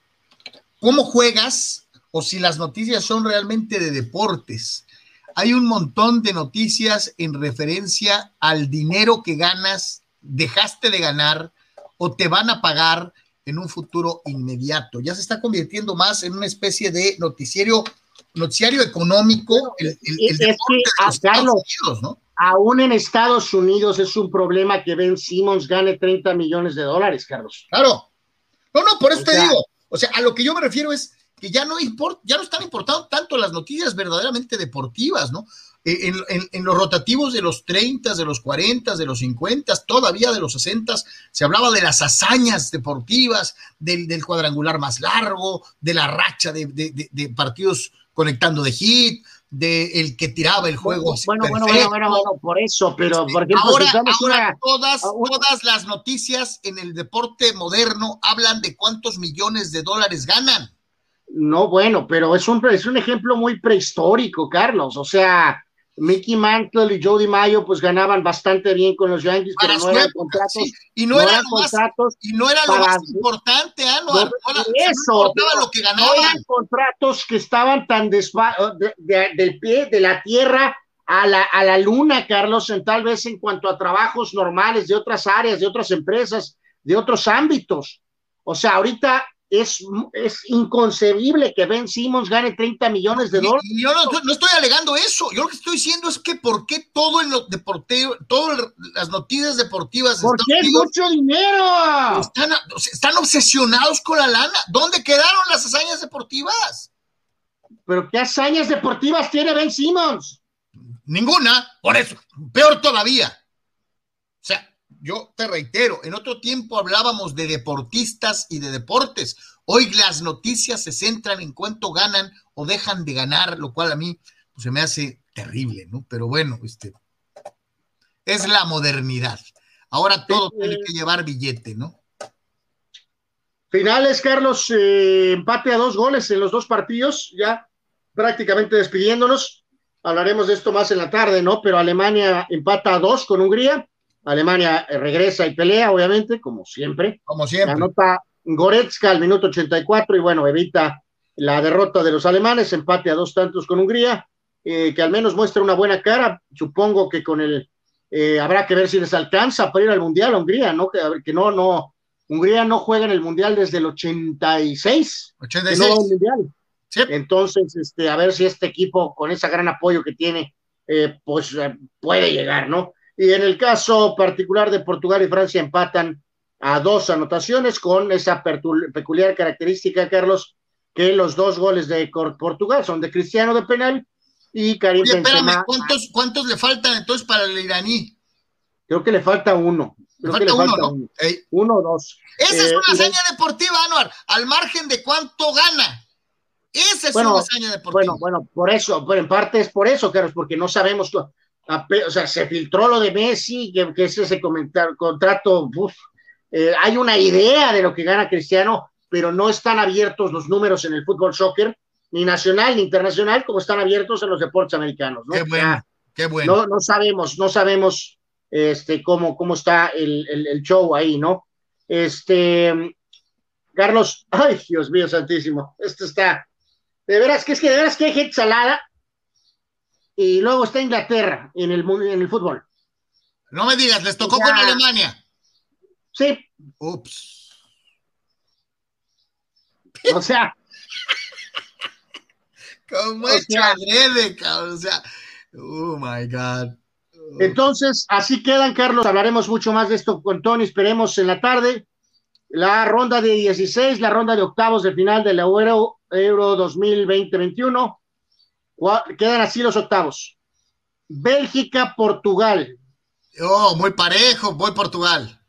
cómo juegas o si las noticias son realmente de deportes. Hay un montón de noticias en referencia al dinero que ganas, dejaste de ganar o te van a pagar en un futuro inmediato. Ya se está convirtiendo más en una especie de noticiario, noticiario económico. El, es que, Carlos, ¿no? Aún en Estados Unidos es un problema que Ben Simmons gane 30 millones de dólares, Carlos. Claro. No, no, por eso te digo, o sea, a lo que yo me refiero es que ya no importa, ya no están importando tanto las noticias verdaderamente deportivas, ¿no? E, en, los rotativos de los 30, de los 40, de los 50, todavía de los 60, se hablaba de las hazañas deportivas, del, cuadrangular más largo, de la racha de, partidos conectando de hit, de el que tiraba el juego. Bueno, bueno, bueno, bueno, bueno, por eso, pero este, ahora, ahora todas, todas las noticias en el deporte moderno hablan de cuántos millones de dólares ganan. No, bueno, pero es un, es un ejemplo muy prehistórico, Carlos. O sea, Mickey Mantle y Jody Mayo pues ganaban bastante bien con los Yankees, pero no eran contratos. Y no, eran, contratos y no era lo más importante, ¿ah? no, eso, no lo que ganaban. No eran contratos que estaban tan del pie, de la tierra a la, a la luna, Carlos, en tal vez en cuanto a trabajos normales de otras áreas, de otras empresas, de otros ámbitos. O sea, ahorita es, es inconcebible que Ben Simmons gane 30 millones de dólares. Y yo no, no estoy alegando eso. Yo lo que estoy diciendo es que por qué todo en lo deportivo, todas las noticias deportivas. de Porque es Unidos mucho dinero. Están, están obsesionados con la lana. ¿Dónde quedaron las hazañas deportivas? Pero ¿qué hazañas deportivas tiene Ben Simmons? Ninguna, por eso, peor todavía. Yo te reitero, en otro tiempo hablábamos de deportistas y de deportes. Hoy las noticias se centran en cuánto ganan o dejan de ganar, lo cual a mí pues, se me hace terrible, ¿no? Pero bueno, este es la modernidad. Ahora todo tiene que llevar billete, ¿no? Finales, Carlos, eh, empate a dos goles en los dos partidos, ya prácticamente despidiéndonos. Hablaremos de esto más en la tarde, ¿no? Pero Alemania empata a dos con Hungría. Alemania eh, regresa y pelea, obviamente, como siempre. Como siempre. Anota Goretzka al minuto 84 y bueno, evita la derrota de los alemanes, empate a dos tantos con Hungría, eh, que al menos muestra una buena cara. Supongo que con el eh, habrá que ver si les alcanza para ir al Mundial a Hungría, ¿no? Que, que no, no, Hungría no juega en el Mundial desde el 86. 86. Que no va al Mundial. Sí. Entonces, este, a ver si este equipo, con ese gran apoyo que tiene, eh, pues puede llegar, ¿no? Y en el caso particular de Portugal y Francia empatan a dos anotaciones con esa peculiar característica, Carlos, que los dos goles de Portugal son de Cristiano de penal y Karim Oye, espérame, Benzema. ¿cuántos, ¿cuántos le faltan entonces para el iraní? Creo que le falta uno. Creo Le que le falta uno, falta ¿no? uno. Ey. Uno o dos. Esa es Eh, una de- hazaña deportiva, Anuar, al margen de cuánto gana. Esa es Bueno, una hazaña deportiva. Bueno, bueno, por eso, pero en parte es por eso, Carlos, porque no sabemos, o sea, se filtró lo de Messi, que, que es ese comentar, contrato, uf, eh, hay una idea de lo que gana Cristiano, pero no están abiertos los números en el fútbol soccer, ni nacional ni internacional, como están abiertos en los deportes americanos, ¿no? Qué bueno, qué bueno. no, no sabemos, no sabemos este, cómo, cómo está el, el- el show ahí, ¿no? Este, Carlos, ay, Dios mío santísimo, esto está, de veras, que es que de veras que hay gente salada, y luego está Inglaterra en el, en el fútbol. No me digas, les tocó Ya. con Alemania. Sí, Ups. o sea, Como sea- adrede, cabrón. O sea, oh my God. Entonces, así quedan, Carlos. Hablaremos mucho más de esto con Tony. Esperemos en la tarde. La ronda de 16, la ronda de octavos de final de la Euro, Euro 2020-21. Quedan así los octavos. Bélgica, Portugal. Oh, muy parejo, voy Portugal.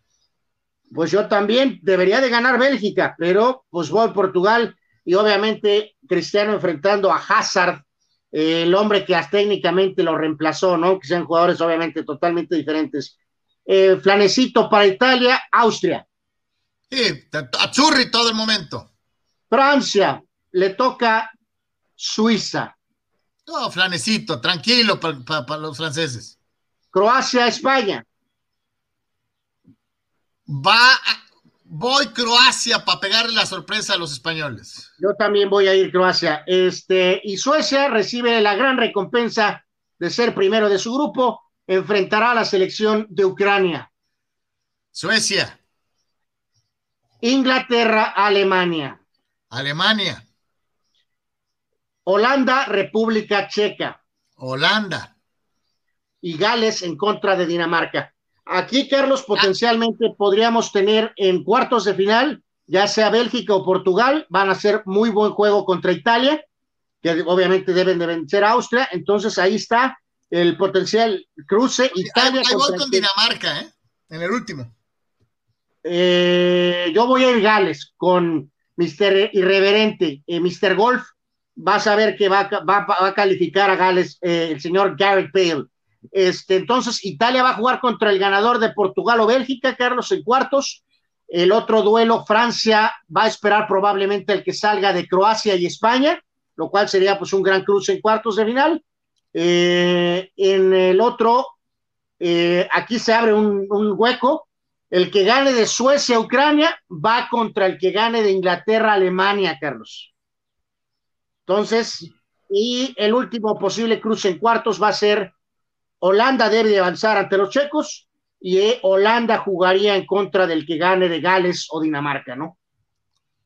Pues yo también debería de ganar Bélgica, pero pues voy Portugal y obviamente Cristiano enfrentando a Hazard, eh, el hombre que hasta técnicamente lo reemplazó, ¿no? Que sean jugadores obviamente totalmente diferentes. Eh, Flanecito para Italia, Austria. Sí, Azzurri todo el momento. Francia, le toca Suiza. No, flanecito, tranquilo para los franceses. Croacia, España. Va, a- voy Croacia para pegarle la sorpresa a los españoles. Yo también voy a ir Croacia. Este, y Suecia recibe la gran recompensa de ser primero de su grupo, enfrentará a la selección de Ucrania. Suecia, Inglaterra, Alemania. Alemania, Holanda, República Checa. Holanda. Y Gales en contra de Dinamarca. Aquí, Carlos, potencialmente podríamos tener en cuartos de final, ya sea Bélgica o Portugal, van a hacer muy buen juego contra Italia, que obviamente deben de vencer a Austria. Entonces ahí está el potencial cruce Italia voy contra con Dinamarca, ¿eh? En el último. Eh, yo voy a ir Gales con Mr. Irreverente, eh, Mr. Golf. Vas a ver que va, va, va a calificar a Gales eh, el señor Garrett Bale. Este, entonces, Italia va a jugar contra el ganador de Portugal o Bélgica, Carlos, en cuartos. El otro duelo, Francia va a esperar probablemente el que salga de Croacia y España, lo cual sería pues un gran cruce en cuartos de final. Eh, en el otro, eh, aquí se abre un, un hueco. El que gane de Suecia, Ucrania, va contra el que gane de Inglaterra, Alemania, Carlos. Entonces, y el último posible cruce en cuartos va a ser Holanda debe de avanzar ante los checos y eh, Holanda jugaría en contra del que gane de Gales o Dinamarca, ¿no?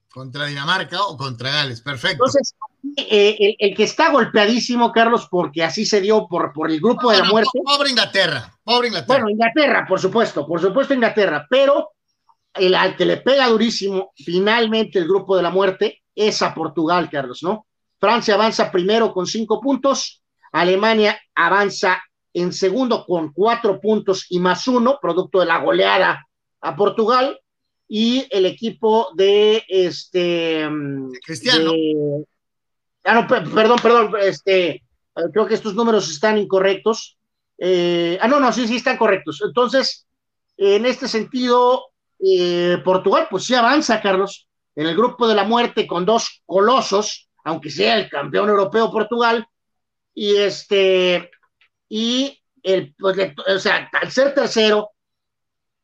Contra Dinamarca o contra Gales, perfecto. Entonces, eh, el, el, que está golpeadísimo, Carlos, porque así se dio por, por el grupo de la muerte. Pobre Inglaterra, pobre Inglaterra. Bueno, Inglaterra, por supuesto, por supuesto Inglaterra, pero el al que le pega durísimo, finalmente el grupo de la muerte, es a Portugal, Carlos, ¿no? Francia avanza primero con cinco puntos, Alemania avanza en segundo con cuatro puntos y más uno, producto de la goleada a Portugal, y el equipo de este Cristiano. de- ah, no, per- perdón, perdón, este creo que estos números están incorrectos. Eh, ah, no, no, sí, sí están correctos. Entonces, en este sentido, eh, Portugal, pues sí avanza, Carlos, en el grupo de la muerte con dos colosos, aunque sea el campeón europeo Portugal, y este, y el, pues, le- o sea, al ser tercero,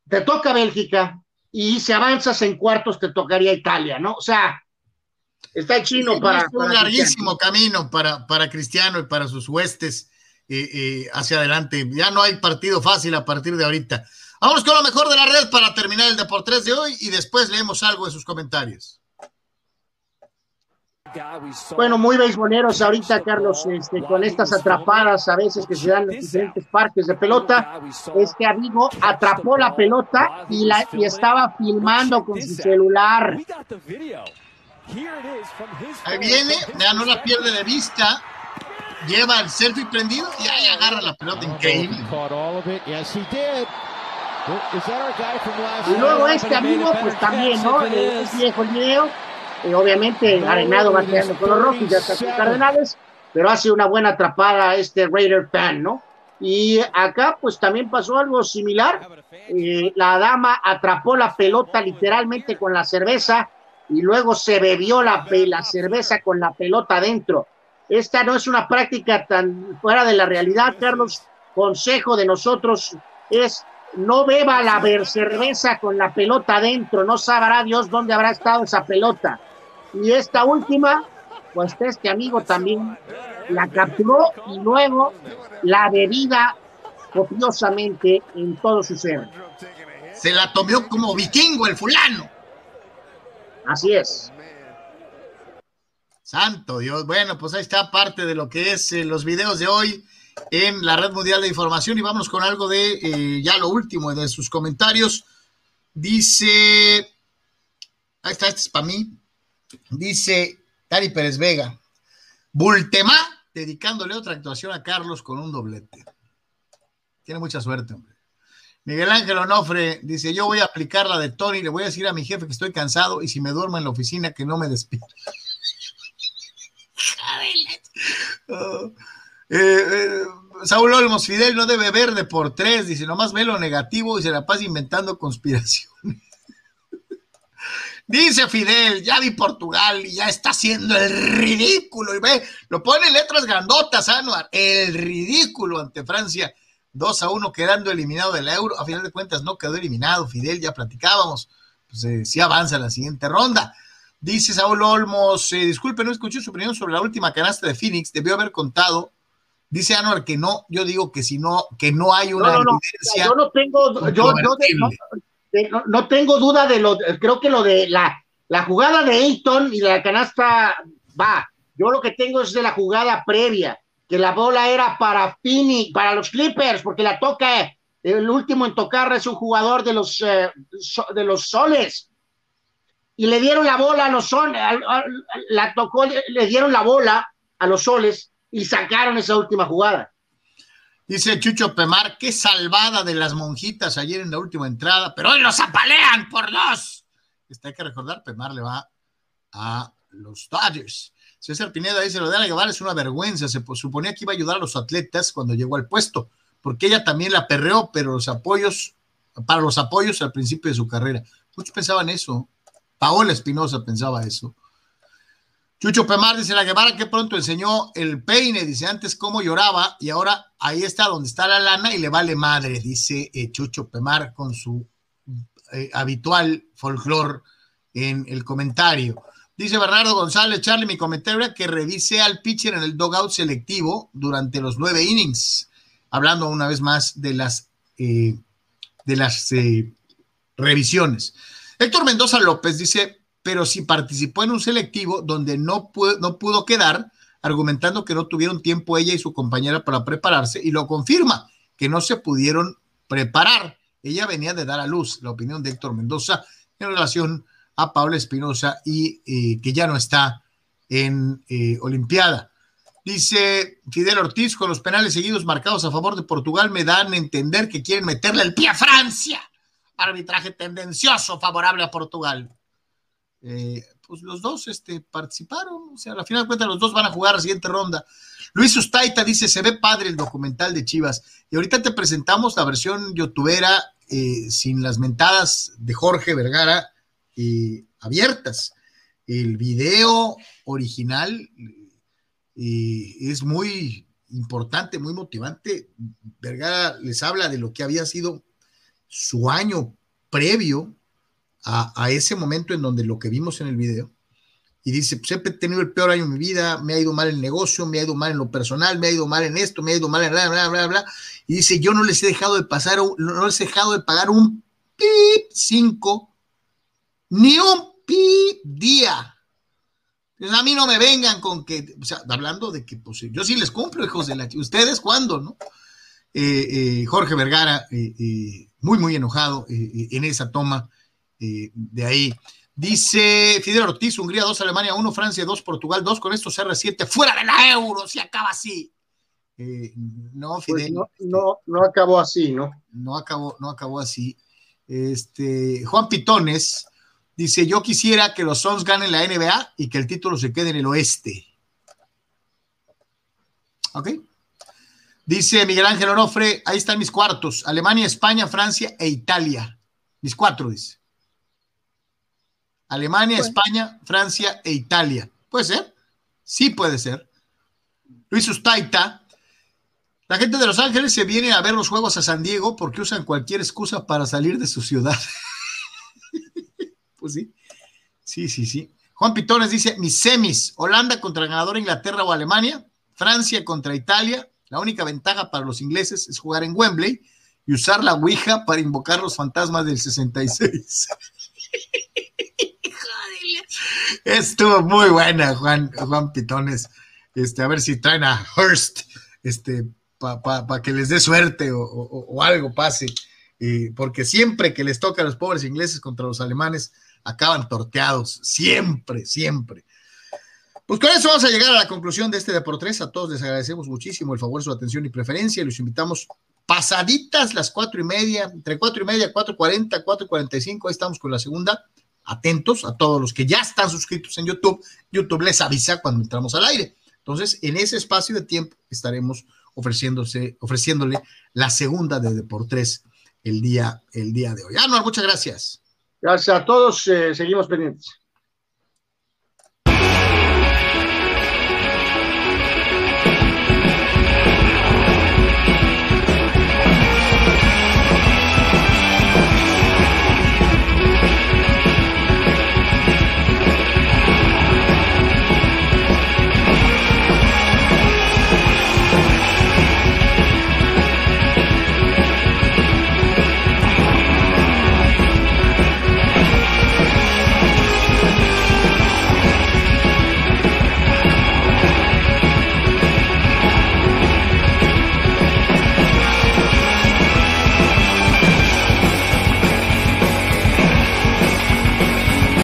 te toca Bélgica, y si avanzas en cuartos, te tocaría Italia, ¿no? O sea, está el chino Sí, para. es un para larguísimo camino para, para Cristiano y para sus huestes eh, eh, hacia adelante. Ya no hay partido fácil a partir de ahorita. Vamos con lo mejor de la red para terminar el Deportes de hoy y después leemos algo de sus comentarios. Bueno, muy beisboleros ahorita, Carlos, este, con estas atrapadas a veces que se dan en los diferentes parques de pelota. Este amigo atrapó la pelota y, la, y estaba filmando con su celular. Ahí viene, ya no la pierde de vista, lleva el selfie prendido y ahí agarra la pelota increíble. Y luego este amigo, pues también, ¿no? Es viejo el video. Obviamente, Arenado va con los Rockies, ya está con Cardenales, pero hace una buena atrapada este Raider fan, ¿no? Y acá, pues también pasó algo similar. Eh, la dama atrapó la pelota literalmente con la cerveza y luego se bebió la, la cerveza con la pelota adentro. Esta no es una práctica tan fuera de la realidad, Carlos. Consejo de nosotros es no beba la cerveza con la pelota adentro, no sabrá Dios dónde habrá estado esa pelota. Y esta última, pues este amigo también la capturó y luego la bebida copiosamente en todo su ser. Se la tomó como vikingo el fulano. Así es. Santo Dios. Bueno, pues ahí está parte de lo que es eh, los videos de hoy en la Red Mundial de Información y vamos con algo de eh, ya lo último de sus comentarios. Dice, ahí está, este es para mí. Dice Tari Pérez Vega, Bultemá, dedicándole otra actuación a Carlos con un doblete. Tiene mucha suerte, hombre. Miguel Ángel Onofre dice, yo voy a aplicar la de Tony, le voy a decir a mi jefe que estoy cansado y si me duermo en la oficina que no me despida. Oh. Eh, eh, Saúl Olmos, Fidel no debe verde por tres, dice, nomás ve lo negativo y se la pasa inventando conspiraciones. Dice Fidel, ya vi Portugal y ya está haciendo el ridículo. Y ve, lo pone en letras grandotas, Anuar, el ridículo ante Francia. 2 a 1 quedando eliminado del euro. A final de cuentas no quedó eliminado, Fidel, ya platicábamos. Pues eh, sí avanza la siguiente ronda. Dice Saúl Olmos, eh, disculpe, no escuché su opinión sobre la última canasta de Phoenix, debió haber contado. Dice Anuar que no, yo digo que si no, que no hay una No, no, no. evidencia. Yo no tengo, yo, yo no, no- tengo duda de lo, creo que lo de la, la jugada de Ayton y la canasta va. Yo lo que tengo es de la jugada previa, que la bola era para Phoenix, para los Clippers, porque la toca el último en tocarla es un jugador de los, eh, de los soles. Y le dieron la bola a los soles, la tocó, le dieron la bola a los soles y sacaron esa última jugada. Dice Chucho Pemar, qué salvada de las monjitas ayer en la última entrada, pero hoy los apalean por dos. Este hay que recordar, Pemar le va a los Dodgers. César Pineda dice, lo de Ana Guevara es una vergüenza, se po- suponía que iba a ayudar a los atletas cuando llegó al puesto, porque ella también la perreó, pero los apoyos, para los apoyos al principio de su carrera. Muchos pensaban eso. Paola Espinosa pensaba eso. Chucho Pemar dice, la Guevara que pronto enseñó el peine, dice antes cómo lloraba y ahora ahí está donde está la lana y le vale madre, dice eh, Chucho Pemar con su eh, habitual folclor en el comentario. Dice Bernardo González, Charlie, mi comentario era que revise al pitcher en el dogout selectivo durante los nueve innings, hablando una vez más de las, eh, de las revisiones. Héctor Mendoza López dice, pero sí participó en un selectivo donde no pudo, no pudo quedar, argumentando que no tuvieron tiempo ella y su compañera para prepararse, y lo confirma, que no se pudieron preparar. Ella venía de dar a luz la opinión de Héctor Mendoza en relación a Pablo Espinosa y eh, que ya no está en eh, Olimpiada. Dice Fidel Ortiz, con los penales seguidos marcados a favor de Portugal me dan a entender que quieren meterle el pie a Francia. Arbitraje tendencioso favorable a Portugal. Eh, pues los dos este, participaron, o sea, a la final de cuentas los dos van a jugar la siguiente ronda. Luis Ustaita dice, se ve padre el documental de Chivas. Y ahorita te presentamos la versión youtubera eh, sin las mentadas de Jorge Vergara eh, abiertas. El video original es muy importante, muy motivante. Vergara les habla de lo que había sido su año previo a, ese momento en donde lo que vimos en el video, y dice, pues he tenido el peor año de mi vida, me ha ido mal el negocio, me ha ido mal en lo personal, me ha ido mal en esto, me ha ido mal en bla, bla, bla, bla, y dice, yo no les he dejado de pasar, no les he dejado de pagar un pip 5, ni un pip día. A mí no me vengan con que, o sea, hablando de que, pues yo sí les cumplo, hijos de la... ¿Ustedes cuándo, no? Eh, eh, Jorge Vergara, eh, muy, muy enojado en esa toma de ahí. Dice Fidel Ortiz, Hungría 2, Alemania 1, Francia 2, Portugal 2, con esto CR7, fuera de la euro, si acaba así. no, Pues Fidel. no, no, no acabó así, ¿no? No acabó, no acabó así. Este, Juan Pitones dice: Yo quisiera que los Suns ganen la NBA y que el título se quede en el oeste. ¿Ok? Dice Miguel Ángel Onofre: Ahí están mis cuartos: Alemania, España, Francia e Italia. Mis cuatro, dice. Alemania, España, Francia e Italia. ¿Puede ser? Sí, puede ser. Luis Ustaita. La gente de Los Ángeles se viene a ver los juegos a San Diego porque usan cualquier excusa para salir de su ciudad. pues sí. Sí, sí, sí. Juan Pitones dice: mis semis, Holanda contra el ganador Inglaterra o Alemania, Francia contra Italia. La única ventaja para los ingleses es jugar en Wembley y usar la Ouija para invocar los fantasmas del 66. Estuvo muy buena, Juan, Juan Pitones. Este, a ver si traen a Hurst, este, para pa, pa que les dé suerte o, o, algo pase. Porque siempre que les toca a los pobres ingleses contra los alemanes, acaban torteados. Siempre, siempre. Pues con eso vamos a llegar a la conclusión de este Deportes. A todos les agradecemos muchísimo el favor, su atención y preferencia. Y los invitamos pasaditas las cuatro y media, entre cuatro y media, cuatro cuarenta, cuatro cuarenta y cinco. Ahí estamos con la segunda atentos a todos los que ya están suscritos en YouTube. YouTube les avisa cuando entramos al aire. Entonces, en ese espacio de tiempo estaremos ofreciéndose, ofreciéndole la segunda de Deportes el día, el día de hoy. Anuar, muchas gracias. Gracias a todos, eh, seguimos pendientes.